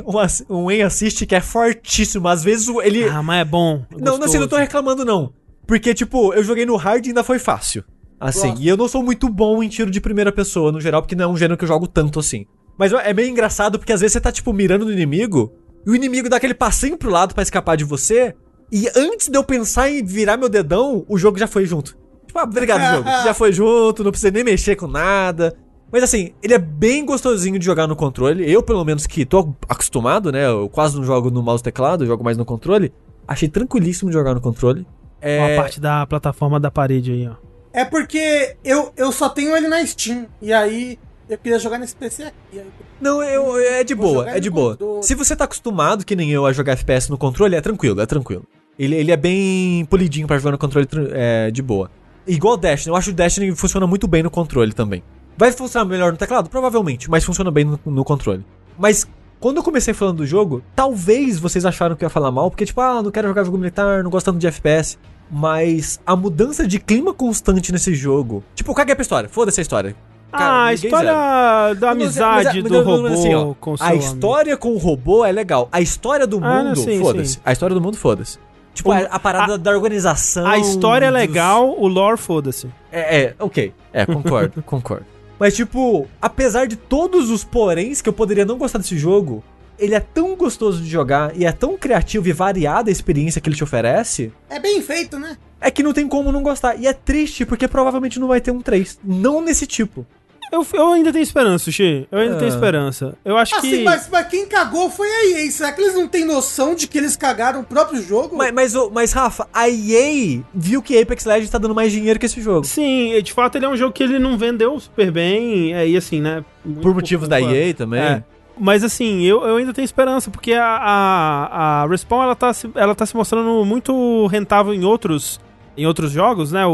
um, um aim assist que é fortíssimo. Às vezes ele. Ah, mas é bom. é não, não, assim, não tô reclamando, não. Porque, tipo, eu joguei no hard e ainda foi fácil. Assim, e eu não sou muito bom em tiro de primeira pessoa, no geral, porque não é um gênero que eu jogo tanto assim. Mas é meio engraçado porque às vezes você tá, tipo, mirando no inimigo, e o inimigo dá aquele passinho pro lado pra escapar de você, e antes de eu pensar em virar meu dedão, o jogo já foi junto. Tipo, ah, obrigado, jogo. Já foi junto, não precisa nem mexer com nada. Mas assim, ele é bem gostosinho de jogar no controle. Eu, pelo menos, que tô acostumado, né? Eu quase não jogo no mouse teclado, eu jogo mais no controle. Achei tranquilíssimo de jogar no controle. É, Ó, a parte da plataforma da parede aí, ó. É porque eu, eu só tenho ele na Steam. E aí eu queria jogar nesse PC aqui. E aí- Não, eu, é de Vou boa, é de boa. controle. Se você tá acostumado, que nem eu, a jogar FPS no controle, é tranquilo, é tranquilo. Ele, ele é bem polidinho pra jogar no controle é, de boa. Igual o Destiny, eu acho que o Destiny funciona muito bem no controle também. Vai funcionar melhor no teclado? Provavelmente, mas funciona bem no, no controle. Mas quando eu comecei falando do jogo, talvez vocês acharam que eu ia falar mal, porque tipo, ah, não quero jogar jogo militar, não gosto tanto de FPS. Mas a mudança de clima constante nesse jogo. Tipo, caguei pra história, foda-se a história. Cara, ah, a história zero. da Mas é- amizade mas é- do mas não, robô mas assim, ó, com A amigo. história com o robô é legal. A história do Ah, mundo, foda-se. A história do mundo, foda-se. Tipo, O- a, a parada a- da organização. A história é dos- legal, o lore foda-se. É, é, ok. É, concordo, concordo. Mas, tipo, apesar de todos os poréns que eu poderia não gostar desse jogo, ele é tão gostoso de jogar e é tão criativo e variada a experiência que ele te oferece, É bem feito, né? é que não tem como não gostar. E é triste porque provavelmente não vai ter um 3. Não nesse tipo. Eu, eu ainda tenho esperança, Sushi. Eu ainda Ah. tenho esperança. Eu acho Assim, que. mas, mas quem cagou foi a EA. Será que eles não têm noção de que eles cagaram o próprio jogo? Mas, mas, mas, Rafa, a EA viu que Apex Legends tá dando mais dinheiro que esse jogo. Sim, de fato ele é um jogo que ele não vendeu super bem. É, e assim, né? Por motivos da culpa- EA também. É. Mas assim, eu, eu ainda tenho esperança, porque a, a, a Respawn ela tá, se, ela tá se mostrando muito rentável em outros, em outros jogos, né? O,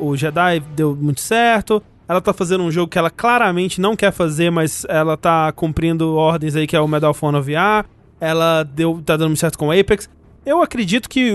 o, o Jedi deu muito certo. Ela tá fazendo um jogo que ela claramente não quer fazer, mas ela tá cumprindo ordens aí, que é o Medal of Honor VR. Ela deu, tá dando muito certo com o Apex. Eu acredito que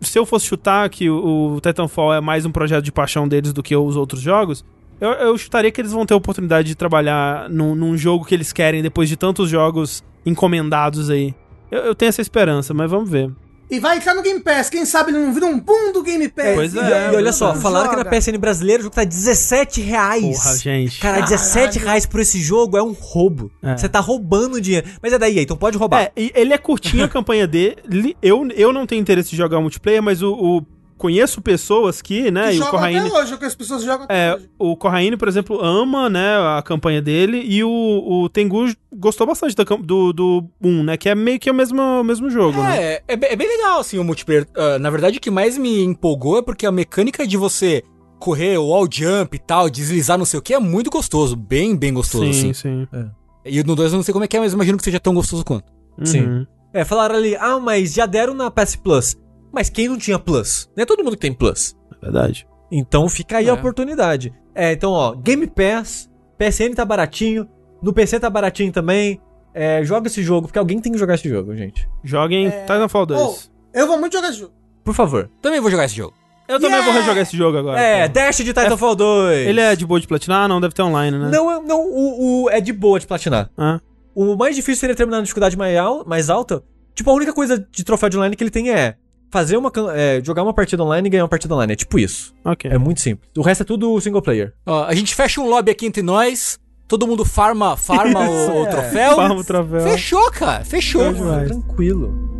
se eu fosse chutar que o Titanfall é mais um projeto de paixão deles do que os outros jogos, eu, eu chutaria que eles vão ter a oportunidade de trabalhar num, num jogo que eles querem depois de tantos jogos encomendados aí. Eu, eu tenho essa esperança, mas vamos ver. E vai entrar no Game Pass. Quem sabe ele não vira um boom do Game Pass. Pois E, é, e olha só, Joga. falaram que na PSN brasileira o jogo tá 17 reais. Porra, gente. Cara, 17 reais por esse jogo é um roubo. É. Você tá roubando dinheiro. Mas é daí, então pode roubar. É, ele é curtinho a campanha dele. Eu, eu não tenho interesse de jogar multiplayer, mas o, o- conheço pessoas que, né? Que e o Corraine. até hoje, o que as pessoas jogam até É, hoje. o Corraine, por exemplo, ama, né, a campanha dele, e o, o Tengu gostou bastante do, do 1, né, que é meio que o mesmo, o mesmo jogo, né? É, é, é bem legal, assim, o multiplayer. Ah, na verdade, o que mais me empolgou é porque a mecânica de você correr, o wall jump e tal, deslizar não sei o que, é muito gostoso. Bem, bem gostoso, sim, assim. sim. E no 2 eu não sei como é que é, mas imagino que seja tão gostoso quanto. Sim. Uhum. É, falaram ali, ah, mas já deram na PS Plus. Mas quem não tinha Plus? Não é todo mundo que tem Plus. Verdade. Então fica aí É. a oportunidade. É, então, ó, Game Pass, PSN tá baratinho, no PC tá baratinho também. É, joga esse jogo, porque alguém tem que jogar esse jogo, gente. Joguem Titanfall 2. Oh, eu vou muito jogar esse jogo. Por favor. Também vou jogar esse jogo. eu também Yeah! vou rejogar esse jogo agora. É, pô. Dash de Titanfall 2. Ele é de boa de platinar? Não, deve ter online, né? Não, é- não o, o- é de boa de platinar. Ah, O mais difícil seria terminar na dificuldade mais, al- mais alta. Tipo, a única coisa de troféu de online que ele tem é fazer uma é, jogar uma partida online e ganhar uma partida online. É tipo isso. ok. É muito simples. O resto é tudo single player. Ó, a gente fecha um lobby aqui entre nós, todo mundo farma, farma o, o É. troféu. Farma o troféu. Fechou, cara, fechou. Demais. Tranquilo.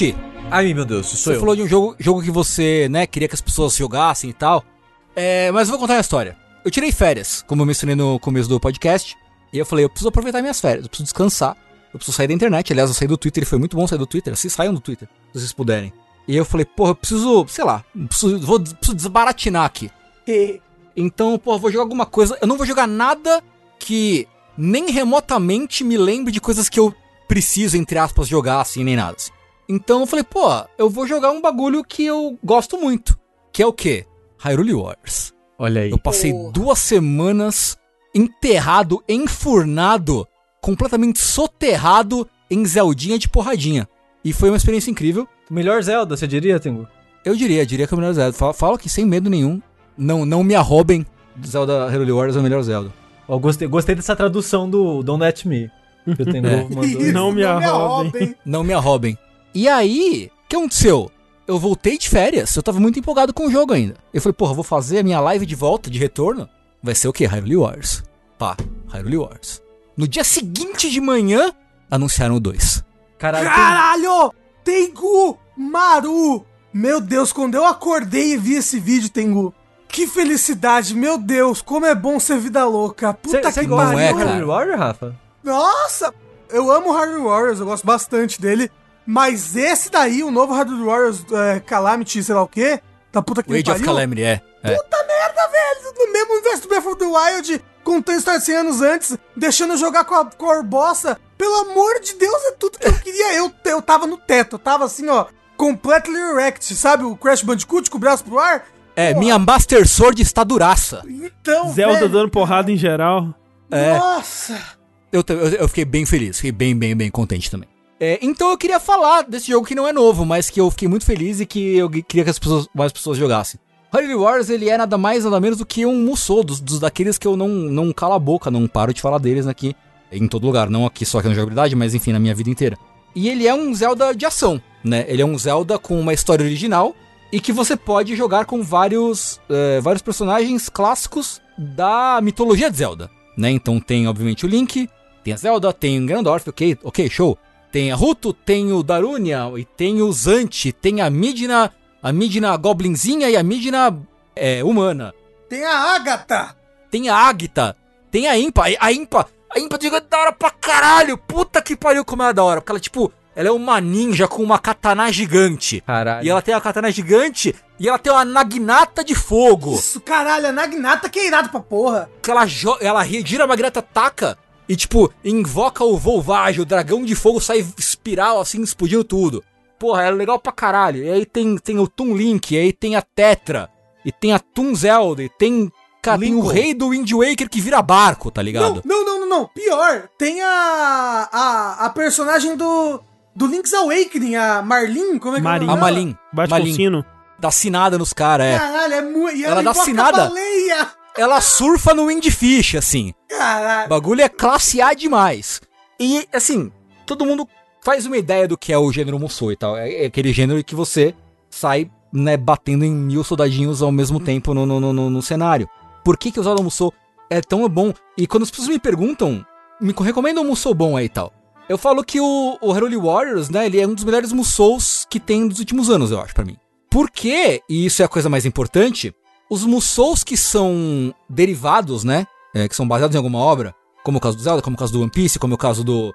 Sushi, Ai, meu Deus, sou você eu. falou de um jogo, jogo que você, né, queria que as pessoas jogassem e tal. É, mas eu vou contar uma história. Eu tirei férias, como eu mencionei no começo do podcast. E eu falei, eu preciso aproveitar minhas férias, eu preciso descansar. Eu preciso sair da internet. Aliás, eu saí do Twitter e foi muito bom sair do Twitter. Assim, saiam do Twitter, se vocês puderem. E eu falei, porra, eu preciso, sei lá, preciso, vou, preciso desbaratinar aqui. Então, eu vou jogar alguma coisa. Eu não vou jogar nada que nem remotamente me lembre de coisas que eu preciso, entre aspas, jogar assim, nem nada. Assim. Então eu falei, pô, eu vou jogar um bagulho que eu gosto muito. Que é o quê? Hyrule Wars. Olha aí. Eu passei Porra. duas semanas enterrado, enfurnado, completamente soterrado em Zeldinha de porradinha. E foi uma experiência incrível. Melhor Zelda, você diria, Tengu? Eu diria, diria que é o melhor Zelda. Fala, fala que sem medo nenhum. Não, não me arrobem. Zelda Hyrule Wars é o melhor Zelda. Ó, gostei, gostei dessa tradução do Don't Let Me. Que o Tengu É. mandou. Isso, Não me arrobem. arrobem. Não me arrobem. E aí, o que aconteceu? Eu voltei de férias, eu tava muito empolgado com o jogo ainda. Eu falei, porra, vou fazer a minha live de volta, de retorno. Vai ser o quê? Hyrule Wars. Pá, Hyrule Wars. No dia seguinte de manhã, anunciaram o 2. Caralho, tem- Caralho! Tengu! Maru! Meu Deus, quando eu acordei e vi esse vídeo, Tengu, que felicidade! Meu Deus, como é bom ser vida louca! Puta Você você que gosta Não do é, pariu! cara. Hyrule Warrior, Rafa? Nossa! Eu amo Hardware Warriors, eu gosto bastante dele. Mas esse daí, o novo Hardware Warriors é, Calamity, sei lá o quê, da puta que O me Age of. Calamity, é. é. Puta merda, velho! No mesmo universo do Breath of the Wild, contando história de 100 anos antes, deixando eu jogar com a cor bossa. Pelo amor de Deus, é tudo que eu queria. Eu, eu tava no teto, eu tava assim, ó, completely erect, sabe? O Crash Bandicoot com o braço pro ar. É, minha Master Sword está duraça. Então, Zelda velho, dando porrada em geral. É. Nossa! Eu, eu, eu fiquei bem feliz, fiquei bem, bem, bem contente também. É, então eu queria falar desse jogo que não é novo, mas que eu fiquei muito feliz e que eu queria que as pessoas, mais pessoas jogassem. Hyrule Wars, ele é nada mais, nada menos do que um Musou, dos, dos daqueles que eu não, não calo a boca, não paro de falar deles aqui, em todo lugar, não aqui só aqui na jogabilidade, mas enfim, na minha vida inteira. E ele é um Zelda de ação, né? Ele é um Zelda com uma história original e que você pode jogar com vários, é, vários personagens clássicos da mitologia de Zelda, né? Então tem, obviamente, o Link, tem a Zelda, tem o Ganondorf, ok, ok, show. Tem a Ruto, tem o Darunia, e tem o Zant, tem a Midna, a Midna Goblinzinha e a Midna é, humana. Tem a Agatha! Tem a Águita, tem a Impa, a Impa, a Impa diga da hora pra caralho, puta que pariu como ela é da hora, porque ela, tipo, ela é uma ninja com uma katana gigante. Caralho. E ela tem a katana gigante e ela tem uma Naginata de fogo. Isso, caralho, a Nagnata que é irado pra porra. que ela, ela ri- gira a magneta, taca e, tipo, invoca o Volvage, o dragão de fogo sai espiral, assim, explodindo tudo. Porra, é legal pra caralho. E aí tem, tem o Toon Link, e aí tem a Tetra, e tem a Toon Zelda, e tem, cara, tem o rei do Wind Waker que vira barco, tá Não, ligado? não, não, não, não. Pior, tem a. a, a personagem do. Do Link's Awakening, a Marlin, como é que Marin. é o A? Malin. Bate com o sino. Dá sinada nos caras, é. Caralho, é muito. E Ela ela, dá invoca assinada? a baleia! Ela surfa no Windfish, assim. O Caralho. bagulho é classe A demais. E, assim, todo mundo faz uma ideia do que é o gênero Musou e tal. É é aquele gênero que você sai, né, batendo em mil soldadinhos ao mesmo tempo no, no, no, no cenário. Por que, que o Zelda Musou é tão bom? E quando as pessoas me perguntam, me recomendam um Musou bom aí e tal. Eu falo que o, o Hyrule Warriors, né, ele é um dos melhores Musous que tem dos últimos anos, eu acho, pra mim. Por quê? E isso é a coisa mais importante. Os Musous que são derivados, né, é, que são baseados em alguma obra, como o caso do Zelda, como o caso do One Piece, como o caso do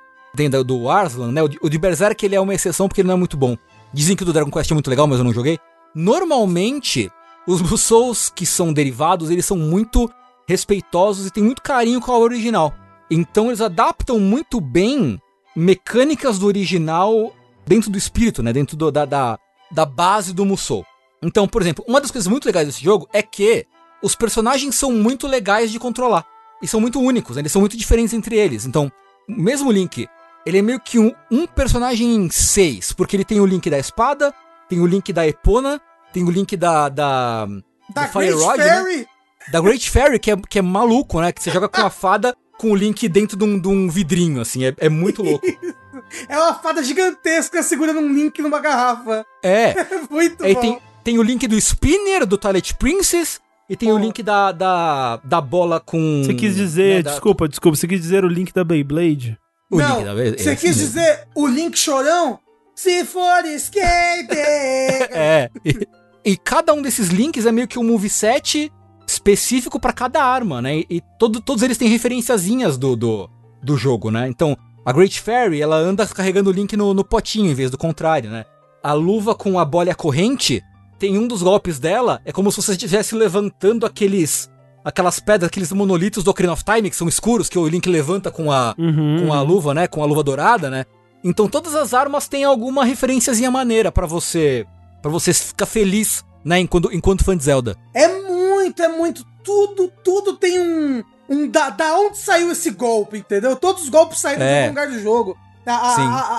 da- do Arslan, né? O de, o de Berserk ele é uma exceção porque ele não é muito bom. Dizem que o do Dragon Quest é muito legal, mas eu não joguei. Normalmente, os Musous que são derivados, eles são muito respeitosos e têm muito carinho com a original. Então eles adaptam muito bem mecânicas do original dentro do espírito, né? Dentro do- da, da, da base do Musou. Então, por exemplo, uma das coisas muito legais desse jogo é que os personagens são muito legais de controlar. E são muito únicos, né? eles são muito diferentes entre eles. Então, o mesmo Link, ele é meio que um, um personagem em seis, porque ele tem o Link da espada, tem o Link da Epona, tem o Link da. da, Da Fire Great Rod, né? Fairy. da Great Fairy, que é, que é maluco, né? Que você joga com a fada com o Link dentro de um, de um vidrinho, assim, é, é muito louco. É uma fada gigantesca segurando um Link numa garrafa. É. Muito Aí bom. tem, tem o Link do Spinner, do Twilight Princess, e tem o. Link da, da, da bola com. Você quis dizer, né, da- desculpa, desculpa, você quis dizer o link da Beyblade? O Não, Link da. é você assim quis mesmo. dizer o Link chorão? Se for skate! É. E, e cada um desses links é meio que um moveset específico pra cada arma, né? E, e todo- todos eles têm referenciazinhas do, do, do jogo, né? Então, a Great Fairy, ela anda carregando o link no, no potinho em vez do contrário, né? A luva com a bola e a corrente, tem um dos golpes dela, é como se você estivesse levantando aqueles... Aquelas pedras, aqueles monolitos do Ocarina of Time, que são escuros, que o Link levanta com a, Uhum. com a luva, né? Com a luva dourada, né? Então todas as armas têm alguma referenciazinha maneira pra você para você ficar feliz, né, enquanto, enquanto fã de Zelda. É muito, é muito. Tudo, tudo tem um. um da, da onde saiu esse golpe, entendeu? Todos os golpes saíram de É. algum lugar do jogo. A, a-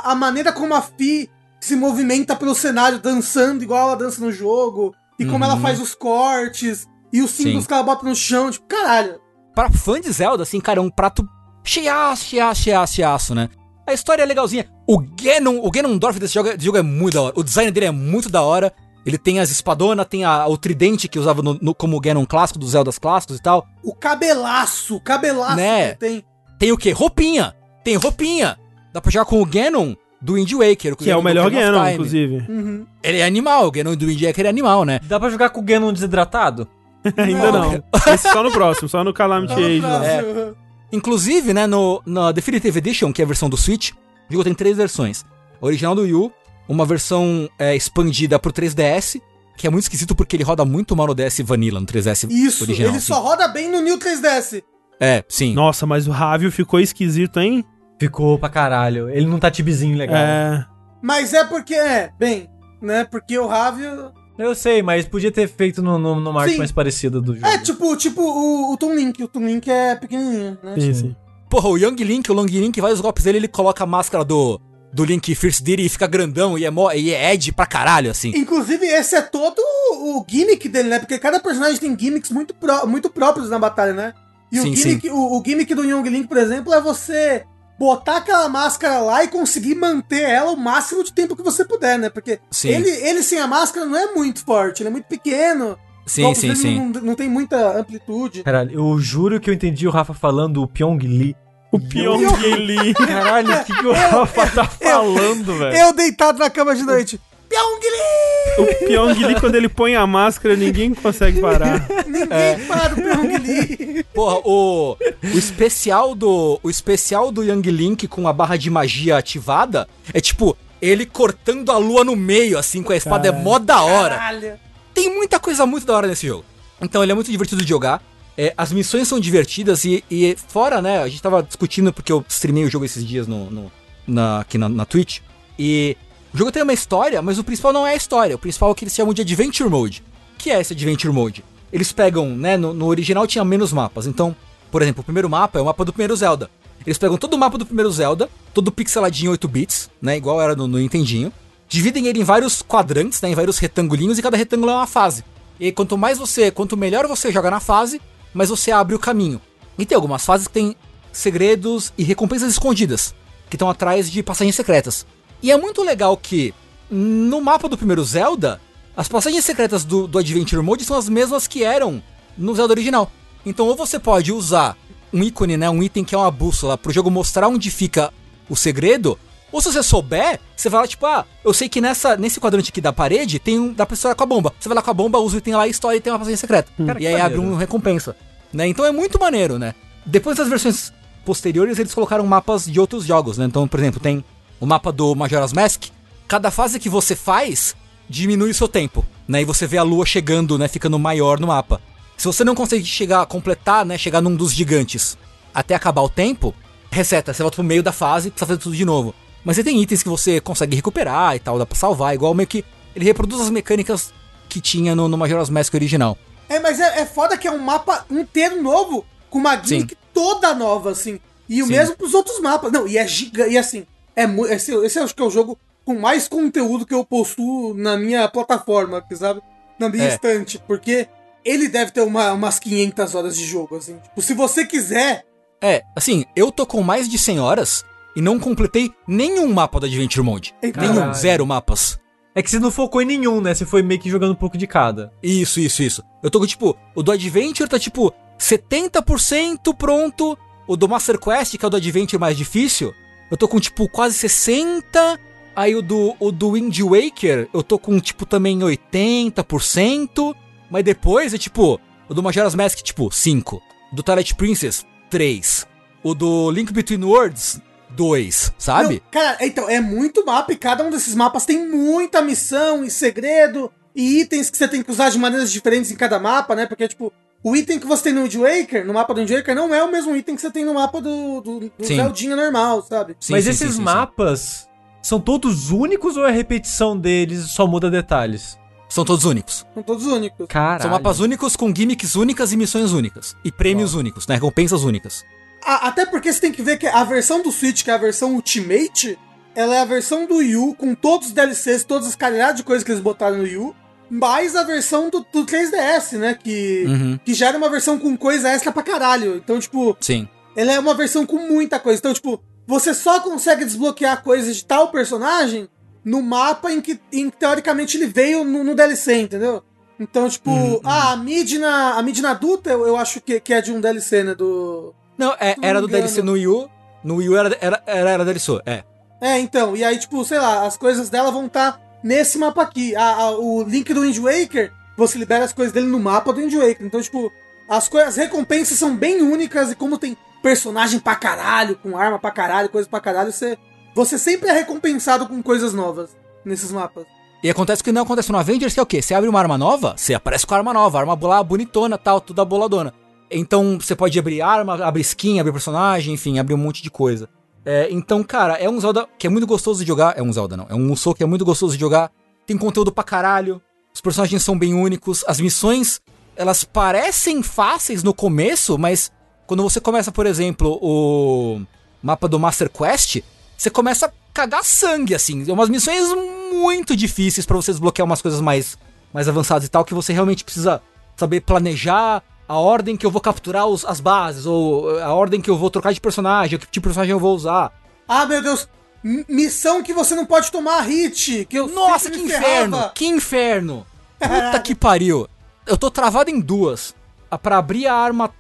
a- a maneira como a Fi se movimenta pelo cenário, dançando igual ela dança no jogo. E como Uhum. ela faz os cortes. E os símbolos Sim. que ela bota no chão. Tipo, caralho. Pra fã de Zelda, assim, cara, é um prato cheiaço, cheiaço, cheiaço, cheiaço, né? A história é legalzinha. O Ganon, o Ganondorf desse jogo, desse jogo é muito da hora. O design dele é muito da hora. Ele tem as espadonas, tem a- o tridente que usava no, no- como o Ganon clássico, dos Zeldas clássicos e tal. O cabelaço, o cabelaço Né? que tem. Tem o quê? Roupinha! Tem roupinha! Dá pra jogar com o Ganon do Wind Waker. Que é o melhor Ganon, inclusive. Uhum. Ele é animal, o Ganon do Wind Waker é animal, né? Dá pra jogar com o Ganon desidratado? Ainda não. Esse só no próximo, só no Calamity Age. próximo. Inclusive, né, no, na Definitive Edition, que é a versão do Switch, o jogo tem três versões. A original do Wii U, uma versão é, expandida pro 3DS, que é muito esquisito porque ele roda muito mal no DS Vanilla, no 3DS Isso, original. ele assim. só roda bem no New 3DS. É, sim. Nossa, mas o Ravio ficou esquisito, hein? Ficou pra caralho. Ele não tá tibizinho legal. É. Mas é porque, é, bem, né? Porque o Ravio. Eu sei, mas podia ter feito no, no, numa arte mais parecida do jogo. É, tipo, tipo o, o Toon Link. O Toon Link é pequenininho, né? Sim, sim. Porra, o Young Link, o Long Link, vários golpes dele, ele coloca a máscara do, do Link First Diddy e fica grandão e é, mó, e é Ed pra caralho, assim. Inclusive, esse é todo o gimmick dele, né? Porque cada personagem tem gimmicks muito, pró- muito próprios na batalha, né? E Sim, o, gimmick, o, o gimmick do Young Link, por exemplo, é você botar aquela máscara lá e conseguir manter ela o máximo de tempo que você puder, né? Porque Sim. ele, ele sem a máscara não é muito forte, ele é muito pequeno. Sim, sim, sim. Não, não tem muita amplitude. Caralho, eu juro que eu entendi o Rafa falando o Pyong Lee. O Pyong Lee. Caralho, o que, que o Rafa tá falando, velho? Eu deitado na cama de noite. Pyong Lee! O Pyong Lee, quando ele põe a máscara, ninguém consegue parar. Ninguém para o Pyong Lee. Porra, o, o especial do o especial do Young Link com a barra de magia ativada é tipo ele cortando a lua no meio assim com a espada é mó da hora. Caralho. Tem muita coisa muito da hora nesse jogo. Então ele é muito divertido de jogar. É, as missões são divertidas e, e fora, né? A gente tava discutindo porque eu streamei o jogo esses dias no, no- na, aqui na, na Twitch. E o jogo tem uma história, mas o principal não é a história. O principal é o que eles chamam de Adventure Mode. O que é esse Adventure Mode? Eles pegam, né? No, no original tinha menos mapas. Então, por exemplo, o primeiro mapa é o mapa do primeiro Zelda. Eles pegam todo o mapa do primeiro Zelda, todo pixeladinho 8 bits, né? Igual era no, no Nintendinho. Dividem ele em vários quadrantes, né? Em vários retangulinhos, e cada retângulo é uma fase. E quanto mais você, quanto melhor você joga na fase, mais você abre o caminho. E tem algumas fases que tem segredos e recompensas escondidas, que estão atrás de passagens secretas. E é muito legal que no mapa do primeiro Zelda, as passagens secretas do, do Adventure Mode são as mesmas que eram no Zelda original. Então, ou você pode usar um ícone, né, um item que é uma bússola, pro jogo mostrar onde fica o segredo, ou se você souber, você vai lá, tipo, ah, eu sei que nessa, nesse quadrante aqui da parede tem um. pra estourar com a bomba. Você vai lá com a bomba, usa o item lá e estoura e tem uma passagem secreta. Cara, e aí abre maneiro. uma recompensa. Né? Então é muito maneiro, né? Depois das versões posteriores, eles colocaram mapas de outros jogos, né? Então, por exemplo, tem o mapa do Majora's Mask. Cada fase que você faz diminui o seu tempo, né? E você vê a lua chegando, né? Ficando maior no mapa. Se você não consegue chegar, completar, né? Chegar num dos gigantes até acabar o tempo, reseta. Você volta pro meio da fase e precisa fazer tudo de novo. Mas você tem itens que você consegue recuperar e tal, dá pra salvar. Igual meio que ele reproduz as mecânicas que tinha no, no Majora's Mask original. É, mas é, é foda que é um mapa inteiro novo, com uma gimmick toda nova, assim. E o Sim. mesmo pros outros mapas. Não, e é gigante. E assim, é mu- esse, esse acho que é o jogo com mais conteúdo que eu possuo na minha plataforma, sabe? Na minha É. estante. Porque ele deve ter uma- umas 500 horas de jogo, assim. Tipo, se você quiser. É, assim, eu tô com mais de 100 horas e não completei nenhum mapa do Adventure Mode. Caralho. Nenhum, zero mapas. É que você não focou em nenhum, né? Você foi meio que jogando um pouco de cada. Isso, isso, isso. Eu tô com, tipo, o do Adventure tá, tipo, 70% pronto. O do Master Quest, que é o do Adventure mais difícil, eu tô com, tipo, quase 60%. Aí o do, o do Wind Waker, eu tô com, tipo, também 80%. Mas depois é tipo, o do Majora's Mask, tipo, 5. O do Twilight Princess, 3. O do Link Between Worlds, 2, sabe? Não, cara, então, é muito mapa e cada um desses mapas tem muita missão e segredo e itens que você tem que usar de maneiras diferentes em cada mapa, né? Porque, tipo, o item que você tem no Wind Waker, no mapa do Wind Waker, não é o mesmo item que você tem no mapa do, do, do. Zeldinha normal, sabe? Sim, Mas sim, esses sim, sim, sim. mapas são todos únicos ou é repetição deles e só muda detalhes? São todos únicos. São todos únicos. Caralho. São mapas únicos com gimmicks únicas e missões únicas. E prêmios únicos, né? Recompensas únicas. A- até porque você tem que ver que a versão do Switch, que é a versão Ultimate, ela é a versão do Wii U, com todos os DLCs, todas as caralhadas de coisas que eles botaram no Wii U, mais a versão do, do 3DS, né? Que, Uhum. que já era uma versão com coisa extra pra caralho. Então, tipo, Sim. ela é uma versão com muita coisa. Então, tipo, você só consegue desbloquear coisas de tal personagem no mapa em que, em teoricamente, ele veio no, no DLC, entendeu? Então, tipo, Uhum, ah, a Midna, a Midna adulta, eu, eu acho que, que é de um DLC, né? Do. Não, é, Não era do engano. DLC no Wii U. No Wii U era, era, era, era DLC, é. É, então, e aí, tipo, sei lá, as coisas dela vão estar nesse mapa aqui. A, a- o link do Wind Waker, você libera as coisas dele no mapa do Wind Waker. Então, tipo, as, coi- as recompensas são bem únicas e como tem personagem pra caralho, com arma pra caralho, coisa pra caralho, você, você sempre é recompensado com coisas novas nesses mapas. E acontece que não acontece no Avengers, que é o quê? Você abre uma arma nova, você aparece com a arma nova, arma lá bonitona, tal, tudo boladona. Então você pode abrir arma, abrir skin, abrir personagem, enfim, abrir um monte de coisa. É, então, cara, é um Zelda que é muito gostoso de jogar. É um Zelda, não. É um Musou que é muito gostoso de jogar. Tem conteúdo pra caralho. Os personagens são bem únicos. As missões, elas parecem fáceis no começo, mas quando você começa, por exemplo, o mapa do Master Quest, você começa a cagar sangue, assim. É umas missões muito difíceis pra você desbloquear umas coisas mais, mais avançadas e tal, que você realmente precisa saber planejar a ordem que eu vou capturar os- as bases, ou a ordem que eu vou trocar de personagem, o que tipo de personagem eu vou usar. Ah, meu Deus! M- Missão que você não pode tomar hit! Que eu Nossa, que inferno! ferrava. Que inferno! Puta que pariu! Eu tô travado em duas. Pra abrir a arma.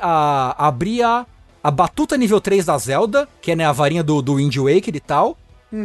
A, abrir a, a batuta nível 3 da Zelda, que é né, a varinha do, do Wind Waker e tal.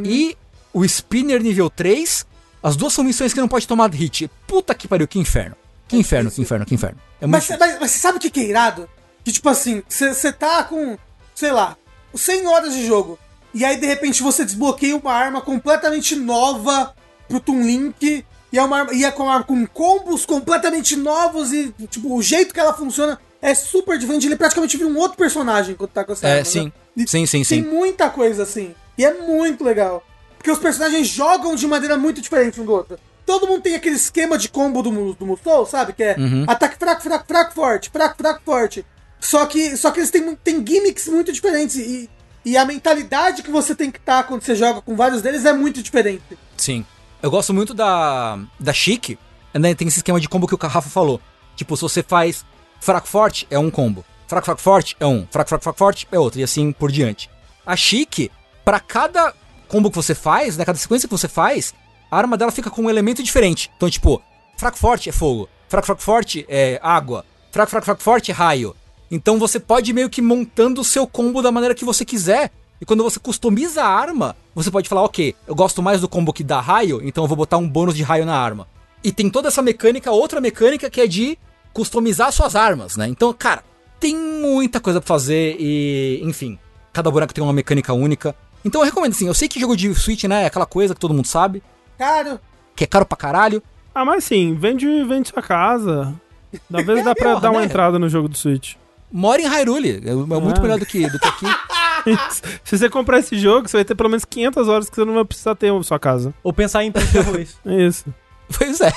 E o Spinner nível 3. As duas são missões que não pode tomar hit. Puta que pariu, que inferno. Que inferno, que inferno, que inferno. É muito Mas, mas, mas você sabe o que é irado? Que tipo assim, você tá com, sei lá, 100 horas de jogo. E aí de repente você desbloqueia uma arma completamente nova pro Toon Link. E é uma arma, e é com, arma com combos completamente novos e tipo, o jeito que ela funciona é super diferente. Ele praticamente vira um outro personagem quando tá com essa É, arma, sim. né? Sim, sim, Tem sim. muita coisa assim. E é muito legal. Porque os personagens jogam de maneira muito diferente um do outro. Todo mundo tem aquele esquema de combo do, do Musou, sabe? Que é Uhum. ataque fraco, fraco, fraco, forte, fraco, fraco, forte. Só que, só que eles têm, têm gimmicks muito diferentes. E, e a mentalidade que você tem que estar quando você joga com vários deles é muito diferente. Sim. Eu gosto muito da, da Chic. Né? Tem esse esquema de combo que o Rafa falou. Tipo, se você faz fraco forte, é um combo. Fraco, fraco, forte é um. Fraco, fraco, fraco, forte é outro. E assim por diante. A Chic, pra cada combo que você faz, né? Cada sequência que você faz, a arma dela fica com um elemento diferente. Então, tipo, fraco forte é fogo. Fraco, fraco, forte é água. Fraco, fraco, fraco, forte é raio. Então você pode meio que montando o seu combo da maneira que você quiser. E quando você customiza a arma, você pode falar, ok, eu gosto mais do combo que dá raio, então eu vou botar um bônus de raio na arma. E tem toda essa mecânica, outra mecânica que é de customizar suas armas, né? Então, cara, tem muita coisa pra fazer e, enfim, cada boneco tem uma mecânica única. Então eu recomendo assim, eu sei que jogo de Switch, né, é aquela coisa que todo mundo sabe, Cara, que é caro pra caralho. Ah, mas sim, vende, vende sua casa. Talvez dá pra melhor, dar uma né? entrada no jogo do Switch. Mora em Hyrule, é muito Ah. melhor do que, do que aqui. Se você comprar esse jogo, você vai ter pelo menos 500 horas que você não vai precisar ter sua casa. Ou pensar em. É isso. Pois é,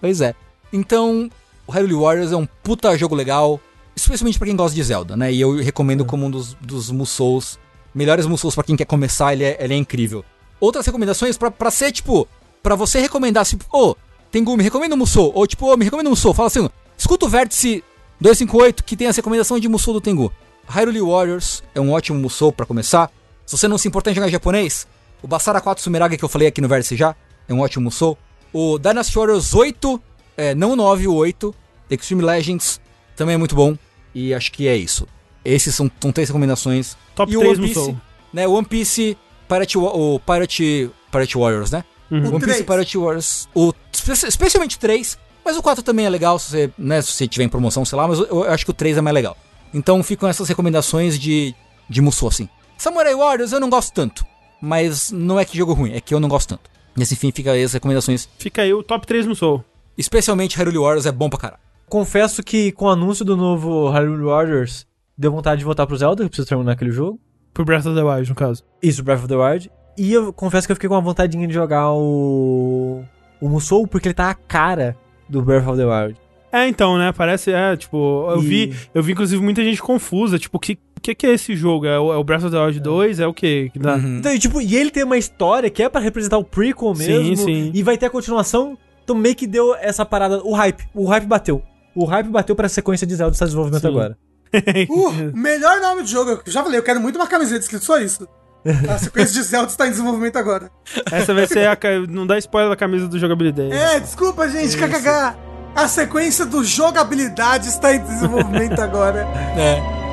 pois é. Então, o Hyrule Warriors é um puta jogo legal, especialmente pra quem gosta de Zelda, né? E eu recomendo como um dos, dos Musous, melhores Musous pra quem quer começar, ele é, ele é incrível. Outras recomendações pra, pra ser, tipo, pra você recomendar, assim, ô, Tengu, me recomenda um Musou, ou tipo, ô, me recomenda um Musou, fala assim, escuta o Vértice 258 que tem a recomendação de Musou do Tengu. Hyrule Warriors é um ótimo Musou pra começar. Se você não se importa em jogar em japonês, o Basara 4 Sumeragi que eu falei aqui no Vértice já é um ótimo Musou. O Dynasty Warriors 8, é, não o 9, o 8, Extreme Legends, também é muito bom. E acho que é isso. Esses são, são três recomendações. Top e o 3 One no Soul. Piece, né? O One Piece, Pirate, o Pirate, Pirate Warriors, né? Uhum. O One Piece três. Pirate Warriors, o, espe- especialmente o 3, mas o 4 também é legal se você, né, se você tiver em promoção, sei lá, mas eu, eu acho que o 3 é mais legal. Então ficam essas recomendações de, de Musou, assim. Samurai Warriors eu não gosto tanto, mas não é que jogo ruim, é que eu não gosto tanto. Nesse fim fica aí as recomendações, Fica aí o top 3 no Soul. especialmente Hyrule Warriors é bom pra caralho. Confesso que com o anúncio do novo Hyrule Warriors, deu vontade de voltar pro Zelda, que preciso terminar aquele jogo. Pro Breath of the Wild, no caso. Isso, Breath of the Wild. E eu confesso que eu fiquei com uma vontadinha de jogar o. O Musou, porque ele tá a cara do Breath of the Wild. É, então, né? Parece, é, tipo, eu E- vi, eu vi inclusive muita gente confusa, tipo, o que, que que é esse jogo? É o, é o Breath of the Wild 2? É o quê? Que dá? Uhum. Então, e, tipo, e ele tem uma história que é pra representar o prequel Sim, mesmo. sim. E vai ter a continuação. Então meio que deu essa parada. O hype. O hype bateu. O hype bateu pra sequência de Zelda está desenvolvimento Sim. agora. Uh, melhor nome de jogo. Eu já falei, eu quero muito uma camiseta escrito só isso. A sequência de Zelda está em desenvolvimento agora. Essa vai ser a. Não dá spoiler da camisa do jogabilidade. É, desculpa, gente, kkk. A sequência do jogabilidade está em desenvolvimento agora. É.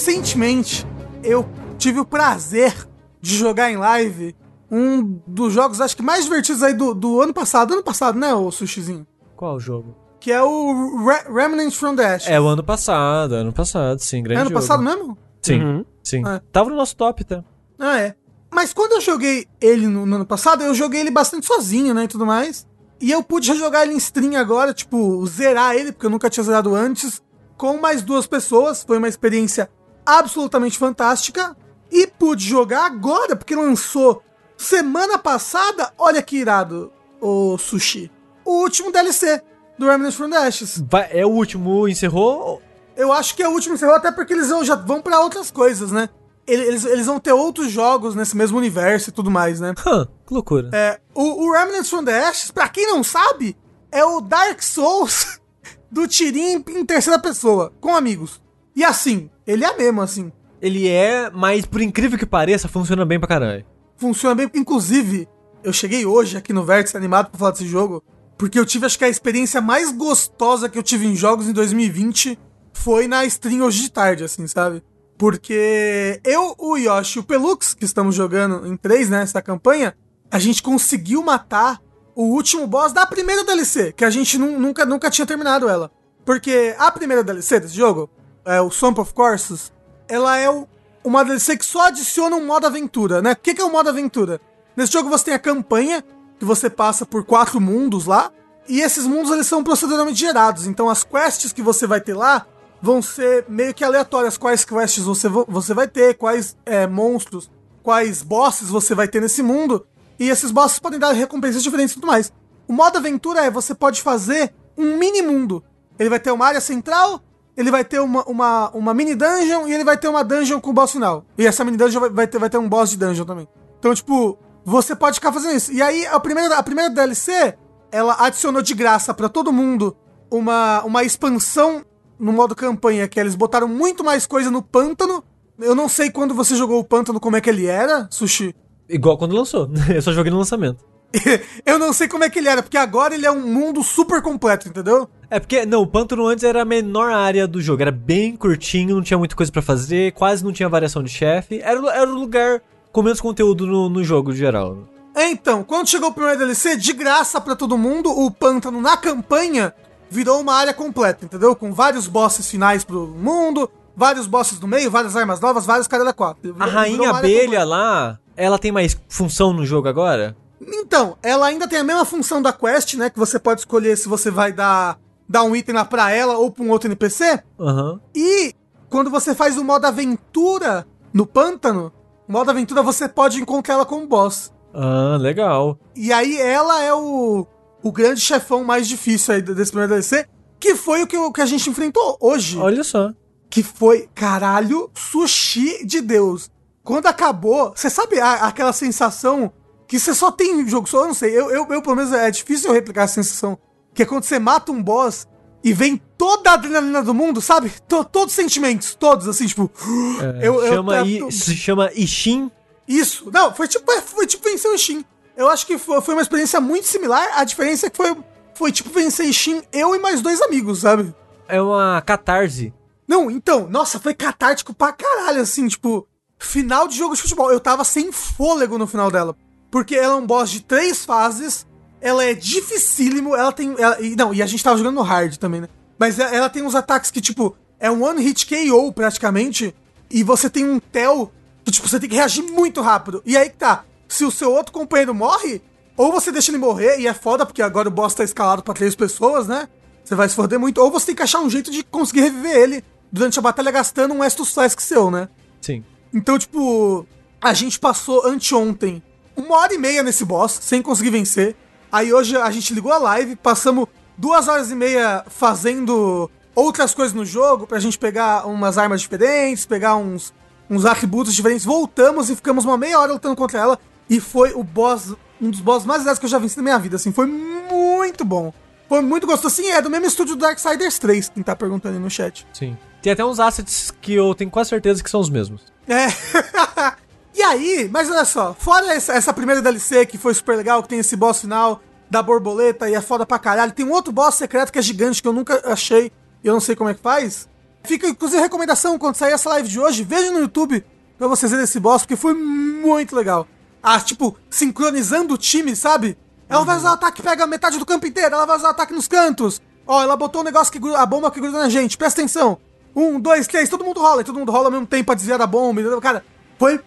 Recentemente, eu tive o prazer de jogar em live um dos jogos, acho que mais divertidos aí do, do ano passado. Ano passado, né, o Sushizinho? Qual o jogo? Que é o Re Remnant from the Ashes. É o ano passado, ano passado, sim, grande ano jogo. passado mesmo? Sim, Uhum. sim. É. Tava no nosso top, tá? Ah, é. Mas quando eu joguei ele no, no ano passado, eu joguei ele bastante sozinho, né, e tudo mais. E eu pude jogar ele em stream agora, tipo, zerar ele, porque eu nunca tinha zerado antes, com mais duas pessoas. Foi uma experiência absolutamente fantástica. E pude jogar agora, porque lançou semana passada, olha que irado, o Sushi. O último DLC do Remnant from the Ashes. Vai- é o último, encerrou? Eu acho que é o último encerrou, até porque eles já vão pra outras coisas, né? Ele- Eles, eles vão ter outros jogos nesse mesmo universo e tudo mais, né? Hã, que loucura. É, o, o Remnants from the Ashes, pra quem não sabe, é o Dark Souls do tirinho em terceira pessoa, com amigos. E assim, ele é mesmo, assim. Ele é, mas por incrível que pareça, funciona bem pra caralho. Funciona bem. Inclusive, eu cheguei hoje aqui no Vértice animado pra falar desse jogo, porque eu tive, acho que a experiência mais gostosa que eu tive em jogos em 2020 foi na stream hoje de tarde, assim, sabe? Porque eu, o Yoshi e o Pelux, que estamos jogando em três, né, essa campanha, a gente conseguiu matar o último boss da primeira DLC, que a gente nu- nunca, nunca tinha terminado ela. Porque a primeira DLC desse jogo, é o Swamp of Courses, ela é o- uma DLC que só adiciona um modo aventura, né? O que, que é o modo aventura? Nesse jogo você tem a campanha, que você passa por quatro mundos lá, e esses mundos eles são proceduralmente gerados, então as quests que você vai ter lá vão ser meio que aleatórias, quais quests você, vo- você vai ter, quais é, monstros, quais bosses você vai ter nesse mundo, e esses bosses podem dar recompensas diferentes e tudo mais. O modo aventura é você pode fazer um mini mundo. Ele vai ter uma área central, ele vai ter uma, uma, uma mini dungeon e ele vai ter uma dungeon com o boss final. E essa mini dungeon vai, vai, ter, vai ter um boss de dungeon também. Então, tipo, você pode ficar fazendo isso. E aí, a primeira, a primeira DLC, ela adicionou de graça pra todo mundo uma, uma expansão no modo campanha, que eles botaram muito mais coisa no pântano. Eu não sei quando você jogou o pântano, como é que ele era, Sushi. Igual quando lançou. Eu só joguei no lançamento. Eu não sei como é que ele era, porque agora ele é um mundo super completo, entendeu? É porque, não, o pântano antes era a menor área do jogo. Era bem curtinho, não tinha muita coisa pra fazer, quase não tinha variação de chefe. Era, o- era o lugar com menos conteúdo no, no jogo em geral. É, então, quando chegou o primeiro DLC, de graça pra todo mundo, o pântano na campanha virou uma área completa, entendeu? Com vários bosses finais pro mundo, vários bosses no meio, várias armas novas, vários caras da quatro. A rainha abelha lá, ela tem mais função no jogo agora? Então, ela ainda tem a mesma função da quest, né? Que você pode escolher se você vai dar, dar um item lá pra ela ou pra um outro NPC. Aham. E quando você faz o modo aventura no pântano, o modo aventura você pode encontrar ela como boss. Ah, legal. E aí ela é o, o grande chefão mais difícil aí desse primeiro DLC, que foi o que, o que a gente enfrentou hoje. Olha só. Que foi, caralho, sushi de Deus. quando acabou, você sabe a- aquela sensação que você só tem em jogo só? Eu não sei. Eu, eu, eu, pelo menos, é difícil eu replicar essa sensação. Que é quando você mata um boss e vem toda a adrenalina do mundo, sabe? To- todos os sentimentos, todos, assim, tipo. eu, eu- chama eu- se chama Ishin. Isso. Não, foi tipo, é, foi tipo vencer o Steam. Eu acho que foi, foi uma experiência muito similar. A diferença é que foi, foi tipo vencer Steam eu e mais dois amigos, sabe? É uma catarse. Não, então, nossa, foi catártico pra caralho, assim, tipo, final de jogo de futebol. Eu tava sem fôlego no final dela. Porque ela é um boss de três fases, ela é dificílimo, ela tem. ela- e, não, e a gente tava jogando no hard também, né? Mas ela, ela tem uns ataques que, tipo, é um one hit KO praticamente, e você tem um tel que, tipo, você tem que reagir muito rápido. E aí que tá, se o seu outro companheiro morre, ou você deixa ele morrer, e é foda, porque agora o boss tá escalado pra três pessoas, né? Você vai se foder muito, ou você tem que achar um jeito de conseguir reviver ele durante a batalha gastando um Estus Flask seu, né? Sim. Então, tipo, a gente passou anteontem uma hora e meia nesse boss, sem conseguir vencer. Aí hoje a gente ligou a live, passamos duas horas e meia fazendo outras coisas no jogo, pra gente pegar umas armas diferentes, pegar uns, uns atributos diferentes. Voltamos e ficamos uma meia hora lutando contra ela. E foi o boss, um dos boss mais legais que eu já venci na minha vida, assim. Foi muito bom. Foi muito gostoso. Sim, é do mesmo estúdio do Darksiders 3, quem tá perguntando aí no chat. Sim. Tem até uns assets que eu tenho quase certeza que são os mesmos. É. e aí, mas olha só, fora essa, essa primeira DLC que foi super legal, que tem esse boss final da borboleta e é foda pra caralho, tem um outro boss secreto que é gigante que eu nunca achei e eu não sei como é que faz. Fica inclusive recomendação quando sair essa live de hoje, veja no YouTube pra vocês verem esse boss, porque foi muito legal. Ah, tipo, sincronizando o time, sabe? Ela vai usar o ataque que pega metade do campo inteiro, ela vai usar o ataque nos cantos. Ó, ela botou um negócio que gruda, a bomba que gruda na gente, presta atenção. Um, dois, três, todo mundo rola, e todo mundo rola ao mesmo tempo pra desviar da bomba, entendeu? Cara, foi,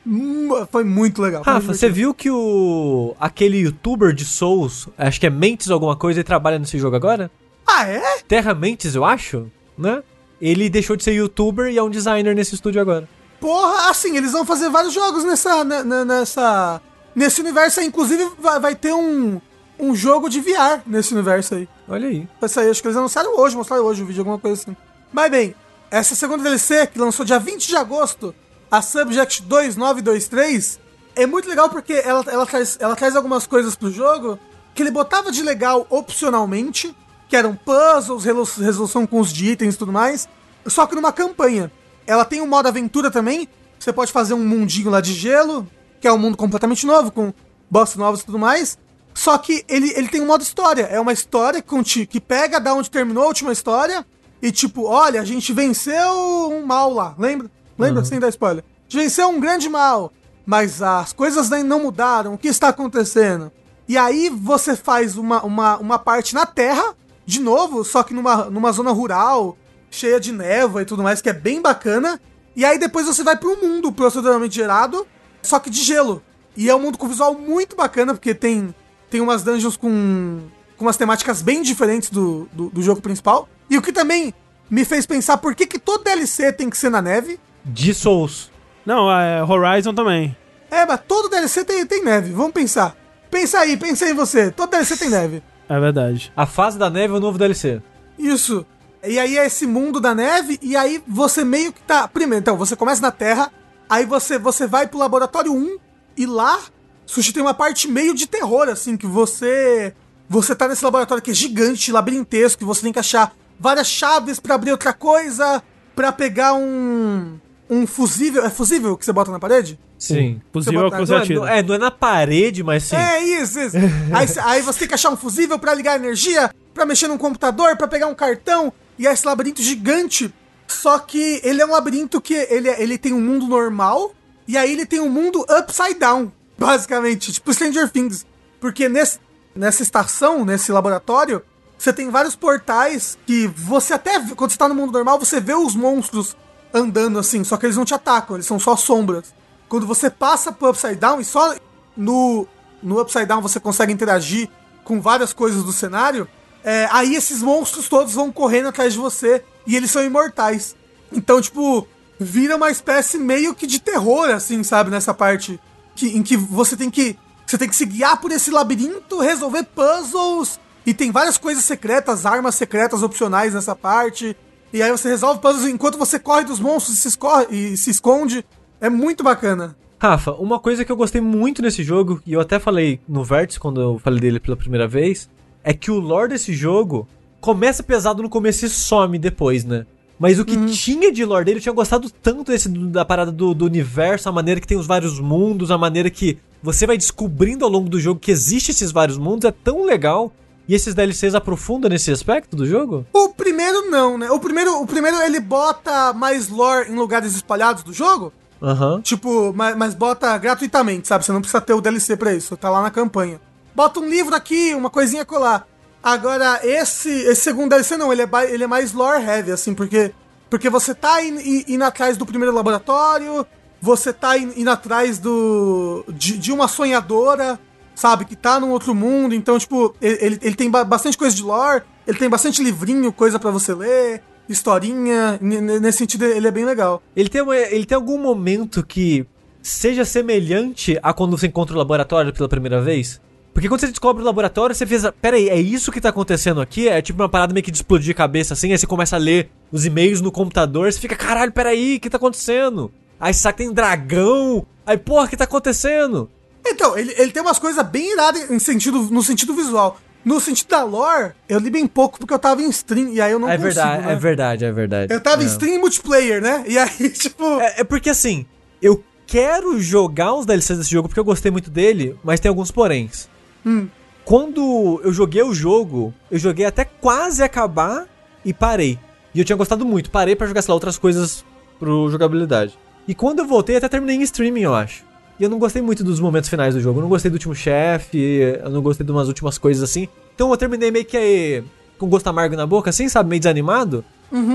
foi muito legal. foi Rafa, muito você viu que o. aquele youtuber de Souls, acho que é Mentes alguma coisa, ele trabalha nesse jogo agora? Ah, é? Terra Mentes, eu acho, né? Ele deixou de ser youtuber e é um designer nesse estúdio agora. Porra, assim, eles vão fazer vários jogos nessa. ne- ne- nessa nesse universo aí. Inclusive, vai, vai ter um, um jogo de VR nesse universo aí. Olha aí. Vai sair, acho que eles anunciaram hoje, mostraram hoje o vídeo, alguma coisa assim. Mas bem, essa segunda DLC, que lançou dia 20 de agosto, a Subject 2923, é muito legal porque ela, ela, traz, ela traz algumas coisas pro jogo que ele botava de legal opcionalmente, que eram puzzles, resolução com os de itens e tudo mais, só que numa campanha. Ela tem um modo aventura também, você pode fazer um mundinho lá de gelo, que é um mundo completamente novo, com boss novos e tudo mais. Só que ele, ele tem um modo história. É uma história que, que pega da onde terminou a última história. E tipo, olha, a gente venceu um mal lá. Lembra? Lembra? Sem dar spoiler. Venceu um grande mal. Mas as coisas não mudaram. O que está acontecendo? E aí você faz uma, uma, uma parte na Terra, de novo, só que numa, numa zona rural, cheia de névoa e tudo mais, que é bem bacana. E aí depois você vai para um mundo proceduralmente gerado, só que de gelo. E é um mundo com visual muito bacana, porque tem, tem umas dungeons com, com umas temáticas bem diferentes do, do, do jogo principal. E o que também me fez pensar por que, que todo DLC tem que ser na neve. De Souls. Não, é Horizon também. É, mas todo DLC tem, tem neve, vamos pensar. Pensa aí, pensa aí em você. Todo DLC tem neve. É verdade. A fase da neve é o novo DLC. Isso. E aí é esse mundo da neve, e aí você meio que tá. Primeiro, então, você começa na Terra, aí você, você vai pro laboratório 1, e lá, Sushi tem uma parte meio de terror, assim, que você. Você tá nesse laboratório que é gigante, labirintesco, que você tem que achar várias chaves pra abrir outra coisa, pra pegar um. Um fusível. É fusível que você bota na parede? Sim. Fuzil é o que você Não é, atira. não, é, não é na parede, mas sim. É isso, isso. aí, aí você tem que achar um fusível pra ligar energia, pra mexer num computador, pra pegar um cartão. E é esse labirinto gigante. Só que ele é um labirinto que ele, ele tem um mundo normal. E aí ele tem um mundo upside down, basicamente. Tipo Stranger Things. Porque nesse, nessa estação, nesse laboratório, você tem vários portais que você até, quando você tá no mundo normal, você vê os monstros andando assim, só que eles não te atacam, eles são só sombras. Quando você passa pro Upside Down, e só no, no Upside Down você consegue interagir com várias coisas do cenário, é, aí esses monstros todos vão correndo atrás de você e eles são imortais. Então, tipo, vira uma espécie meio que de terror, assim, sabe, nessa parte que, em que você tem que. Você tem que se guiar por esse labirinto, resolver puzzles. E tem várias coisas secretas, armas secretas opcionais nessa parte. E aí você resolve puzzles enquanto você corre dos monstros e se, escorre, e se esconde. É muito bacana. Rafa, uma coisa que eu gostei muito nesse jogo, e eu até falei no Vértice quando eu falei dele pela primeira vez, é que o lore desse jogo começa pesado no começo e some depois, né? Mas o que tinha de lore dele, eu tinha gostado tanto desse, da parada do, do universo, a maneira que tem os vários mundos, a maneira que você vai descobrindo ao longo do jogo que existe esses vários mundos, é tão legal. E esses DLCs aprofundam nesse aspecto do jogo? O primeiro não, né? O primeiro, o primeiro ele bota mais lore em lugares espalhados do jogo. Aham. Tipo, mas, mas bota gratuitamente, sabe? Você não precisa ter o DLC pra isso, tá lá na campanha. Bota um livro aqui, uma coisinha colar. Agora, esse, esse segundo DLC não, ele é, ele é mais lore heavy, assim, porque, porque você tá in- in- indo atrás do primeiro laboratório, você tá in- indo atrás do de, de uma sonhadora, sabe, que tá num outro mundo. Então, tipo, ele, ele, tem ba- bastante coisa de lore, ele tem bastante livrinho, coisa pra você ler, historinha. Nesse sentido, ele é bem legal. Ele tem, ele tem algum momento que seja semelhante a quando você encontra o laboratório pela primeira vez? Porque quando você descobre o laboratório, você pensa, pera aí, é isso que tá acontecendo aqui? É tipo uma parada meio que de explodir a cabeça assim, aí você começa a ler os e-mails no computador, você fica, caralho, peraí, o que tá acontecendo? Aí você sabe que tem dragão, aí porra, o que tá acontecendo? Então, ele, ele tem umas coisas bem iradas em sentido, no sentido visual. No sentido da lore, eu li bem pouco porque eu tava em stream, e aí eu não é consigo, verdade, né? é verdade, é verdade. Eu tava em É. stream e multiplayer, né? E aí, tipo... É, é porque assim, eu quero jogar os DLCs desse jogo porque eu gostei muito dele, mas tem alguns poréns. Hum. Quando eu joguei o jogo, eu joguei até quase acabar e parei. E eu tinha gostado muito, parei pra jogar, sei lá, outras coisas pro jogabilidade. E quando eu voltei, até terminei em streaming, eu acho. E eu não gostei muito dos momentos finais do jogo. Eu não gostei do último chefe, eu não gostei de umas últimas coisas assim. Então eu terminei meio que eh, com gosto amargo na boca, assim, sabe? Meio desanimado.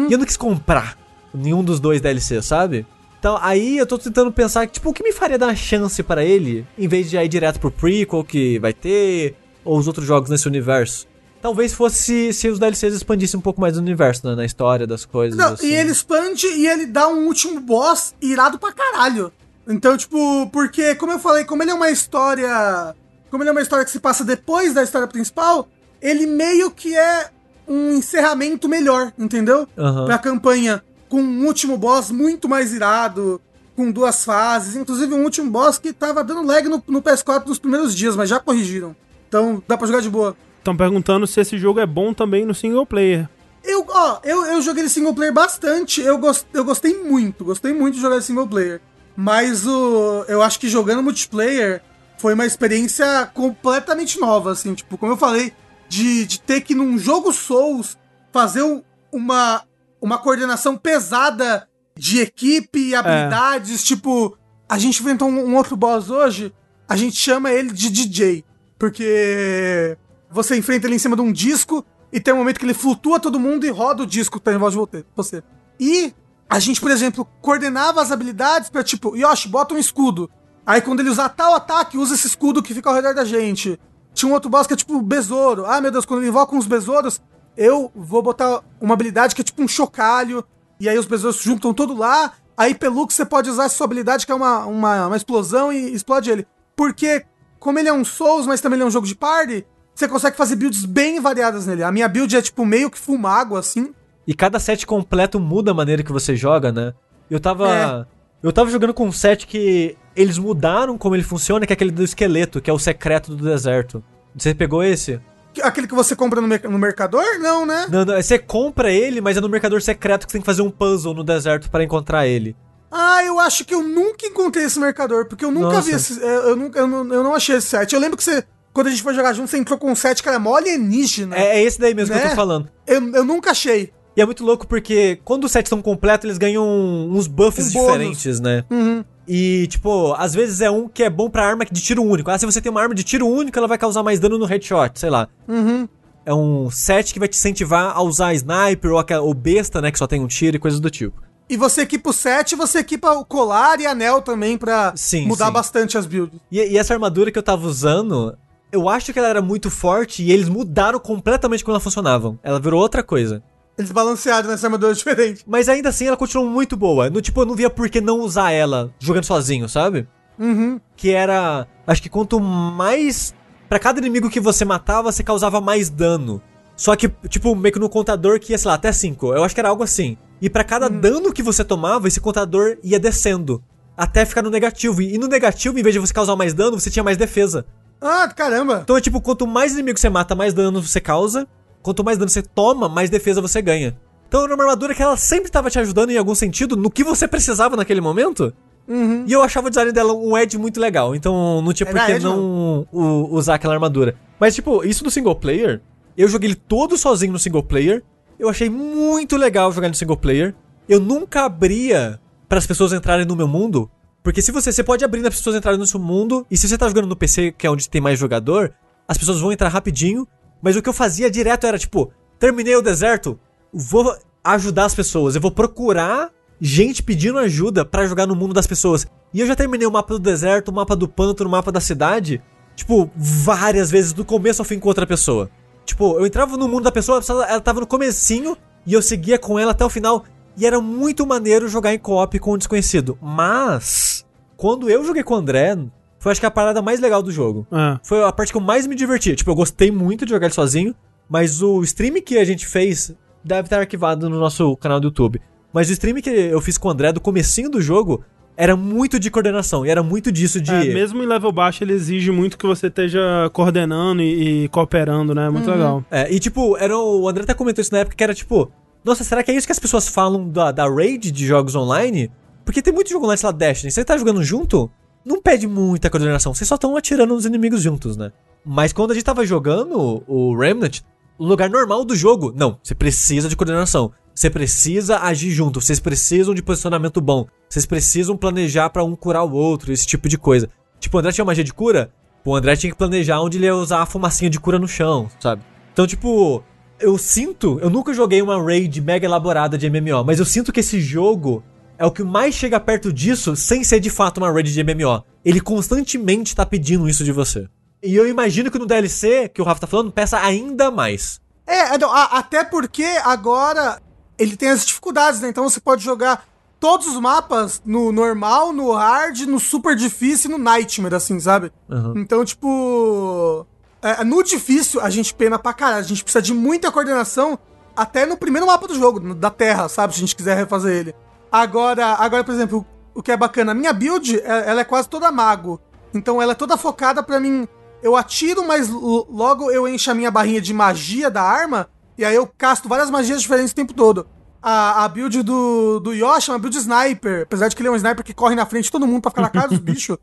E eu não quis comprar nenhum dos dois DLCs, sabe? Então aí eu tô tentando pensar, tipo, o que me faria dar uma chance pra ele, em vez de ir direto pro prequel que vai ter, ou os outros jogos nesse universo. Talvez fosse se os DLCs expandissem um pouco mais do universo, né? Na história das coisas. Não, assim. E ele expande e ele dá um último boss irado pra caralho. Então, tipo, porque, como eu falei, como ele é uma história. Como ele é uma história que se passa depois da história principal, ele meio que é um encerramento melhor, entendeu? Aham. Pra campanha. Com um último boss muito mais irado, com duas fases. Inclusive, um último boss que tava dando lag no, no PS4 nos primeiros dias, mas já corrigiram. Então, dá pra jogar de boa. Estão perguntando se esse jogo é bom também no single player. Eu, ó, eu, eu joguei ele single player bastante. Eu, gos- eu gostei muito, gostei muito de jogar ele single player. Mas o, eu acho que jogando multiplayer foi uma experiência completamente nova, assim. Tipo, como eu falei, de, de ter que num jogo Souls fazer um- uma, uma coordenação pesada de equipe e habilidades. Tipo, a gente enfrentou um, um outro boss hoje, a gente chama ele de DJ. Porque você enfrenta ele em cima de um disco e tem um momento que ele flutua todo mundo e roda o disco que tá volte- você. E a gente, por exemplo, coordenava as habilidades pra tipo, Yoshi, bota um escudo. Aí quando ele usar tal ataque, usa esse escudo que fica ao redor da gente. Tinha um outro boss que é tipo besouro. Ah, meu Deus, quando ele invoca uns besouros, eu vou botar uma habilidade que é tipo um chocalho. E aí os besouros se juntam todo lá. Aí pelo que você pode usar sua habilidade, que é uma, uma, uma explosão, e explode ele. Porque, como ele é um Souls, mas também ele é um jogo de party, você consegue fazer builds bem variadas nele. A minha build é tipo meio que fuma água, assim. E cada set completo muda a maneira que você joga, né? Eu tava. É. Eu tava jogando com um set que eles mudaram como ele funciona, que é aquele do esqueleto, que é o secreto do deserto. Você pegou esse? Aquele que você compra no, mer- no mercador? Não, né? Não, não, você compra ele, mas é no mercador secreto que você tem que fazer um puzzle no deserto pra encontrar ele. Ah, eu acho que eu nunca encontrei esse mercador, porque eu nunca Nossa. vi esse. é, Eu, nunca, eu, não, eu não achei esse set. Eu lembro que você, quando a gente foi jogar junto, você entrou com um set que era mó alienígena. É, é esse daí mesmo que eu Né? tô falando. Eu, eu nunca achei. E é muito louco porque quando os sets estão completos, eles ganham uns buffs Um diferentes, né? Uhum. E, tipo, às vezes é um que é bom pra arma de tiro único. Ah, se você tem uma arma de tiro único, ela vai causar mais dano no headshot, sei lá. Uhum. É um set que vai te incentivar a usar sniper ou, aquela- ou besta, né, que só tem um tiro e coisas do tipo. E você equipa o set, e você equipa o colar e anel também pra Sim, mudar sim. bastante as builds. E, e essa armadura que eu tava usando, eu acho que ela era muito forte e eles mudaram completamente como ela funcionava. Ela virou outra coisa. Eles balancearam nessa armadura diferente. Mas ainda assim ela continuou muito boa. No, tipo, eu não via por que não usar ela jogando sozinho, sabe? Uhum. Que era. Acho que quanto mais. Pra cada inimigo que você matava, você causava mais dano. Só que, tipo, meio que no contador que ia, sei lá, até 5. Eu acho que era algo assim. E pra cada dano que você tomava, esse contador ia descendo. até ficar no negativo. E no negativo, em vez de você causar mais dano, você tinha mais defesa. Ah, caramba. Então é tipo, quanto mais inimigos você mata, mais dano você causa. Quanto mais dano você toma, mais defesa você ganha. Então era uma armadura que ela sempre tava te ajudando em algum sentido no que você precisava naquele momento. Uhum. E eu achava o design dela um edge muito legal. Então não tinha por Era que não u- usar aquela armadura. Mas, tipo, isso no single player, eu joguei ele todo sozinho no single player. Eu achei muito legal jogar no single player. Eu nunca abria para as pessoas entrarem no meu mundo. Porque se você, você pode abrir para as pessoas entrarem no seu mundo. E se você tá jogando no PC, que é onde tem mais jogador, as pessoas vão entrar rapidinho. Mas o que eu fazia direto era, tipo, terminei o deserto, vou ajudar as pessoas. Eu vou procurar gente pedindo ajuda pra jogar no mundo das pessoas. E eu já terminei o mapa do deserto, o mapa do pântano, o mapa da cidade, tipo, várias vezes, do começo ao fim com outra pessoa. Tipo, eu entrava no mundo da pessoa- ela tava no comecinho, e eu seguia com ela até o final. E era muito maneiro jogar em co-op com um desconhecido. Mas, quando eu joguei com o André, foi acho que a parada mais legal do jogo. Ah, Foi a parte que eu mais me diverti. Tipo, eu gostei muito de jogar ele sozinho, mas o stream que a gente fez deve estar arquivado no nosso canal do YouTube. Mas o stream que eu fiz com o André do comecinho do jogo era muito de coordenação, e era muito disso de... é, mesmo em level baixo, ele exige muito que você esteja coordenando e, e cooperando, né? Muito legal. É, e tipo, era o, o André até comentou isso na época, que era tipo... Nossa, será que é isso que as pessoas falam da, da raid de jogos online? Porque tem muito jogo online, sei lá, Destiny. Você tá jogando junto, não pede muita coordenação. Vocês só estão atirando nos inimigos juntos, né? Mas quando a gente tava jogando o Remnant, o lugar normal do jogo, não, você precisa de coordenação. Você precisa agir junto, vocês precisam de posicionamento bom. Vocês precisam planejar pra um curar o outro, esse tipo de coisa. Tipo, o André tinha magia de cura, o André tinha que planejar onde ele ia usar a fumacinha de cura no chão, sabe? Então, tipo, eu sinto, eu nunca joguei uma raid mega elaborada de MMO, mas eu sinto que esse jogo é o que mais chega perto disso sem ser de fato uma raid de MMO. Ele constantemente tá pedindo isso de você. E eu imagino que no DLC, que o Rafa tá falando, peça ainda mais. É, não, a- até porque agora ele tem as dificuldades, né? Então você pode jogar todos os mapas no normal, no hard, no super difícil e no nightmare, assim, sabe? Uhum. Então, tipo. é, no difícil, a gente pena pra caralho. A gente precisa de muita coordenação até no primeiro mapa do jogo, da Terra, sabe? Se a gente quiser refazer ele. Agora, agora por exemplo, o que é bacana, a minha build, é- ela é quase toda mago. Então ela é toda focada pra mim. Eu atiro, mas lo- logo eu encho a minha barrinha de magia da arma. E aí eu casto várias magias diferentes o tempo todo. A, a build do, do Yoshi é uma build sniper. Apesar de que ele é um sniper que corre na frente de todo mundo pra ficar na cara dos bichos,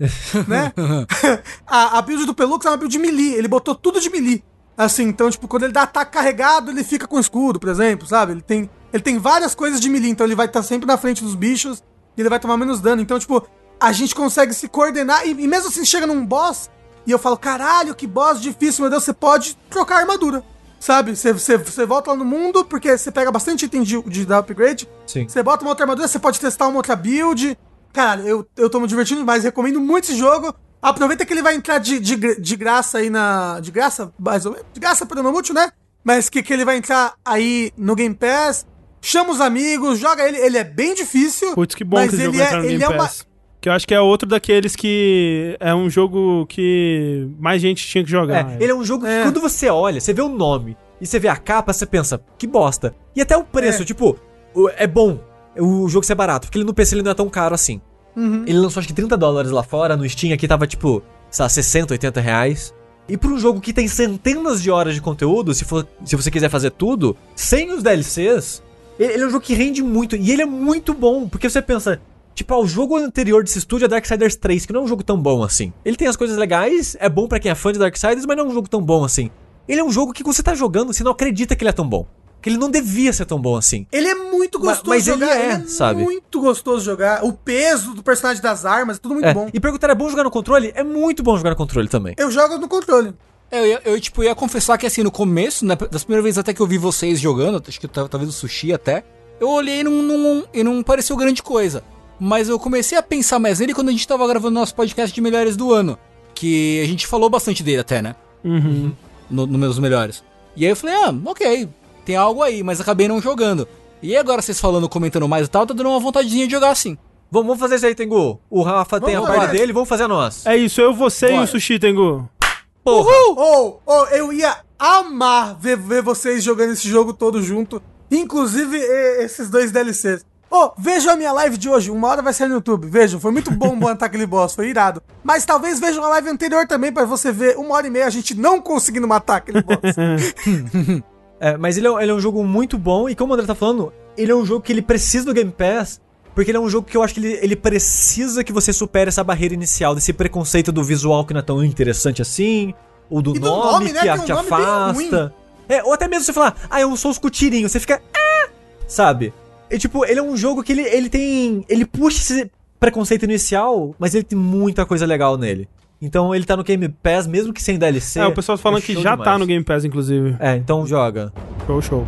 né? a, a build do Pelux é uma build melee. Ele botou tudo de melee. Assim, então, tipo, quando ele dá ataque carregado, ele fica com escudo, por exemplo, sabe? Ele tem, ele tem várias coisas de melee, então ele vai estar sempre na frente dos bichos e ele vai tomar menos dano. Então, tipo, a gente consegue se coordenar e, e mesmo assim chega num boss e eu falo, caralho, que boss difícil, meu Deus, você pode trocar a armadura. Sabe? Você, você, você volta lá no mundo, porque você pega bastante item de, de dar upgrade. Sim. Você bota uma outra armadura, você pode testar uma outra build. Caralho, eu, eu tô me divertindo demais, recomendo muito esse jogo. Aproveita que ele vai entrar de, de, de graça aí na. De graça, mais ou menos. De graça pelo não útil, né? Mas que, que ele vai entrar aí no Game Pass. Chama os amigos, joga ele. Ele é bem difícil. Putz, que bom mas que esse ele jogo é, entrar no ele Game é uma. Pass. Que eu acho que é outro daqueles que é um jogo que mais gente tinha que jogar. É, ele é um jogo É. que quando você olha, você vê o nome e você vê a capa, você pensa, que bosta. E até o preço, É. tipo, o- é bom o jogo ser barato, porque ele no PC ele não é tão caro assim. Uhum. Ele lançou acho que 30 dólares lá fora, no Steam aqui tava tipo, sei lá, 60, 80 reais. E pra um jogo que tem centenas de horas de conteúdo, se, for, se você quiser fazer tudo, sem os DLCs, ele, ele é um jogo que rende muito. E ele é muito bom, porque você pensa, tipo, o jogo anterior desse estúdio é Darksiders 3, que não é um jogo tão bom assim. Ele tem as coisas legais, é bom pra quem é fã de Darksiders, mas não é um jogo tão bom assim. Ele é um jogo que você tá jogando, você não acredita que ele é tão bom. Que ele não devia ser tão bom assim. Ele é muito gostoso mas de ele jogar. é, sabe? muito gostoso jogar. O peso do personagem das armas, é tudo muito É, bom. E perguntar, é bom jogar no controle? É muito bom jogar no controle também. Eu jogo no controle. É, Eu, ia- eu, tipo, ia confessar que assim, no começo, né, das primeiras vezes até que eu vi vocês jogando, acho que tava- talvez o sushi até, eu olhei e não, não, e não pareceu grande coisa. Mas eu comecei a pensar mais nele quando a gente tava gravando nosso podcast de melhores do ano. Que a gente falou bastante dele até, né? Uhum. No, no meus melhores. E aí eu falei, ah, ok, tem algo aí, mas acabei não jogando. E agora vocês falando, comentando mais e tal, tá dando uma vontadezinha de jogar assim. Vamos, vamos fazer isso aí, Tengu. O Rafa tem a Vamos parte lá. dele, vamos fazer a nossa. É isso, eu, você e Bora. o Sushi, Tengu. Porra! Ou, ou, eu ia amar ver, ver vocês jogando esse jogo todo junto. Inclusive e- esses dois DLCs. Ô, vejam a minha live de hoje, uma hora vai sair no YouTube. Vejam, foi muito bom matar aquele boss, foi irado. Mas talvez vejam a live anterior também pra você ver uma hora e meia a gente não conseguindo matar aquele boss. É, mas ele é, ele é um jogo muito bom e como o André tá falando, ele é um jogo que ele precisa do Game Pass, porque ele é um jogo que eu acho que ele, ele precisa que você supere essa barreira inicial, desse preconceito do visual que não é tão interessante assim, ou do E do nome, nome, né, que que é a- um te afasta. É, ou até mesmo você falar, ah, eu sou os tirinhos, você fica, ah, sabe? E tipo, ele é um jogo que ele, ele tem. Ele puxa esse preconceito inicial, mas ele tem muita coisa legal nele. Então ele tá no Game Pass, mesmo que sem DLC. É, o pessoal tá falando é que já demais. tá no Game Pass, inclusive. É, então joga. Show, show.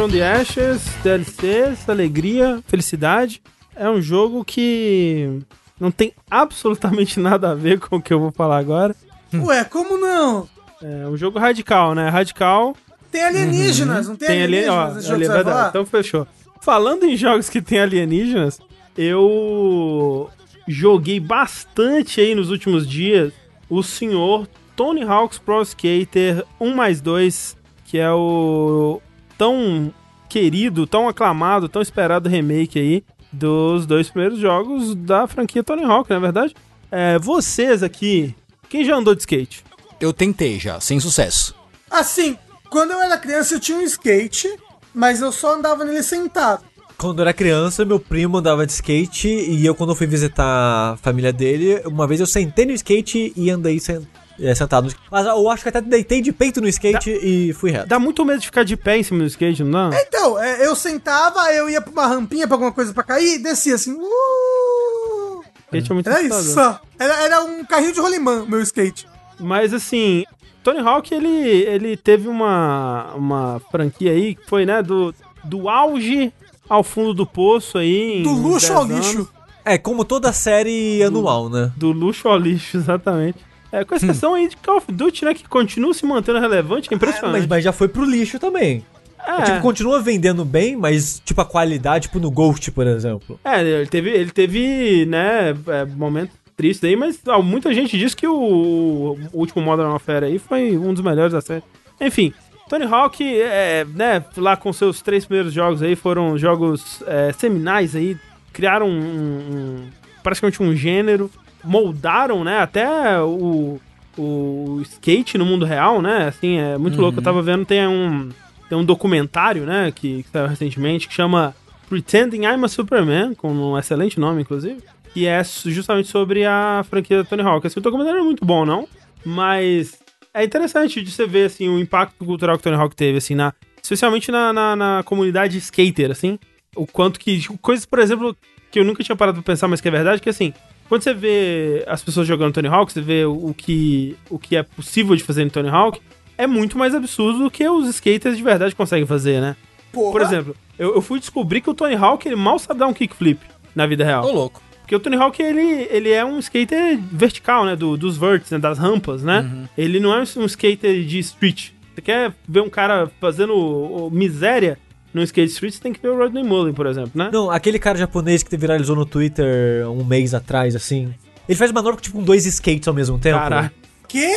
From the Ashes, DLCs, alegria, felicidade. É um jogo que não tem absolutamente nada a ver com o que eu vou falar agora. Ué, como não? É um jogo radical, né? Radical. Tem alienígenas, não tem, Tem ali, ó, alienígenas ali, você vai verdade. falar? Então fechou. Falando em jogos que tem alienígenas, eu joguei bastante aí nos últimos dias o senhor Tony Hawk's Pro Skater 1 mais 2, que é o tão querido, tão aclamado, tão esperado remake aí dos dois primeiros jogos da franquia Tony Hawk, não é verdade? É, vocês aqui, quem já andou de skate? Eu tentei já, sem sucesso. Assim, quando eu era criança eu tinha um skate, mas eu só andava nele sentado. Quando eu era criança, meu primo andava de skate e eu, quando eu fui visitar a família dele, uma vez eu sentei no skate e andei sen- é, sentado. no- Mas eu acho que até deitei de peito no skate e fui reto. Dá muito medo de ficar de pé em cima do skate, não dá? Então, é, eu sentava, eu ia pra uma rampinha pra alguma coisa pra cair, descia assim. Uh! Skate é muito Era assustador. isso. Era, era um carrinho de rolimã, meu skate. Mas assim, Tony Hawk ele, ele teve uma, uma franquia aí que foi, né, do, do auge ao fundo do poço aí. Do luxo 10 ao anos. lixo. É, como toda série anual, né? Do luxo ao lixo, exatamente. É, Hum. com exceção aí de Call of Duty, né, que continua se mantendo relevante, é É, impressionante. mas, mas já foi pro lixo também. É, Tipo, continua vendendo bem, mas, tipo, a qualidade, tipo, no Ghost, por exemplo. é, ele teve, ele teve, né, é, momento triste aí, mas ó, muita gente diz que o, o último Modern Warfare aí foi um dos melhores da série. Enfim, Tony Hawk, é, né, lá com seus três primeiros jogos aí, foram jogos é, seminais aí, criaram um, um- praticamente um gênero, moldaram, né, até o, o skate no mundo real, né, assim, é muito louco, eu tava vendo, tem um, tem um documentário, né, que, que saiu recentemente, que chama Pretending I'm a Superman, com um excelente nome, inclusive, que é justamente sobre a franquia Tony Hawk. Assim, o documentário não é muito bom, não, mas é interessante de você ver, assim, o impacto cultural que Tony Hawk teve, assim, na, especialmente na, na, na comunidade skater, assim, o quanto que, coisas, por exemplo, que eu nunca tinha parado pra pensar, mas que é verdade, que assim, quando você vê as pessoas jogando Tony Hawk, você vê o, que, o que é possível de fazer em Tony Hawk, é muito mais absurdo do que os skaters de verdade conseguem fazer, né? Porra. Por exemplo, eu, eu fui descobrir que o Tony Hawk ele mal sabe dar um kickflip na vida real. Ô, louco. Porque o Tony Hawk, ele, ele é um skater vertical, né? Do, dos verts, né? Das rampas, né? Ele não é um skater de street. Você quer ver um cara fazendo miséria no skate street, você tem que ver o Rodney Mullen, por exemplo, né? Não, aquele cara japonês que viralizou no Twitter um mês atrás, assim. Ele faz manobra com, tipo, com dois skates ao mesmo tempo. Caralho. Que?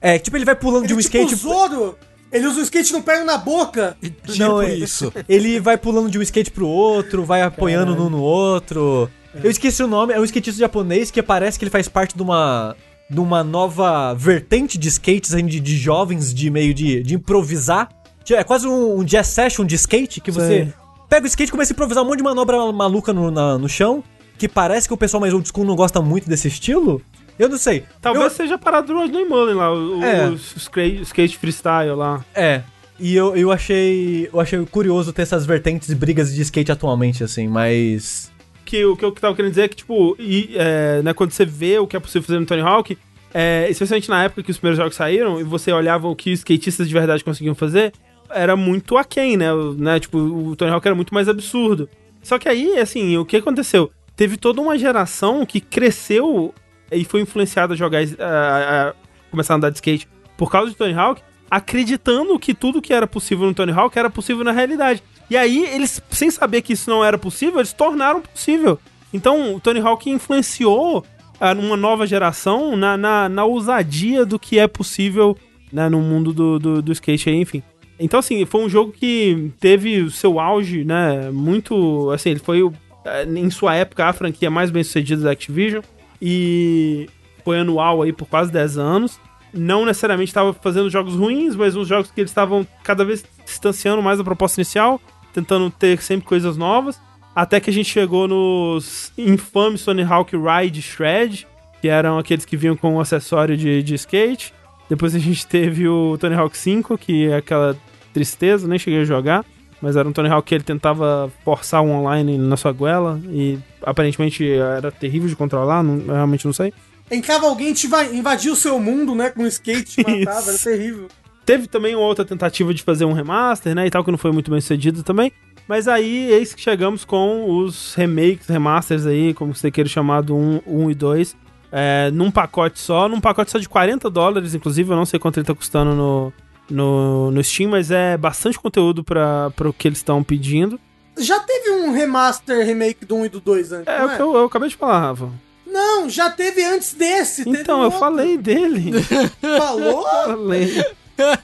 É, tipo, ele vai pulando de Ele um tipo skate. Zoro. Ele usa o skate no pé e na boca. Não, por é- isso. Ele vai pulando de um skate pro outro, vai apoiando um no outro. É. Eu esqueci o nome, é um skatista japonês que parece que ele faz parte de uma. de uma nova vertente de skates assim, de, de jovens, de meio de, de improvisar. É quase um, um jazz session de skate que você Sei. pega o skate e começa a improvisar um monte de manobra maluca no, na- no chão. Que parece que o pessoal mais old school não gosta muito desse estilo. Eu não sei. Talvez Eu- seja a parada do Rodney Mullen lá, o, o- É. o skate, skate freestyle lá. É. E eu, eu achei. Eu achei curioso ter essas vertentes e brigas de skate atualmente, assim, mas. que o que eu tava querendo dizer é que, tipo, e, é, né, quando você vê o que é possível fazer no Tony Hawk, é, especialmente na época que os primeiros jogos saíram, e você olhava o que os skatistas de verdade conseguiam fazer, era muito aquém, né? Né? Tipo, o Tony Hawk era muito mais absurdo. Só que aí, assim, o que aconteceu? Teve toda uma geração que cresceu e foi influenciada a jogar, a, a começar a andar de skate por causa de Tony Hawk, acreditando que tudo que era possível no Tony Hawk era possível na realidade. E aí, eles, sem saber que isso não era possível, eles tornaram possível. Então, o Tony Hawk influenciou ah, uma nova geração na, na, na ousadia do que é possível né, no mundo do, do, do skate aí, enfim. Então, assim, foi um jogo que teve o seu auge, né, muito, assim, ele foi, eh, em sua época, a franquia mais bem sucedida da Activision, e foi anual aí por quase 10 anos. Não necessariamente estava fazendo jogos ruins, mas uns jogos que eles estavam cada vez distanciando mais da proposta inicial, tentando ter sempre coisas novas. Até que a gente chegou nos infames Tony Hawk Ride Shred, que eram aqueles que vinham com um acessório de, de skate. Depois a gente teve o Tony Hawk 5, que é aquela tristeza, nem cheguei a jogar. Mas era um Tony Hawk que ele tentava forçar o online na sua goela e aparentemente era terrível de controlar, não, eu realmente não sei. Entrava alguém, te va- invadia o seu mundo, né? Com um skate, te matava, era terrível. Teve também uma outra tentativa de fazer um remaster, né, e tal, que não foi muito bem sucedido também. Mas aí, eis que chegamos com os remakes, remasters aí, como você queira chamar, do 1, 1 e 2, é, num pacote só, num pacote só de 40 dólares, inclusive, eu não sei quanto ele tá custando no, no, no Steam, mas é bastante conteúdo para o que eles estão pedindo. Já teve um remaster, remake do 1 e do 2 antes, É, não o que eu, eu acabei de falar, Rafa. Não, já teve antes desse. Então, eu outro. falei dele. Falou? falei.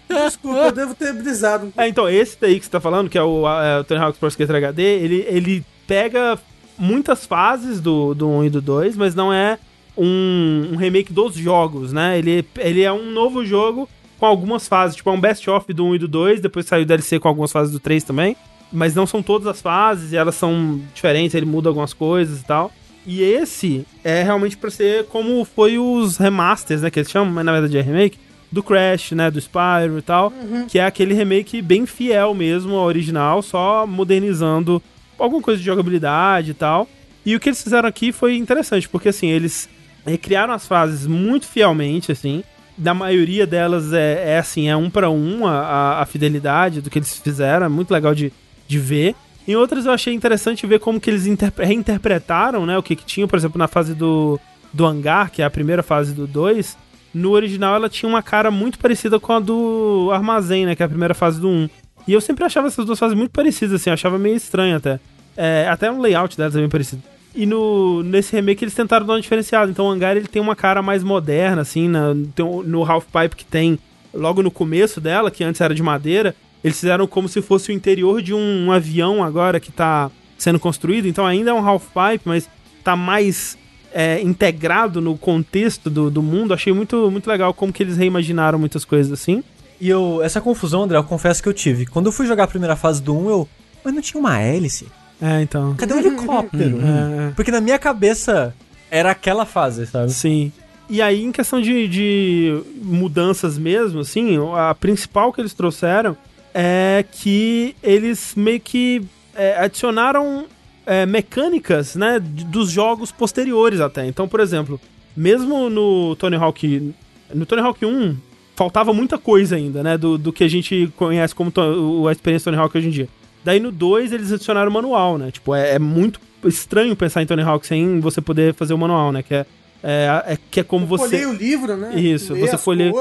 Desculpa, eu devo ter brisado. É, então, esse daí que você tá falando, que é o, é, o Tony Hawk's Pro Skater HD, ele, ele pega muitas fases do, do 1 e do 2, mas não é um, um remake dos jogos, né? Ele, ele é um novo jogo com algumas fases, tipo, é um best-of do 1 e do 2, depois saiu o DLC com algumas fases do 3 também, mas não são todas as fases, e elas são diferentes, ele muda algumas coisas e tal. E esse é realmente pra ser como foi os remasters, né, que eles chamam, mas na verdade é remake, do Crash, né, do Spyro e tal, que é aquele remake bem fiel mesmo ao original, só modernizando alguma coisa de jogabilidade e tal. E o que eles fizeram aqui foi interessante, porque assim, eles recriaram as fases muito fielmente, assim. Da maioria delas é, é assim, é um para um a, a- fidelidade do que eles fizeram, é muito legal de, de ver. Em outras eu achei interessante ver como que eles interpre- reinterpretaram, né, o que, que tinha, por exemplo, na fase do, do hangar, que é a primeira fase do 2. No original ela tinha uma cara muito parecida com a do armazém, né, que é a primeira fase do 1. E eu sempre achava essas duas fases muito parecidas, assim, eu achava meio estranho até. É, até o layout delas é bem parecido. E no, nesse remake eles tentaram dar uma diferenciada. Então o hangar ele tem uma cara mais moderna, assim, na, tem no Half Pipe que tem logo no começo dela, que antes era de madeira, eles fizeram como se fosse o interior de um, um avião agora que tá sendo construído. Então ainda é um Half Pipe, mas tá mais é, integrado no contexto do, do mundo. Achei muito, muito legal como que eles reimaginaram muitas coisas assim. E eu, essa confusão, André, eu confesso que eu tive. Quando eu fui jogar a primeira fase do 1, eu. Mas não tinha uma hélice? É, então. Cadê o helicóptero? É, Porque na minha cabeça era aquela fase, sabe? Sim. E aí, em questão de, de mudanças mesmo, assim, a principal que eles trouxeram é que eles meio que é, adicionaram é, mecânicas, né, dos jogos posteriores até. Então, por exemplo, mesmo no Tony Hawk, no Tony Hawk 1, faltava muita coisa ainda, né, do, do que a gente conhece como a experiência Tony Hawk hoje em dia. Daí no 2 eles adicionaram o manual, né? Tipo, é, é muito estranho pensar em Tony Hawk sem você poder fazer o manual, né? Que é, é, é- que é como você. Folhei o livro, né? Isso, Ler você folheia-.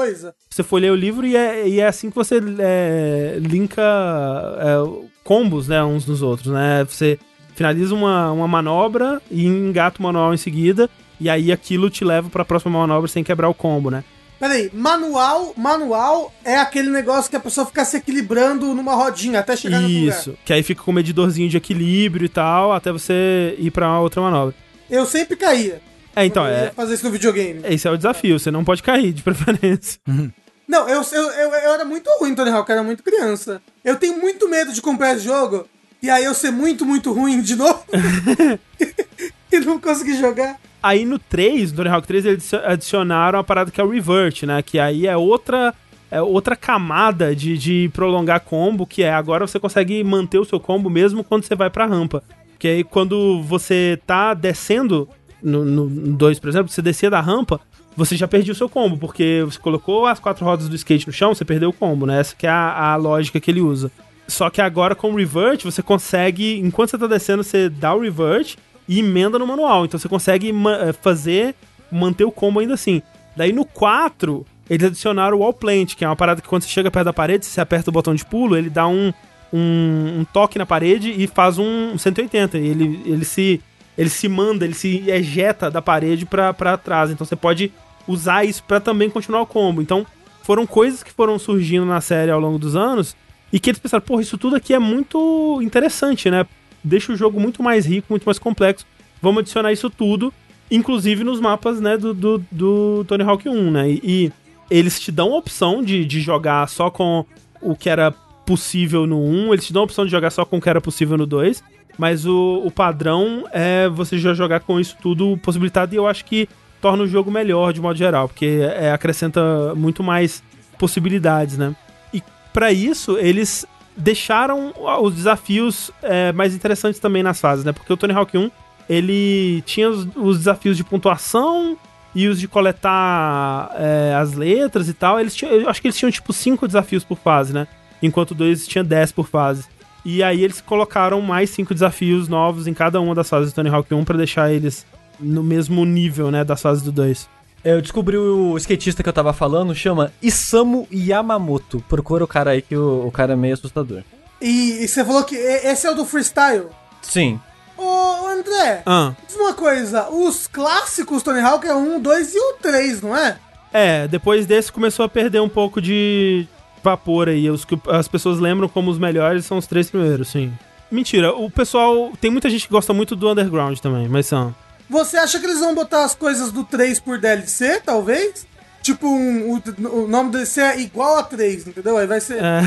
Você folheia o livro e é, e é assim que você é, linka é, combos, né, uns nos outros, né? Você finaliza uma, uma manobra e engata o manual em seguida, e aí aquilo te leva pra próxima manobra sem quebrar o combo, né? Peraí, manual, manual é aquele negócio que a pessoa fica se equilibrando numa rodinha até chegar no lugar. Isso, que aí fica com o medidorzinho de equilíbrio e tal, até você ir pra outra manobra. Eu sempre caía. É, então, é, fazer isso no videogame. esse é o desafio, você não pode cair, de preferência. Não, eu, eu, eu, eu era muito ruim, Tony Hawk, eu era muito criança. Eu tenho muito medo de comprar esse jogo e aí eu ser muito, muito ruim de novo e não conseguir jogar. Aí no 3, no Tony Hawk 3, eles adicionaram a parada que é o Revert, né? Que aí é outra, é outra camada de, de prolongar combo, que é agora você consegue manter o seu combo mesmo quando você vai pra rampa. Que aí quando você tá descendo, no 2, por exemplo, você descia da rampa, você já perdia o seu combo, porque você colocou as quatro rodas do skate no chão, você perdeu o combo, né? Essa que é a, a lógica que ele usa. Só que agora com o revert, você consegue, enquanto você tá descendo, você dá o revert e emenda no manual. Então você consegue ma- eh, fazer, manter o combo ainda assim. Daí no 4, eles adicionaram o wall plant, que é uma parada que quando você chega perto da parede, você aperta o botão de pulo, ele dá um, um, um toque na parede e faz um 180. E ele, ele se ele se manda, ele se ejeta da parede pra trás. Então você pode usar isso pra também continuar o combo. Então foram coisas que foram surgindo na série ao longo dos anos e que eles pensaram, porra, isso tudo aqui é muito interessante, né? Deixa o jogo muito mais rico, muito mais complexo. Vamos adicionar isso tudo, inclusive nos mapas, né, do, do, do Tony Hawk 1, né? E, e eles te dão a opção de, de jogar só com o que era possível no 1, eles te dão a opção de jogar só com o que era possível no 2, mas o, o padrão é você já jogar com isso tudo possibilitado e eu acho que torna o jogo melhor de modo geral, porque é, acrescenta muito mais possibilidades, né? E pra isso, eles deixaram os desafios é, mais interessantes também nas fases, né? Porque o Tony Hawk 1, ele tinha os, os desafios de pontuação e os de coletar é, as letras e tal. Eles tinham, eu acho que eles tinham tipo cinco desafios por fase, né? Enquanto 2 tinha 10 por fase. E aí eles colocaram mais cinco desafios novos em cada uma das fases do Tony Hawk 1 pra deixar eles no mesmo nível, né, das fases do 2. Eu descobri o skatista que eu tava falando, chama Isamu Yamamoto. Procura o cara aí que o, o cara é meio assustador. E, e você falou que esse é o do freestyle. Sim. Ô, André, Ah, diz uma coisa. Os clássicos Tony Hawk é o 1, 2 e o 3, não é? é, depois desse começou a perder um pouco de vapor aí. Os que as pessoas lembram como os melhores são os três primeiros, sim. Mentira, o pessoal. Tem muita gente que gosta muito do Underground também, mas são. Você acha que eles vão botar as coisas do 3 por DLC, talvez? Tipo, um, o, o nome do DLC é igual a 3, entendeu? Aí vai ser É.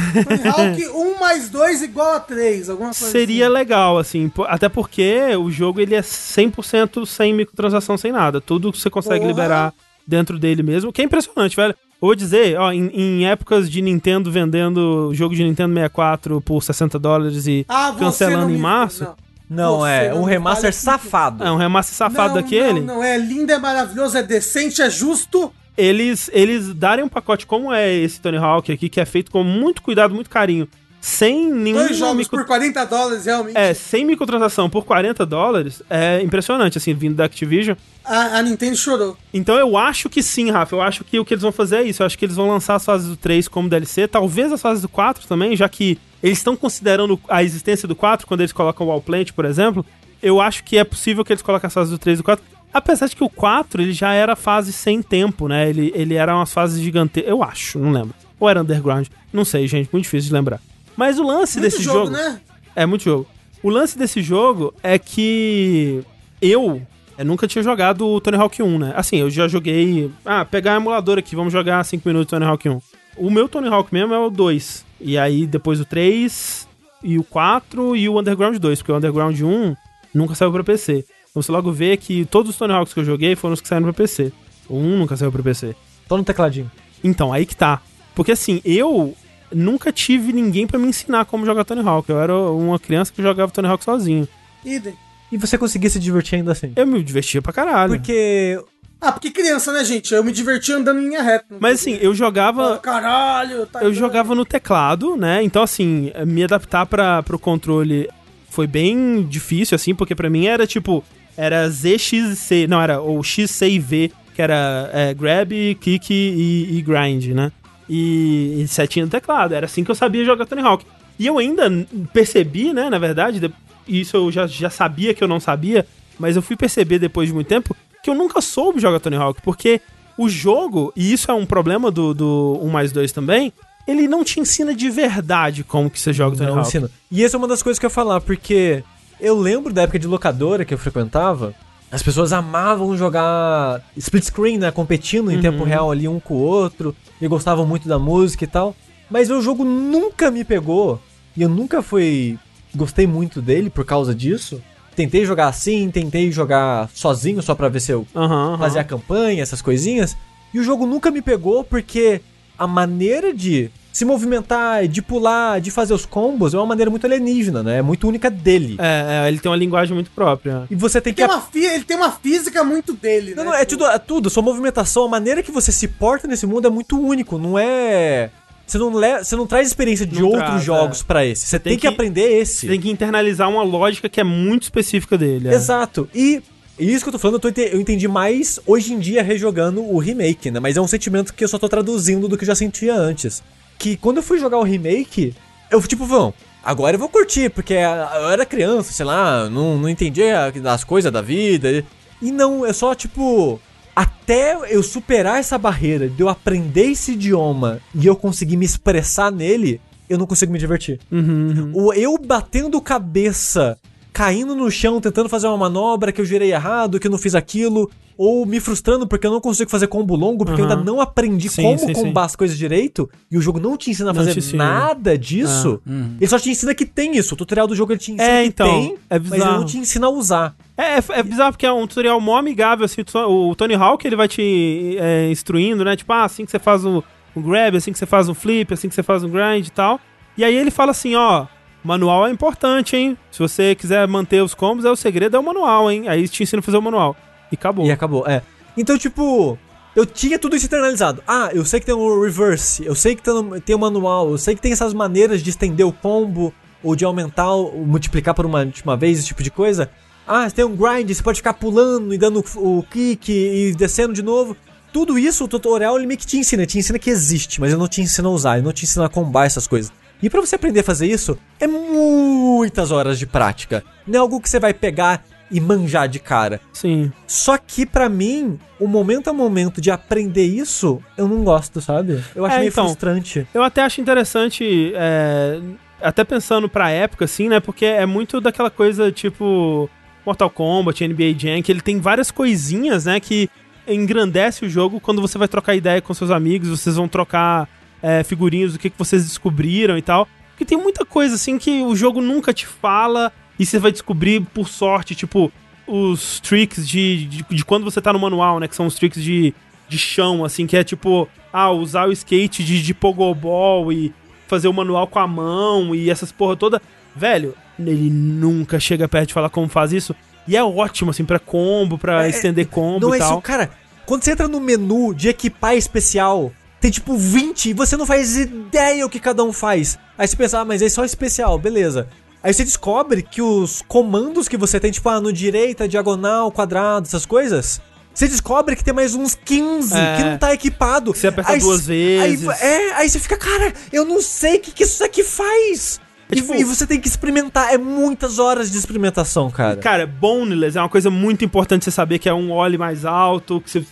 Hawk 1 mais 2 igual a 3, alguma coisa Seria assim. legal, assim, até porque o jogo ele é 100% sem microtransação, sem nada. Tudo você consegue Porra. liberar dentro dele mesmo, que é impressionante, velho. Eu vou dizer, ó, em, em épocas de Nintendo vendendo jogo de Nintendo 64 por 60 dólares e Ah, cancelando em março, não. Não, Você é não um remaster safado. é um remaster safado não, daquele. Não, não, é lindo, é maravilhoso, é decente, é justo. Eles, eles darem um pacote como é esse Tony Hawk aqui, que é feito com muito cuidado, muito carinho, sem nenhum Dois jogos micro- por 40 dólares, realmente. É, sem microtransação por 40 dólares, é impressionante, assim, vindo da Activision. A, a Nintendo chorou. Então eu acho que sim, Rafa. Eu acho que o que eles vão fazer é isso. Eu acho que eles vão lançar as fases do 3 como DLC, talvez as fases do 4 também, já que eles estão considerando a existência do 4 quando eles colocam o Wallplant, por exemplo. Eu acho que é possível que eles coloquem as fases do 3 e do 4. Apesar de que o 4 ele já era fase sem tempo, né? Ele, ele era umas fases gigantescas. Eu acho, não lembro. Ou era Underground. Não sei, gente. Muito difícil de lembrar. Mas o lance Muito desse jogo, jogo. né? É muito jogo. O lance desse jogo é que eu, eu nunca tinha jogado o Tony Hawk 1, né? Assim, eu já joguei. Ah, pegar um emulador aqui, vamos jogar 5 minutos Tony Hawk 1. O meu Tony Hawk mesmo é o 2. E aí depois o 3, e o 4 e o Underground 2, porque o Underground 1 nunca saiu pra PC. Então você logo vê que todos os Tony Hawks que eu joguei foram os que saíram pra PC. O 1 nunca saiu pra PC. Tô no tecladinho. Então, aí que tá. Porque assim, eu nunca tive ninguém pra me ensinar como jogar Tony Hawk. Eu era uma criança que jogava Tony Hawk sozinho. Idem. E você conseguia se divertir ainda assim. Eu me divertia pra caralho. Porque Ah, porque criança, né, gente? Eu me diverti andando em linha reta. Mas assim, eu jogava. caralho, tá Eu jogava no teclado, né? Então, assim, me adaptar para pro controle foi bem difícil, assim, porque pra mim era tipo. Era ZXC. Não, era o XC e V, que era é, grab, kick e, e grind, né? E, e setinha no teclado. Era assim que eu sabia jogar Tony Hawk. E eu ainda percebi, né, na verdade, de- isso eu já, já sabia que eu não sabia, mas eu fui perceber depois de muito tempo que eu nunca soube jogar Tony Hawk, porque o jogo, e isso é um problema do, do 1 mais 2 também, ele não te ensina de verdade como que você joga Tony não Hawk. ensina. E essa é uma das coisas que eu ia falar, porque eu lembro da época de locadora que eu frequentava, as pessoas amavam jogar split screen, né? Competindo em Uhum. tempo real ali um com o outro, e gostavam muito da música e tal. Mas o jogo nunca me pegou, e eu nunca fui. Gostei muito dele por causa disso. Tentei jogar assim, tentei jogar sozinho só pra ver se eu Aham, aham. fazer a campanha, essas coisinhas. E o jogo nunca me pegou porque a maneira de se movimentar, de pular, de fazer os combos, é uma maneira muito alienígena, né? É muito única dele. É, é, ele tem uma linguagem muito própria. E você tem que. Tem uma fi- ele tem uma física muito dele, Não, né? não, é tudo, é tudo. Sua movimentação, a maneira que você se porta nesse mundo é muito único. Não é. Você não, le... você não traz experiência de Não outros traz, jogos é. pra esse. Você tem, tem que, que- aprender esse. Tem que internalizar uma lógica que é muito específica dele. é. Exato. E e isso que eu tô falando, eu, eu entendi mais hoje em dia rejogando o remake, né? Mas é um sentimento que eu só tô traduzindo do que eu já sentia antes. Que quando eu fui jogar o remake, eu tipo, vão, agora eu vou curtir, porque eu era criança, sei lá, não, não entendia as coisas da vida. E não, é só tipo. Até eu superar essa barreira de eu aprender esse idioma e eu conseguir me expressar nele, eu não consigo me divertir. Uhum, uhum. O eu batendo cabeça, caindo no chão, tentando fazer uma manobra que eu girei errado, que eu não fiz aquilo, ou me frustrando porque eu não consigo fazer combo longo, porque eu Aham. ainda não aprendi Sim, como sim, sim. combar as coisas direito, e o jogo não te ensina a fazer nada disso. Ele só te ensina que tem isso. O tutorial do jogo ele te ensina É, que então, tem, é mas ele não te ensina a usar. É, é, é bizarro porque é um tutorial mó amigável, assim, o Tony Hawk ele vai te é, instruindo, né? Tipo, ah, assim que você faz o, o grab, assim que você faz um flip, assim que você faz um grind e tal. E aí ele fala assim, ó, manual é importante, hein? Se você quiser manter os combos, é o segredo é o manual, hein? Aí te ensina a fazer o manual. E acabou. E acabou, é. Então, tipo, eu tinha tudo isso internalizado. Ah, eu sei que tem um reverse, eu sei que tem um, manual, eu sei que tem essas maneiras de estender o combo, ou de aumentar, ou multiplicar por uma última vez, esse tipo de coisa. Ah, tem um grind, você pode ficar pulando e dando o kick e descendo de novo. Tudo isso, o tutorial, ele meio que te ensina. Te ensina que existe, mas ele não te ensina a usar, ele não te ensina a combar essas coisas. E pra você aprender a fazer isso, é muitas horas de prática. Não é algo que você vai pegar e manjar de cara. Sim. Só que pra mim, o momento a momento de aprender isso, eu não gosto, sabe? Eu acho É, meio então. frustrante. Eu até acho interessante, é, até pensando pra época, assim, né? Porque é muito daquela coisa tipo Mortal Kombat, NBA Jam, que ele tem várias coisinhas, né? Que engrandece o jogo quando você vai trocar ideia com seus amigos, vocês vão trocar é, figurinhas do que, que vocês descobriram e tal. Porque tem muita coisa, assim, que o jogo nunca te fala e você vai descobrir por sorte, tipo, os tricks de, de, de quando você tá no manual, né? Que são os tricks de, de chão, assim, que é tipo, ah, usar o skate de, de pogobol e fazer o manual com a mão e essas porra toda. Velho, ele nunca chega perto de falar como faz isso. E é ótimo, assim, pra combo, pra É, estender combo Não e é tal. isso, cara. Quando você entra no menu de equipar especial, tem tipo 20 e você não faz ideia o que cada um faz. Aí você pensa, ah, mas é só especial, beleza. Aí você descobre que os comandos que você tem, tipo, ah, no direita, diagonal, quadrado, essas coisas. Você descobre que tem mais uns 15 É. que não tá equipado. Você aperta Aí duas vezes. Aí, é, aí você fica, cara, eu não sei o que, que isso aqui faz. É E- tipo- e, você tem que experimentar. É muitas horas de experimentação, cara. Cara, boneless é uma coisa muito importante você saber que é um ollie mais alto, que você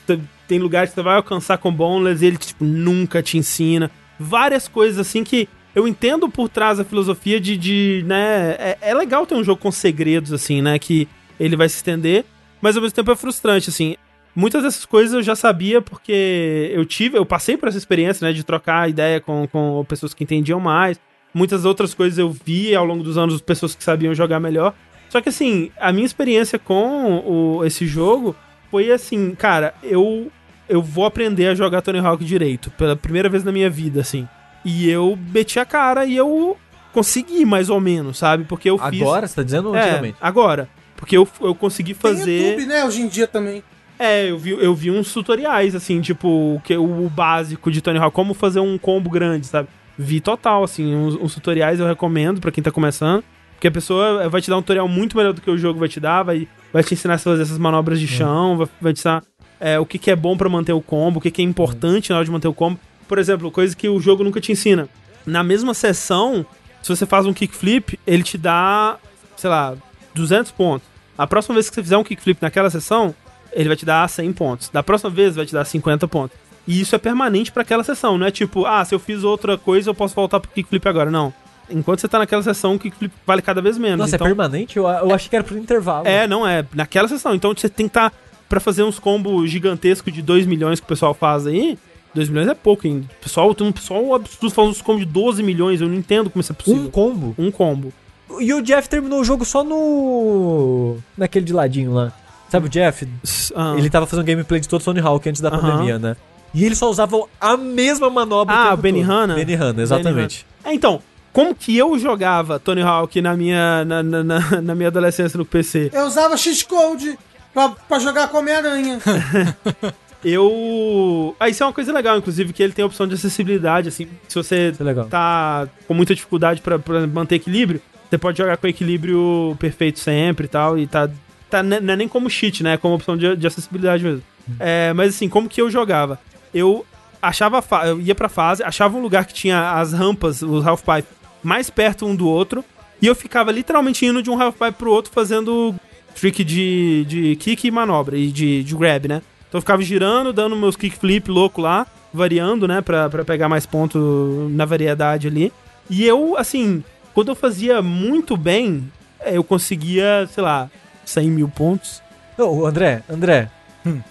tem lugares que você vai alcançar com boneless e ele tipo, nunca te ensina. Várias coisas assim que eu entendo por trás da filosofia de, de né, é, é legal ter um jogo com segredos assim, né, que ele vai se estender, mas ao mesmo tempo é frustrante assim. Muitas dessas coisas eu já sabia porque eu tive, eu passei por essa experiência, né, de trocar ideia com, com pessoas que entendiam mais. Muitas outras coisas eu vi ao longo dos anos pessoas que sabiam jogar melhor. Só que assim, a minha experiência com o, esse jogo foi assim, cara, eu eu vou aprender a jogar Tony Hawk direito, pela primeira vez na minha vida, assim. E eu meti a cara e eu consegui, mais ou menos, sabe? Porque eu fiz. Agora, você tá dizendo É, antigamente? agora. Porque eu, eu consegui Tem fazer. YouTube, né, hoje em dia também. É, eu vi, eu vi uns tutoriais, assim, tipo, o que, o básico de Tony Hawk, como fazer um combo grande, sabe? Vi total, assim, uns, uns tutoriais eu recomendo pra quem tá começando. Porque a pessoa vai te dar um tutorial muito melhor do que o jogo vai te dar, vai, vai te ensinar a fazer essas manobras de chão, vai, vai te ensinar é, o que, que é bom pra manter o combo, o que, que é importante na hora de manter o combo. Por exemplo, coisa que o jogo nunca te ensina. Na mesma sessão, se você faz um kickflip, ele te dá, sei lá, 200 pontos. A próxima vez que você fizer um kickflip naquela sessão, ele vai te dar 100 pontos. Da próxima vez, vai te dar 50 pontos. E isso é permanente pra aquela sessão, não é tipo, ah, se eu fiz outra coisa, eu posso voltar pro kickflip agora. Não. Enquanto você tá naquela sessão, o kickflip vale cada vez menos. Nossa, então, é permanente? Eu, eu achei que era por intervalo. é, não é. Naquela sessão. Então você tem que estar. Pra fazer uns combos gigantescos de 2 milhões que o pessoal faz aí. 2 milhões é pouco ainda. O pessoal, tem um pessoal absurdo fazendo uns combos de 12 milhões. Eu não entendo como isso é Um possível. combo. Um, combo. E o Jeff terminou o jogo só no. naquele de ladinho lá. Sabe o Jeff? Ah, Ele tava fazendo gameplay de todo Tony Hawk antes da Aham. pandemia, né? E ele só usava a mesma manobra Ah, o Benihana? todo. Benihana, exatamente. É, então, como que eu jogava Tony Hawk na minha, na, na, na- na minha adolescência no PC? Eu usava cheat code pra, pra jogar com Homem-Aranha. Eu. Ah, isso é uma coisa legal, inclusive, que ele tem a opção de acessibilidade, assim. Se você é legal. tá com muita dificuldade pra, pra manter equilíbrio, você pode jogar com equilíbrio perfeito sempre e tal. E tá. tá n- não é nem como cheat, né? É como opção de, de acessibilidade mesmo. É, mas assim, como que eu jogava? Eu achava. fa- Eu ia pra fase, achava um lugar que tinha as rampas, os half-pipe, mais perto um do outro. E eu ficava literalmente indo de um half-pipe pro outro fazendo trick de, de kick e manobra, e de, de grab, né? Então eu ficava girando, dando meus kickflip louco lá, variando, né, pra, pra pegar mais ponto na variedade ali. E eu, assim, quando eu fazia muito bem, eh, eu conseguia, sei lá, 100 mil pontos. Ô, André, André.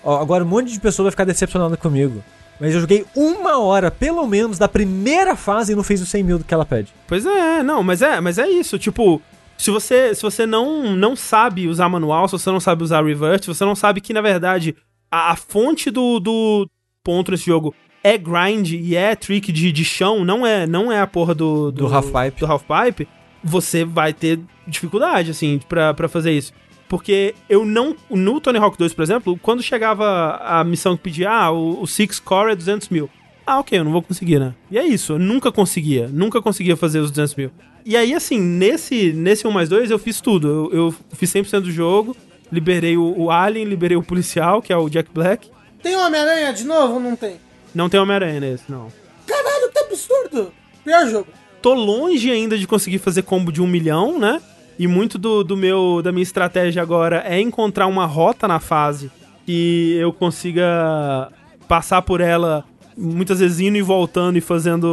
Ó, agora um monte de pessoa vai ficar decepcionada comigo. Mas eu joguei uma hora, pelo menos, da primeira fase e não fiz os 100 mil do que ela pede. Pois é, não, mas é, mas é isso, tipo, se você, se você não, não sabe usar manual, se você não sabe usar revert, se você não sabe que, na verdade, a, a fonte do, do ponto nesse jogo é grind e é trick de, de chão, não é, não é a porra do... Do half-pipe. Do half-pipe, você vai ter dificuldade, assim, pra, pra fazer isso. Porque eu não. No Tony Hawk 2, por exemplo, quando chegava a missão que pedia, ah, o, o Six Core é 200 mil. Ah, ok, eu não vou conseguir, né? E é isso, eu nunca conseguia. Nunca conseguia fazer os 200 mil. E aí, assim, nesse, nesse 1 mais 2 eu fiz tudo. Eu, eu fiz 100% do jogo, liberei o, o Alien, liberei o policial, que é o Jack Black. Tem Homem-Aranha de novo ou não tem? Não tem Homem-Aranha nesse, não. Caralho, que absurdo! Pior jogo. tô longe ainda de conseguir fazer combo de um milhão, né? E muito do, do meu da minha estratégia agora é encontrar uma rota na fase que eu consiga passar por ela muitas vezes indo e voltando e fazendo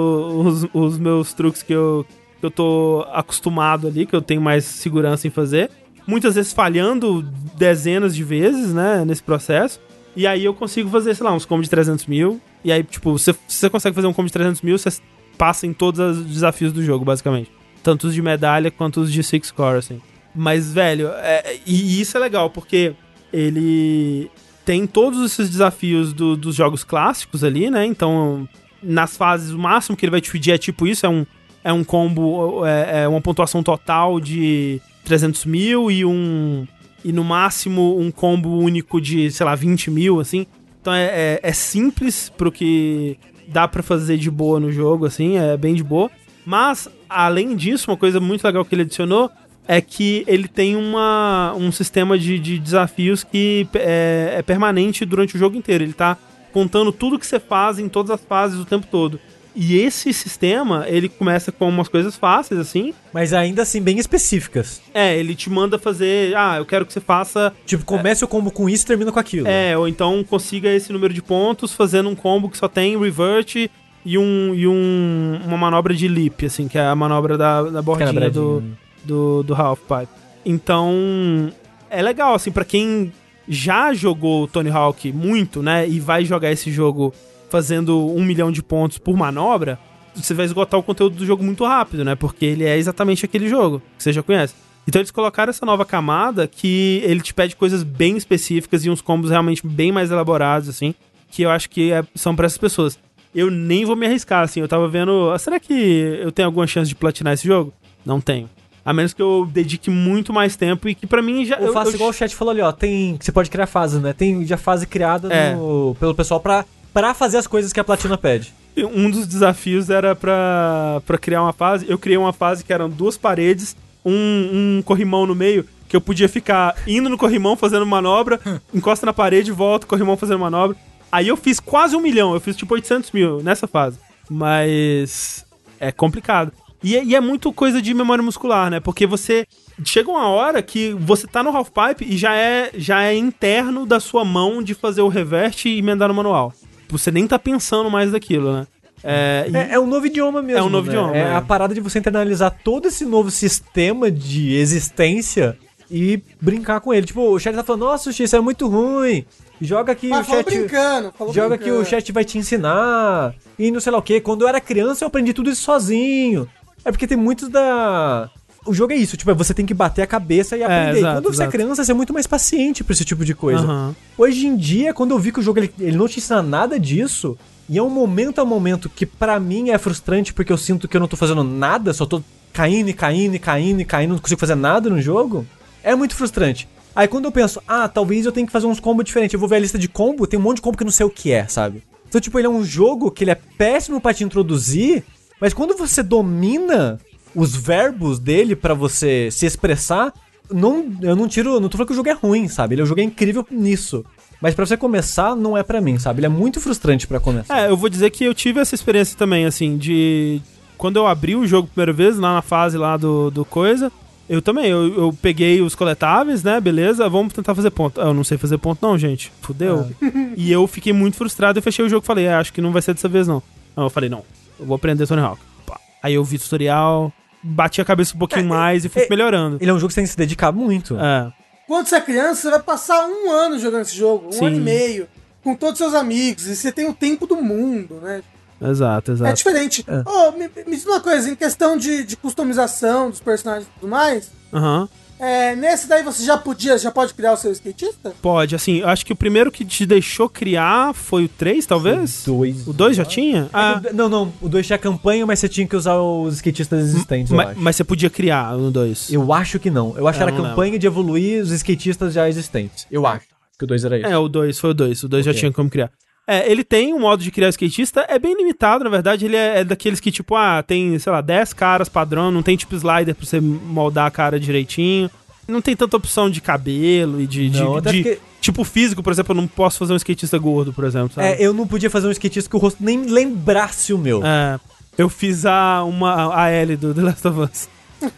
os, os meus truques que eu, que eu tô acostumado ali, que eu tenho mais segurança em fazer. Muitas vezes falhando dezenas de vezes, né, nesse processo. E aí eu consigo fazer, sei lá, uns combos de 300 mil. E aí, tipo, se você consegue fazer um combo de 300 mil, você passa em todos os desafios do jogo, basicamente. Tanto os de medalha quanto os de six core, assim. Mas, velho, é- e isso é legal, porque ele tem todos esses desafios do- dos jogos clássicos ali, né? Então, nas fases, o máximo que ele vai te pedir é tipo isso, é um, é um combo, é, é uma pontuação total de 300 mil e um... E no máximo um combo único de, sei lá, 20 mil, assim. Então é, é, é simples pro que dá pra fazer de boa no jogo, assim, é bem de boa. Mas, além disso, uma coisa muito legal que ele adicionou é que ele tem uma, um sistema de, de desafios que é, é permanente durante o jogo inteiro. Ele tá contando tudo que você faz em todas as fases o tempo todo. E esse sistema, ele começa com umas coisas fáceis, assim. Mas ainda assim, bem específicas. É, ele te manda fazer. Ah, eu quero que você faça Tipo, comece o combo com isso e termina com aquilo. É, ou então consiga esse número de pontos fazendo um combo que só tem revert e, um, e um, uma manobra de leap, assim, que é a manobra da, da bordinha do, do, do half pipe. Então, é legal, assim, pra quem já jogou Tony Hawk muito, né, e vai jogar esse jogo fazendo um milhão de pontos por manobra, você vai esgotar o conteúdo do jogo muito rápido, né, porque ele é exatamente aquele jogo que você já conhece. Então eles colocaram essa nova camada que ele te pede coisas bem específicas e uns combos realmente bem mais elaborados, assim, que eu acho que é- são pra essas pessoas. Eu nem vou me arriscar, assim, eu tava vendo, ah, será que eu tenho alguma chance de platinar esse jogo? Não tenho. A menos que eu dedique muito mais tempo e que pra mim já... Eu, faço igual o chat falou ali, ó. Tem. Você pode criar fases, né? Tem já fase criada É. no- pelo pessoal pra, pra fazer as coisas que a platina pede. Um dos desafios era pra, pra criar uma fase. Eu criei uma fase que eram duas paredes, um, um corrimão no meio, que eu podia ficar indo no corrimão fazendo manobra, encosta na parede, volta, corrimão fazendo manobra. Aí eu fiz quase um milhão, eu fiz tipo 800 mil nessa fase. Mas é complicado. E é, e é muito coisa de memória muscular, né? Porque você. Chega uma hora que você tá no half-pipe e já é, já é interno da sua mão de fazer o reverte e emendar no manual. Você nem tá pensando mais daquilo, né? É, e- É, é um novo idioma mesmo. É um novo né? idioma, É, é. a parada de você internalizar todo esse novo sistema de existência e brincar com ele. Tipo, o chat tá falando, nossa, X, isso é muito ruim. Joga aqui Mas o falou chat. brincando, falou Joga que brincando. o chat vai te ensinar. E não sei lá o que. Quando eu era criança, eu aprendi tudo isso sozinho. É porque tem muitos da. O jogo é isso, tipo, você tem que bater a cabeça e aprender. E exato, quando você é exato. criança, você é muito mais paciente pra esse tipo de coisa. Aham. Hoje em dia, quando eu vi que o jogo ele, ele não te ensina nada disso, e é um momento a momento que pra mim é frustrante porque eu sinto que eu não tô fazendo nada, só tô caindo e caindo e caindo e caindo, não consigo fazer nada no jogo, é muito frustrante. Aí quando eu penso, ah, talvez eu tenha que fazer uns combos diferentes, eu vou ver a lista de combo, tem um monte de combo que eu não sei o que é, sabe? Então, tipo, ele é um jogo que ele é péssimo pra te introduzir, mas quando você domina os verbos dele pra você se expressar, não, eu não tiro, não tô falando que o jogo é ruim, sabe? Ele, o jogo é incrível nisso. Mas pra você começar, não é pra mim, sabe? Ele é muito frustrante pra começar. É, eu vou dizer que eu tive essa experiência também, assim, de. Quando eu abri o jogo a primeira vez, lá na fase lá do, do coisa, eu também, eu, eu peguei os coletáveis, né? Beleza, vamos tentar fazer ponto. Ah, eu não sei fazer ponto, não, gente. Fudeu. e eu fiquei muito frustrado e fechei o jogo e falei, é, acho que não vai ser dessa vez, não. Aí eu falei, não, eu vou aprender Tony Hawk. Pá. Aí eu vi tutorial, bati a cabeça um pouquinho mais e fui é- melhorando. Ele é um jogo que você tem que se dedicar muito. É. Quando você é criança, você vai passar um ano jogando esse jogo, um Sim. ano e meio, com todos os seus amigos, e você tem o tempo do mundo, né? Exato, É exato. diferente. É. Ô, me, me diz uma coisa, em questão de, de customização dos personagens e tudo mais, Aham. É, nesse daí você já podia, já pode criar o seu skatista? Pode, assim, eu acho que o primeiro que te deixou criar foi o 3, talvez? Dois. O 2 já tinha? Ah, É que o- Não, não. O 2 tinha campanha, mas você tinha que usar os skatistas existentes, eu mas, acho. mas você podia criar no 2. Eu acho que não. Eu acho que era campanha de evoluir os skatistas já existentes. Eu acho. Que o 2 era isso. É, o 2 foi o 2. O 2 já Ok. tinha como criar. É, ele tem um modo de criar skatista, é bem limitado, na verdade. Ele é, é daqueles que, tipo, ah, tem, sei lá, 10 caras padrão, não tem tipo slider pra você moldar a cara direitinho. Não tem tanta opção de cabelo e de. de- Não, de- porque- Tipo físico, por exemplo, eu não posso fazer um skatista gordo, por exemplo. Sabe? É, eu não podia fazer um skatista que o rosto nem lembrasse o meu. É, eu fiz a, uma, a L do The Last of Us.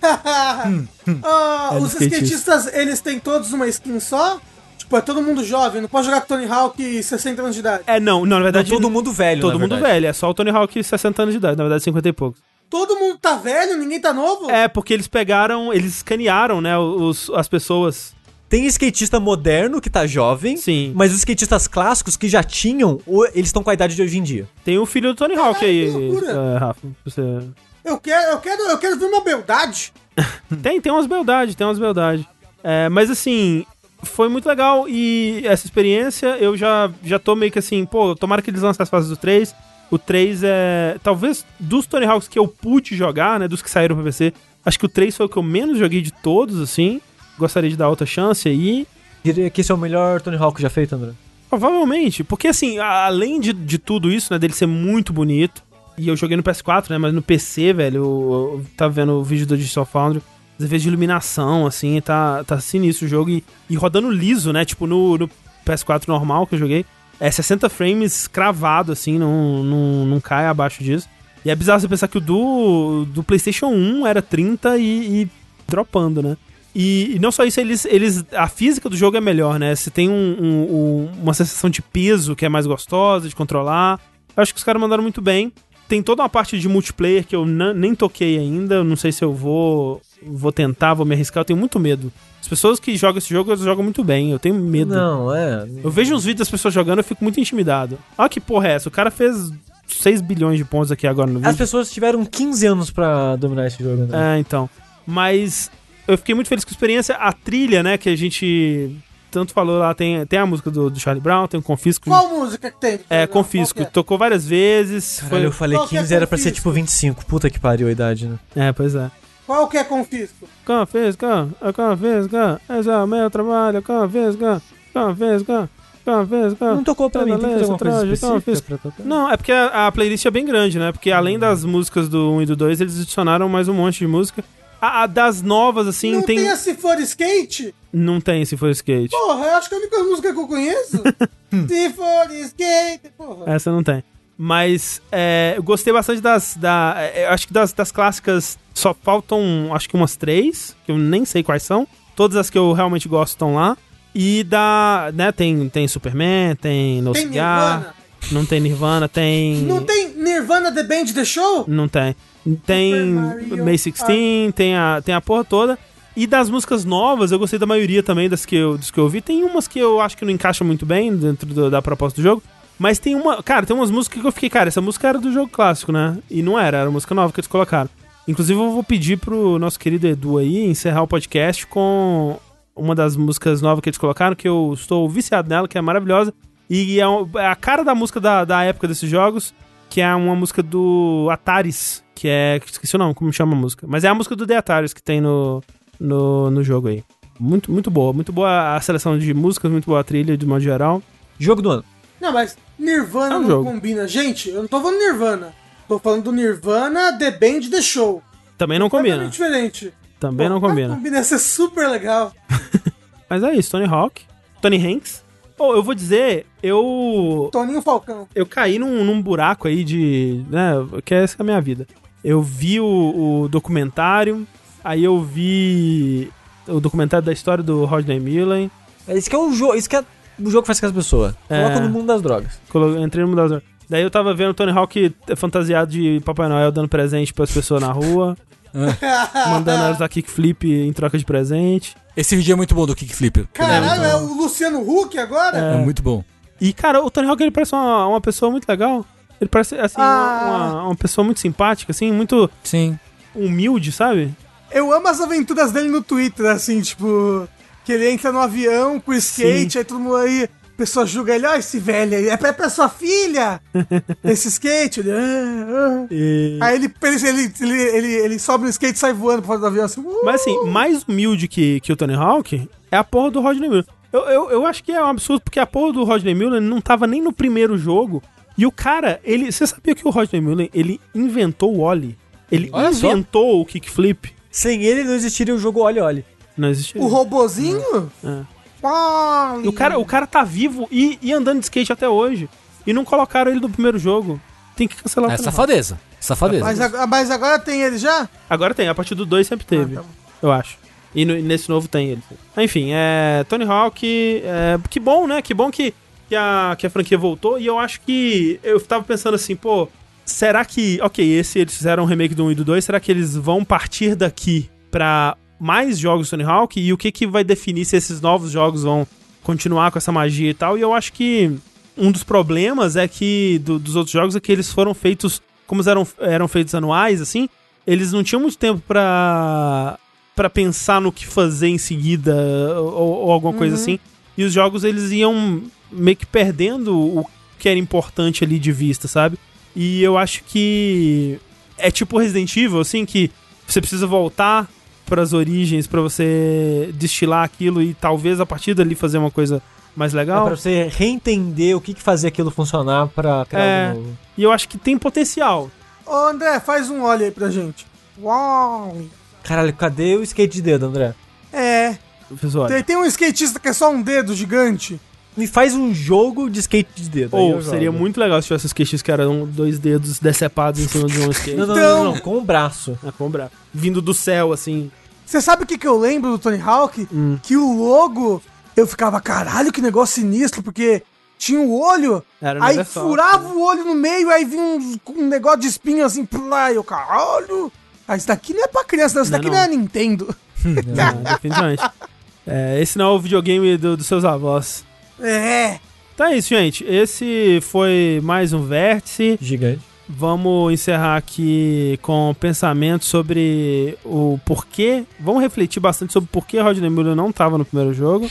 Ah, É do os skatista. skatistas, eles têm todos uma skin só? Tipo, é todo mundo jovem, não pode jogar com Tony Hawk 60 anos de idade. É, não, não, na Não, verdade. todo mundo velho, Todo na mundo verdade. velho, é só o Tony Hawk 60 anos de idade, na verdade 50 e poucos. Todo mundo tá velho, ninguém tá novo? É, porque eles pegaram, eles escanearam, né, os, as pessoas. Tem skatista moderno que tá jovem, Sim. mas os skatistas clássicos que já tinham, eles estão com a idade de hoje em dia. Tem o filho do Tony Hawk Caralho, aí, que loucura. é, Rafa. Você... Eu quero, eu quero, eu quero ver uma beldade. Tem, tem umas beldades, tem umas beldades. É, mas assim, foi muito legal e essa experiência eu já, já tô meio que assim, pô, tomara que eles lancem as fases do 3. O 3 é. Talvez dos Tony Hawks que eu pude jogar, né? Dos que saíram pra PC, acho que o 3 foi o que eu menos joguei de todos, assim. Gostaria de dar outra chance aí. Diria que esse é o melhor Tony Hawk já feito, André. Provavelmente, porque assim, além de, de tudo isso, né, dele ser muito bonito, e eu joguei no PS4, né, mas no PC, velho, eu, eu tava vendo o vídeo do Digital Foundry, os efeitos de iluminação, assim, tá, tá sinistro o jogo, e, e rodando liso, né, tipo no, no PS4 normal que eu joguei, é 60 frames cravado, assim, não, não, não cai abaixo disso. E é bizarro você pensar que o do, do PlayStation 1 era 30 e, e dropando, né? E, e não só isso, eles, eles. A física do jogo é melhor, né? Você tem um- um- um- uma sensação de peso que é mais gostosa de controlar. Eu acho que os caras mandaram muito bem. Tem toda uma parte de multiplayer que eu nem toquei ainda. Não sei se eu vou, vou tentar, vou me arriscar. Eu tenho muito medo. As pessoas que jogam esse jogo, elas jogam muito bem. Eu tenho medo. Não, é. Eu vejo uns vídeos das pessoas jogando, eu fico muito intimidado. Olha que porra é essa? O cara fez 6 bilhões de pontos aqui agora no vídeo. As pessoas tiveram 15 anos pra dominar esse jogo, André. É, então. Mas eu fiquei muito feliz com a experiência. A trilha, né, que a gente tanto falou lá, tem, tem a música do, do Charlie Brown, tem o Confisco. Qual música que tem? É, Confisco. é? Tocou várias vezes. Caralho, eu falei Qual que é 15, era pra ser tipo 25. Puta que pariu a idade, né? É, pois é. Qual que é confisco? Confisco, é confisco, esse é o meu trabalho, confisco, confisco, confisco. Não tocou pra mim, tem que fazer alguma coisa específica pra tocar? Não, é porque a, a playlist é bem grande, né? Porque além das músicas do 1 e do 2, eles adicionaram mais um monte de música. A, a das novas, assim, não tem... tem. a Se For Skate? Não tem se for skate. Porra, eu acho que é a única música que eu conheço. Se For Skate, porra. Essa não tem. Mas é, eu gostei bastante das. Da, é, acho que das, das clássicas só faltam, acho que umas três, que eu nem sei quais são. Todas as que eu realmente gosto estão lá. E da. né, tem, tem Superman, tem No Tem Cigar, Nirvana? não tem Nirvana, tem. Não tem Nirvana The Band The Show? Não tem. Tem May 16, tem a, tem a porra toda. E das músicas novas, eu gostei da maioria também das que eu, das que eu ouvi. Tem umas que eu acho que não encaixam muito bem dentro do- da proposta do jogo. Mas tem uma. Cara, tem umas músicas que eu fiquei, cara, essa música era do jogo clássico, né? E não era, era música nova que eles colocaram. Inclusive, eu vou pedir pro nosso querido Edu aí encerrar o podcast com uma das músicas novas que eles colocaram, que eu estou viciado nela, que é maravilhosa. E é é a cara da música da, da época desses jogos, que é uma música do Ataris, que é. Esqueci o nome, como chama a música. Mas é a música do The Ataris que tem no, no, no jogo aí. Muito, muito boa. Muito boa a seleção de músicas, muito boa a trilha, de modo geral. Jogo do ano. Não, mas Nirvana É um não jogo. combina. Gente, eu não tô falando Nirvana. Tô falando do Nirvana The Band The Show. Também não combina. Diferente. Também não Pô, combina. Combina, ia ser super legal. Mas é isso, Tony Hawk, Tony Hanks. Pô, eu vou dizer, eu Toninho Falcão. eu caí num, num buraco aí de. né? Que essa é a minha vida. Eu vi o, o documentário, aí eu vi o documentário da história do Rodney Mullen. É Isso que é o jogo. Isso que é o jogo faz com as pessoas. É. Coloca no mundo das drogas. colo- Entrei no mundo das drogas. Daí eu tava vendo o Tony Hawk fantasiado de Papai Noel dando presente pras pessoas na rua, mandando elas dar kickflip em troca de presente. Esse vídeo é muito bom do Kickflip. Caralho, é o Luciano Huck agora? É muito bom. E, cara, o Tony Hawk ele parece uma, uma pessoa muito legal. Ele parece, assim, Ah. uma, uma- uma pessoa muito simpática, assim, muito Sim. humilde, sabe? Eu amo as aventuras dele no Twitter, assim, tipo... Que ele entra no avião com skate, aí todo mundo aí... A pessoa julga ele, ó, esse velho aí, é pra, é pra sua filha! esse skate, ele... "Ah, ah." E- Aí ele, ele, ele, ele, ele, sobe no skate e sai voando pra fora do avião, assim... "Uh". Mas assim, mais humilde que, que o Tony Hawk é a porra do Rodney Mullen. Eu, eu, eu acho que é um absurdo, porque a porra do Rodney Mullen não tava nem no primeiro jogo. E o cara, ele. Você sabia que o Rodney Mullen, ele inventou o Oli? Ele Olha só. inventou o kickflip? Sem ele não existiria o jogo Olhe Olhe. Não existia. O robozinho? É. E o cara, o cara tá vivo e, e andando de skate até hoje. E não colocaram ele no primeiro jogo. Tem que cancelar o É Hawk. safadeza. Safadeza. Mas, mas agora tem ele já? Agora tem, a partir do 2 sempre teve. Ah, tá bom. eu acho. E no- nesse novo tem ele. Enfim, é. Tony Hawk. É, que bom, né? Que bom que, que, a, que a franquia voltou. E eu acho que. Eu tava pensando assim, pô. Será que. Ok, esse eles fizeram um remake do 1 e do 2. Será que eles vão partir daqui pra mais jogos Tony Hawk? E o que, que vai definir se esses novos jogos vão continuar com essa magia e tal? E eu acho que um dos problemas é que. do- dos outros jogos é que eles foram feitos. Como eram, eram feitos anuais, assim. Eles não tinham muito tempo pra para pensar no que fazer em seguida ou, ou alguma coisa assim. E os jogos eles iam meio que perdendo o que era importante ali de vista, sabe? E eu acho que é tipo Resident Evil, assim, que você precisa voltar pras origens pra você destilar aquilo e talvez a partir dali fazer uma coisa mais É legal. pra você reentender o que, que fazia aquilo funcionar pra criar É. algo novo. E eu acho que tem potencial. Ô, André, faz um olho aí pra gente. Wally. Caralho, cadê o skate de dedo, André? É, Professor. tem, tem um skatista que é só um dedo gigante. Me faz um jogo de skate de dedo. Ou seria jogo. muito legal se tivesse skates que eram dois dedos decepados em cima de um skate. Não, não, Então- não, não, com o braço. Ah, com o braço. Vindo do céu, assim. Você sabe o que, que eu lembro do Tony Hawk? Hum. Que o logo, eu ficava, caralho, que negócio sinistro, porque tinha o olho, Era um aí furava o olho no meio, aí vinha um, um negócio de espinho assim, lá, e eu, caralho. Ah, isso daqui não é pra criança, não, isso Não, daqui não. não é Nintendo. Ah, definitivamente. É, esse não é o videogame do- dos seus avós. É. Então é isso, gente. Esse foi mais um vértice. Gigante. Vamos encerrar aqui com pensamento sobre o porquê. Vamos refletir bastante sobre por que Rodney Mullen não estava no primeiro jogo.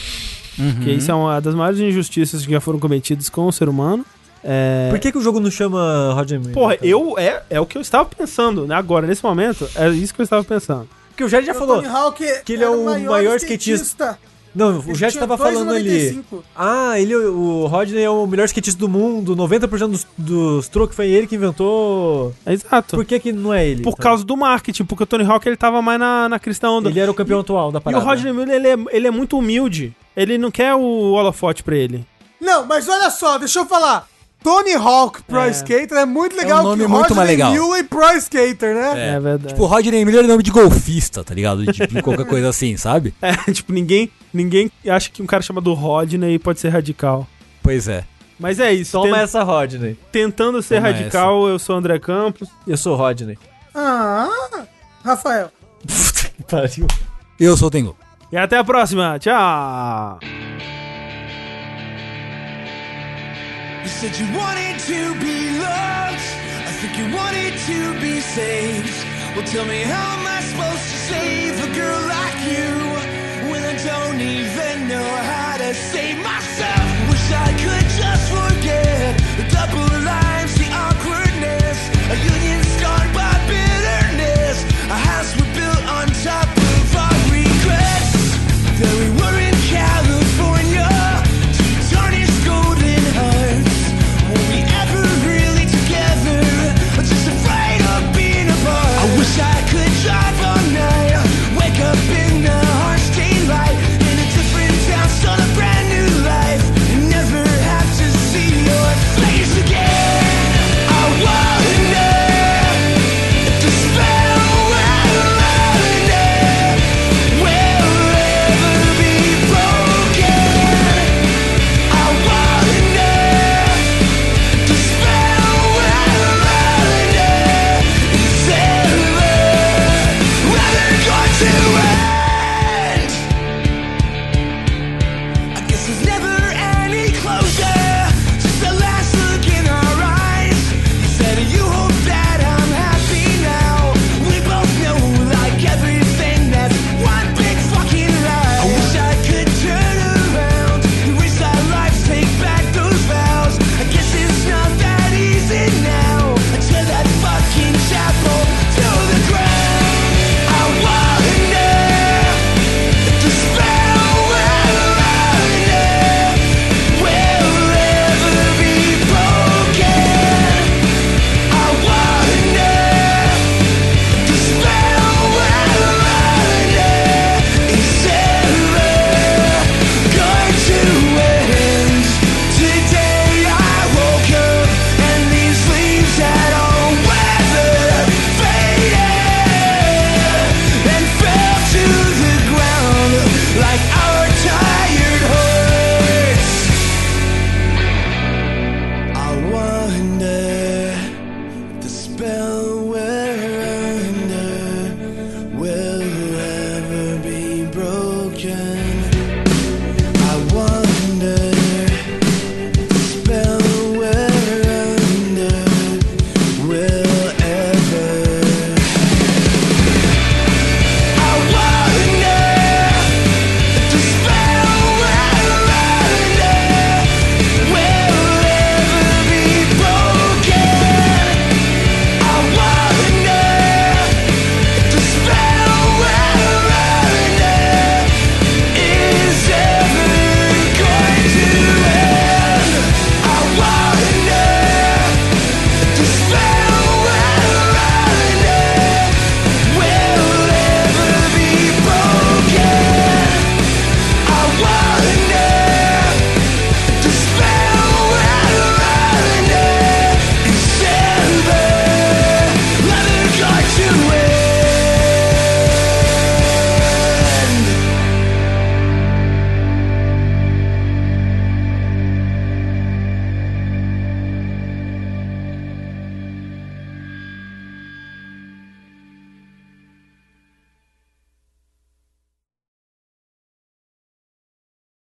Porque isso é uma das maiores injustiças que já foram cometidas com o ser humano. É... Por que, que o jogo não chama Roger Miller? Porra, então? eu é, é o que eu estava pensando, né? Agora, nesse momento, é isso que eu estava pensando. Porque o Jared já O falou. Tony Hawk que ele é o maior skatista. Não, o Ele Jared tinha tava falando ali. 2,95. Ah, ele, o Rodney é o melhor skatista do mundo, 90% dos, dos truques foi ele que inventou. Exato. Por que, que não é ele? Por então? causa do marketing, porque o Tony Hawk ele tava mais na, na cristã onda. Ele era o campeão atual da E o parada. Rodney Miller, ele é, ele é muito humilde. Ele não quer o holofote pra ele. Não, mas olha só, deixa eu falar. Tony Hawk Pro É. Skater é muito legal É um nome que muito mais legal. Muley Pro Skater, né? É, verdade. Tipo, Rodney Miller é nome de golfista, tá ligado? De, de qualquer coisa assim, sabe? É, tipo, ninguém, ninguém acha que um cara chamado Rodney pode ser radical. Pois é. Mas é isso. Toma essa, Rodney. Tentando ser Toma radical, eu sou o André Campos. Eu sou Rodney. Ah, Rafael. Puta que pariu. Eu sou o Tengu. E até a próxima. Tchau. You said you wanted to be loved. I think you wanted to be saved. Well, tell me, how am I supposed to save a girl like you when I don't even know how to save myself? Wish I could just forget the double lives, the awkwardness, a union scarred by bitterness, a house we built on top of our regrets. That we worried.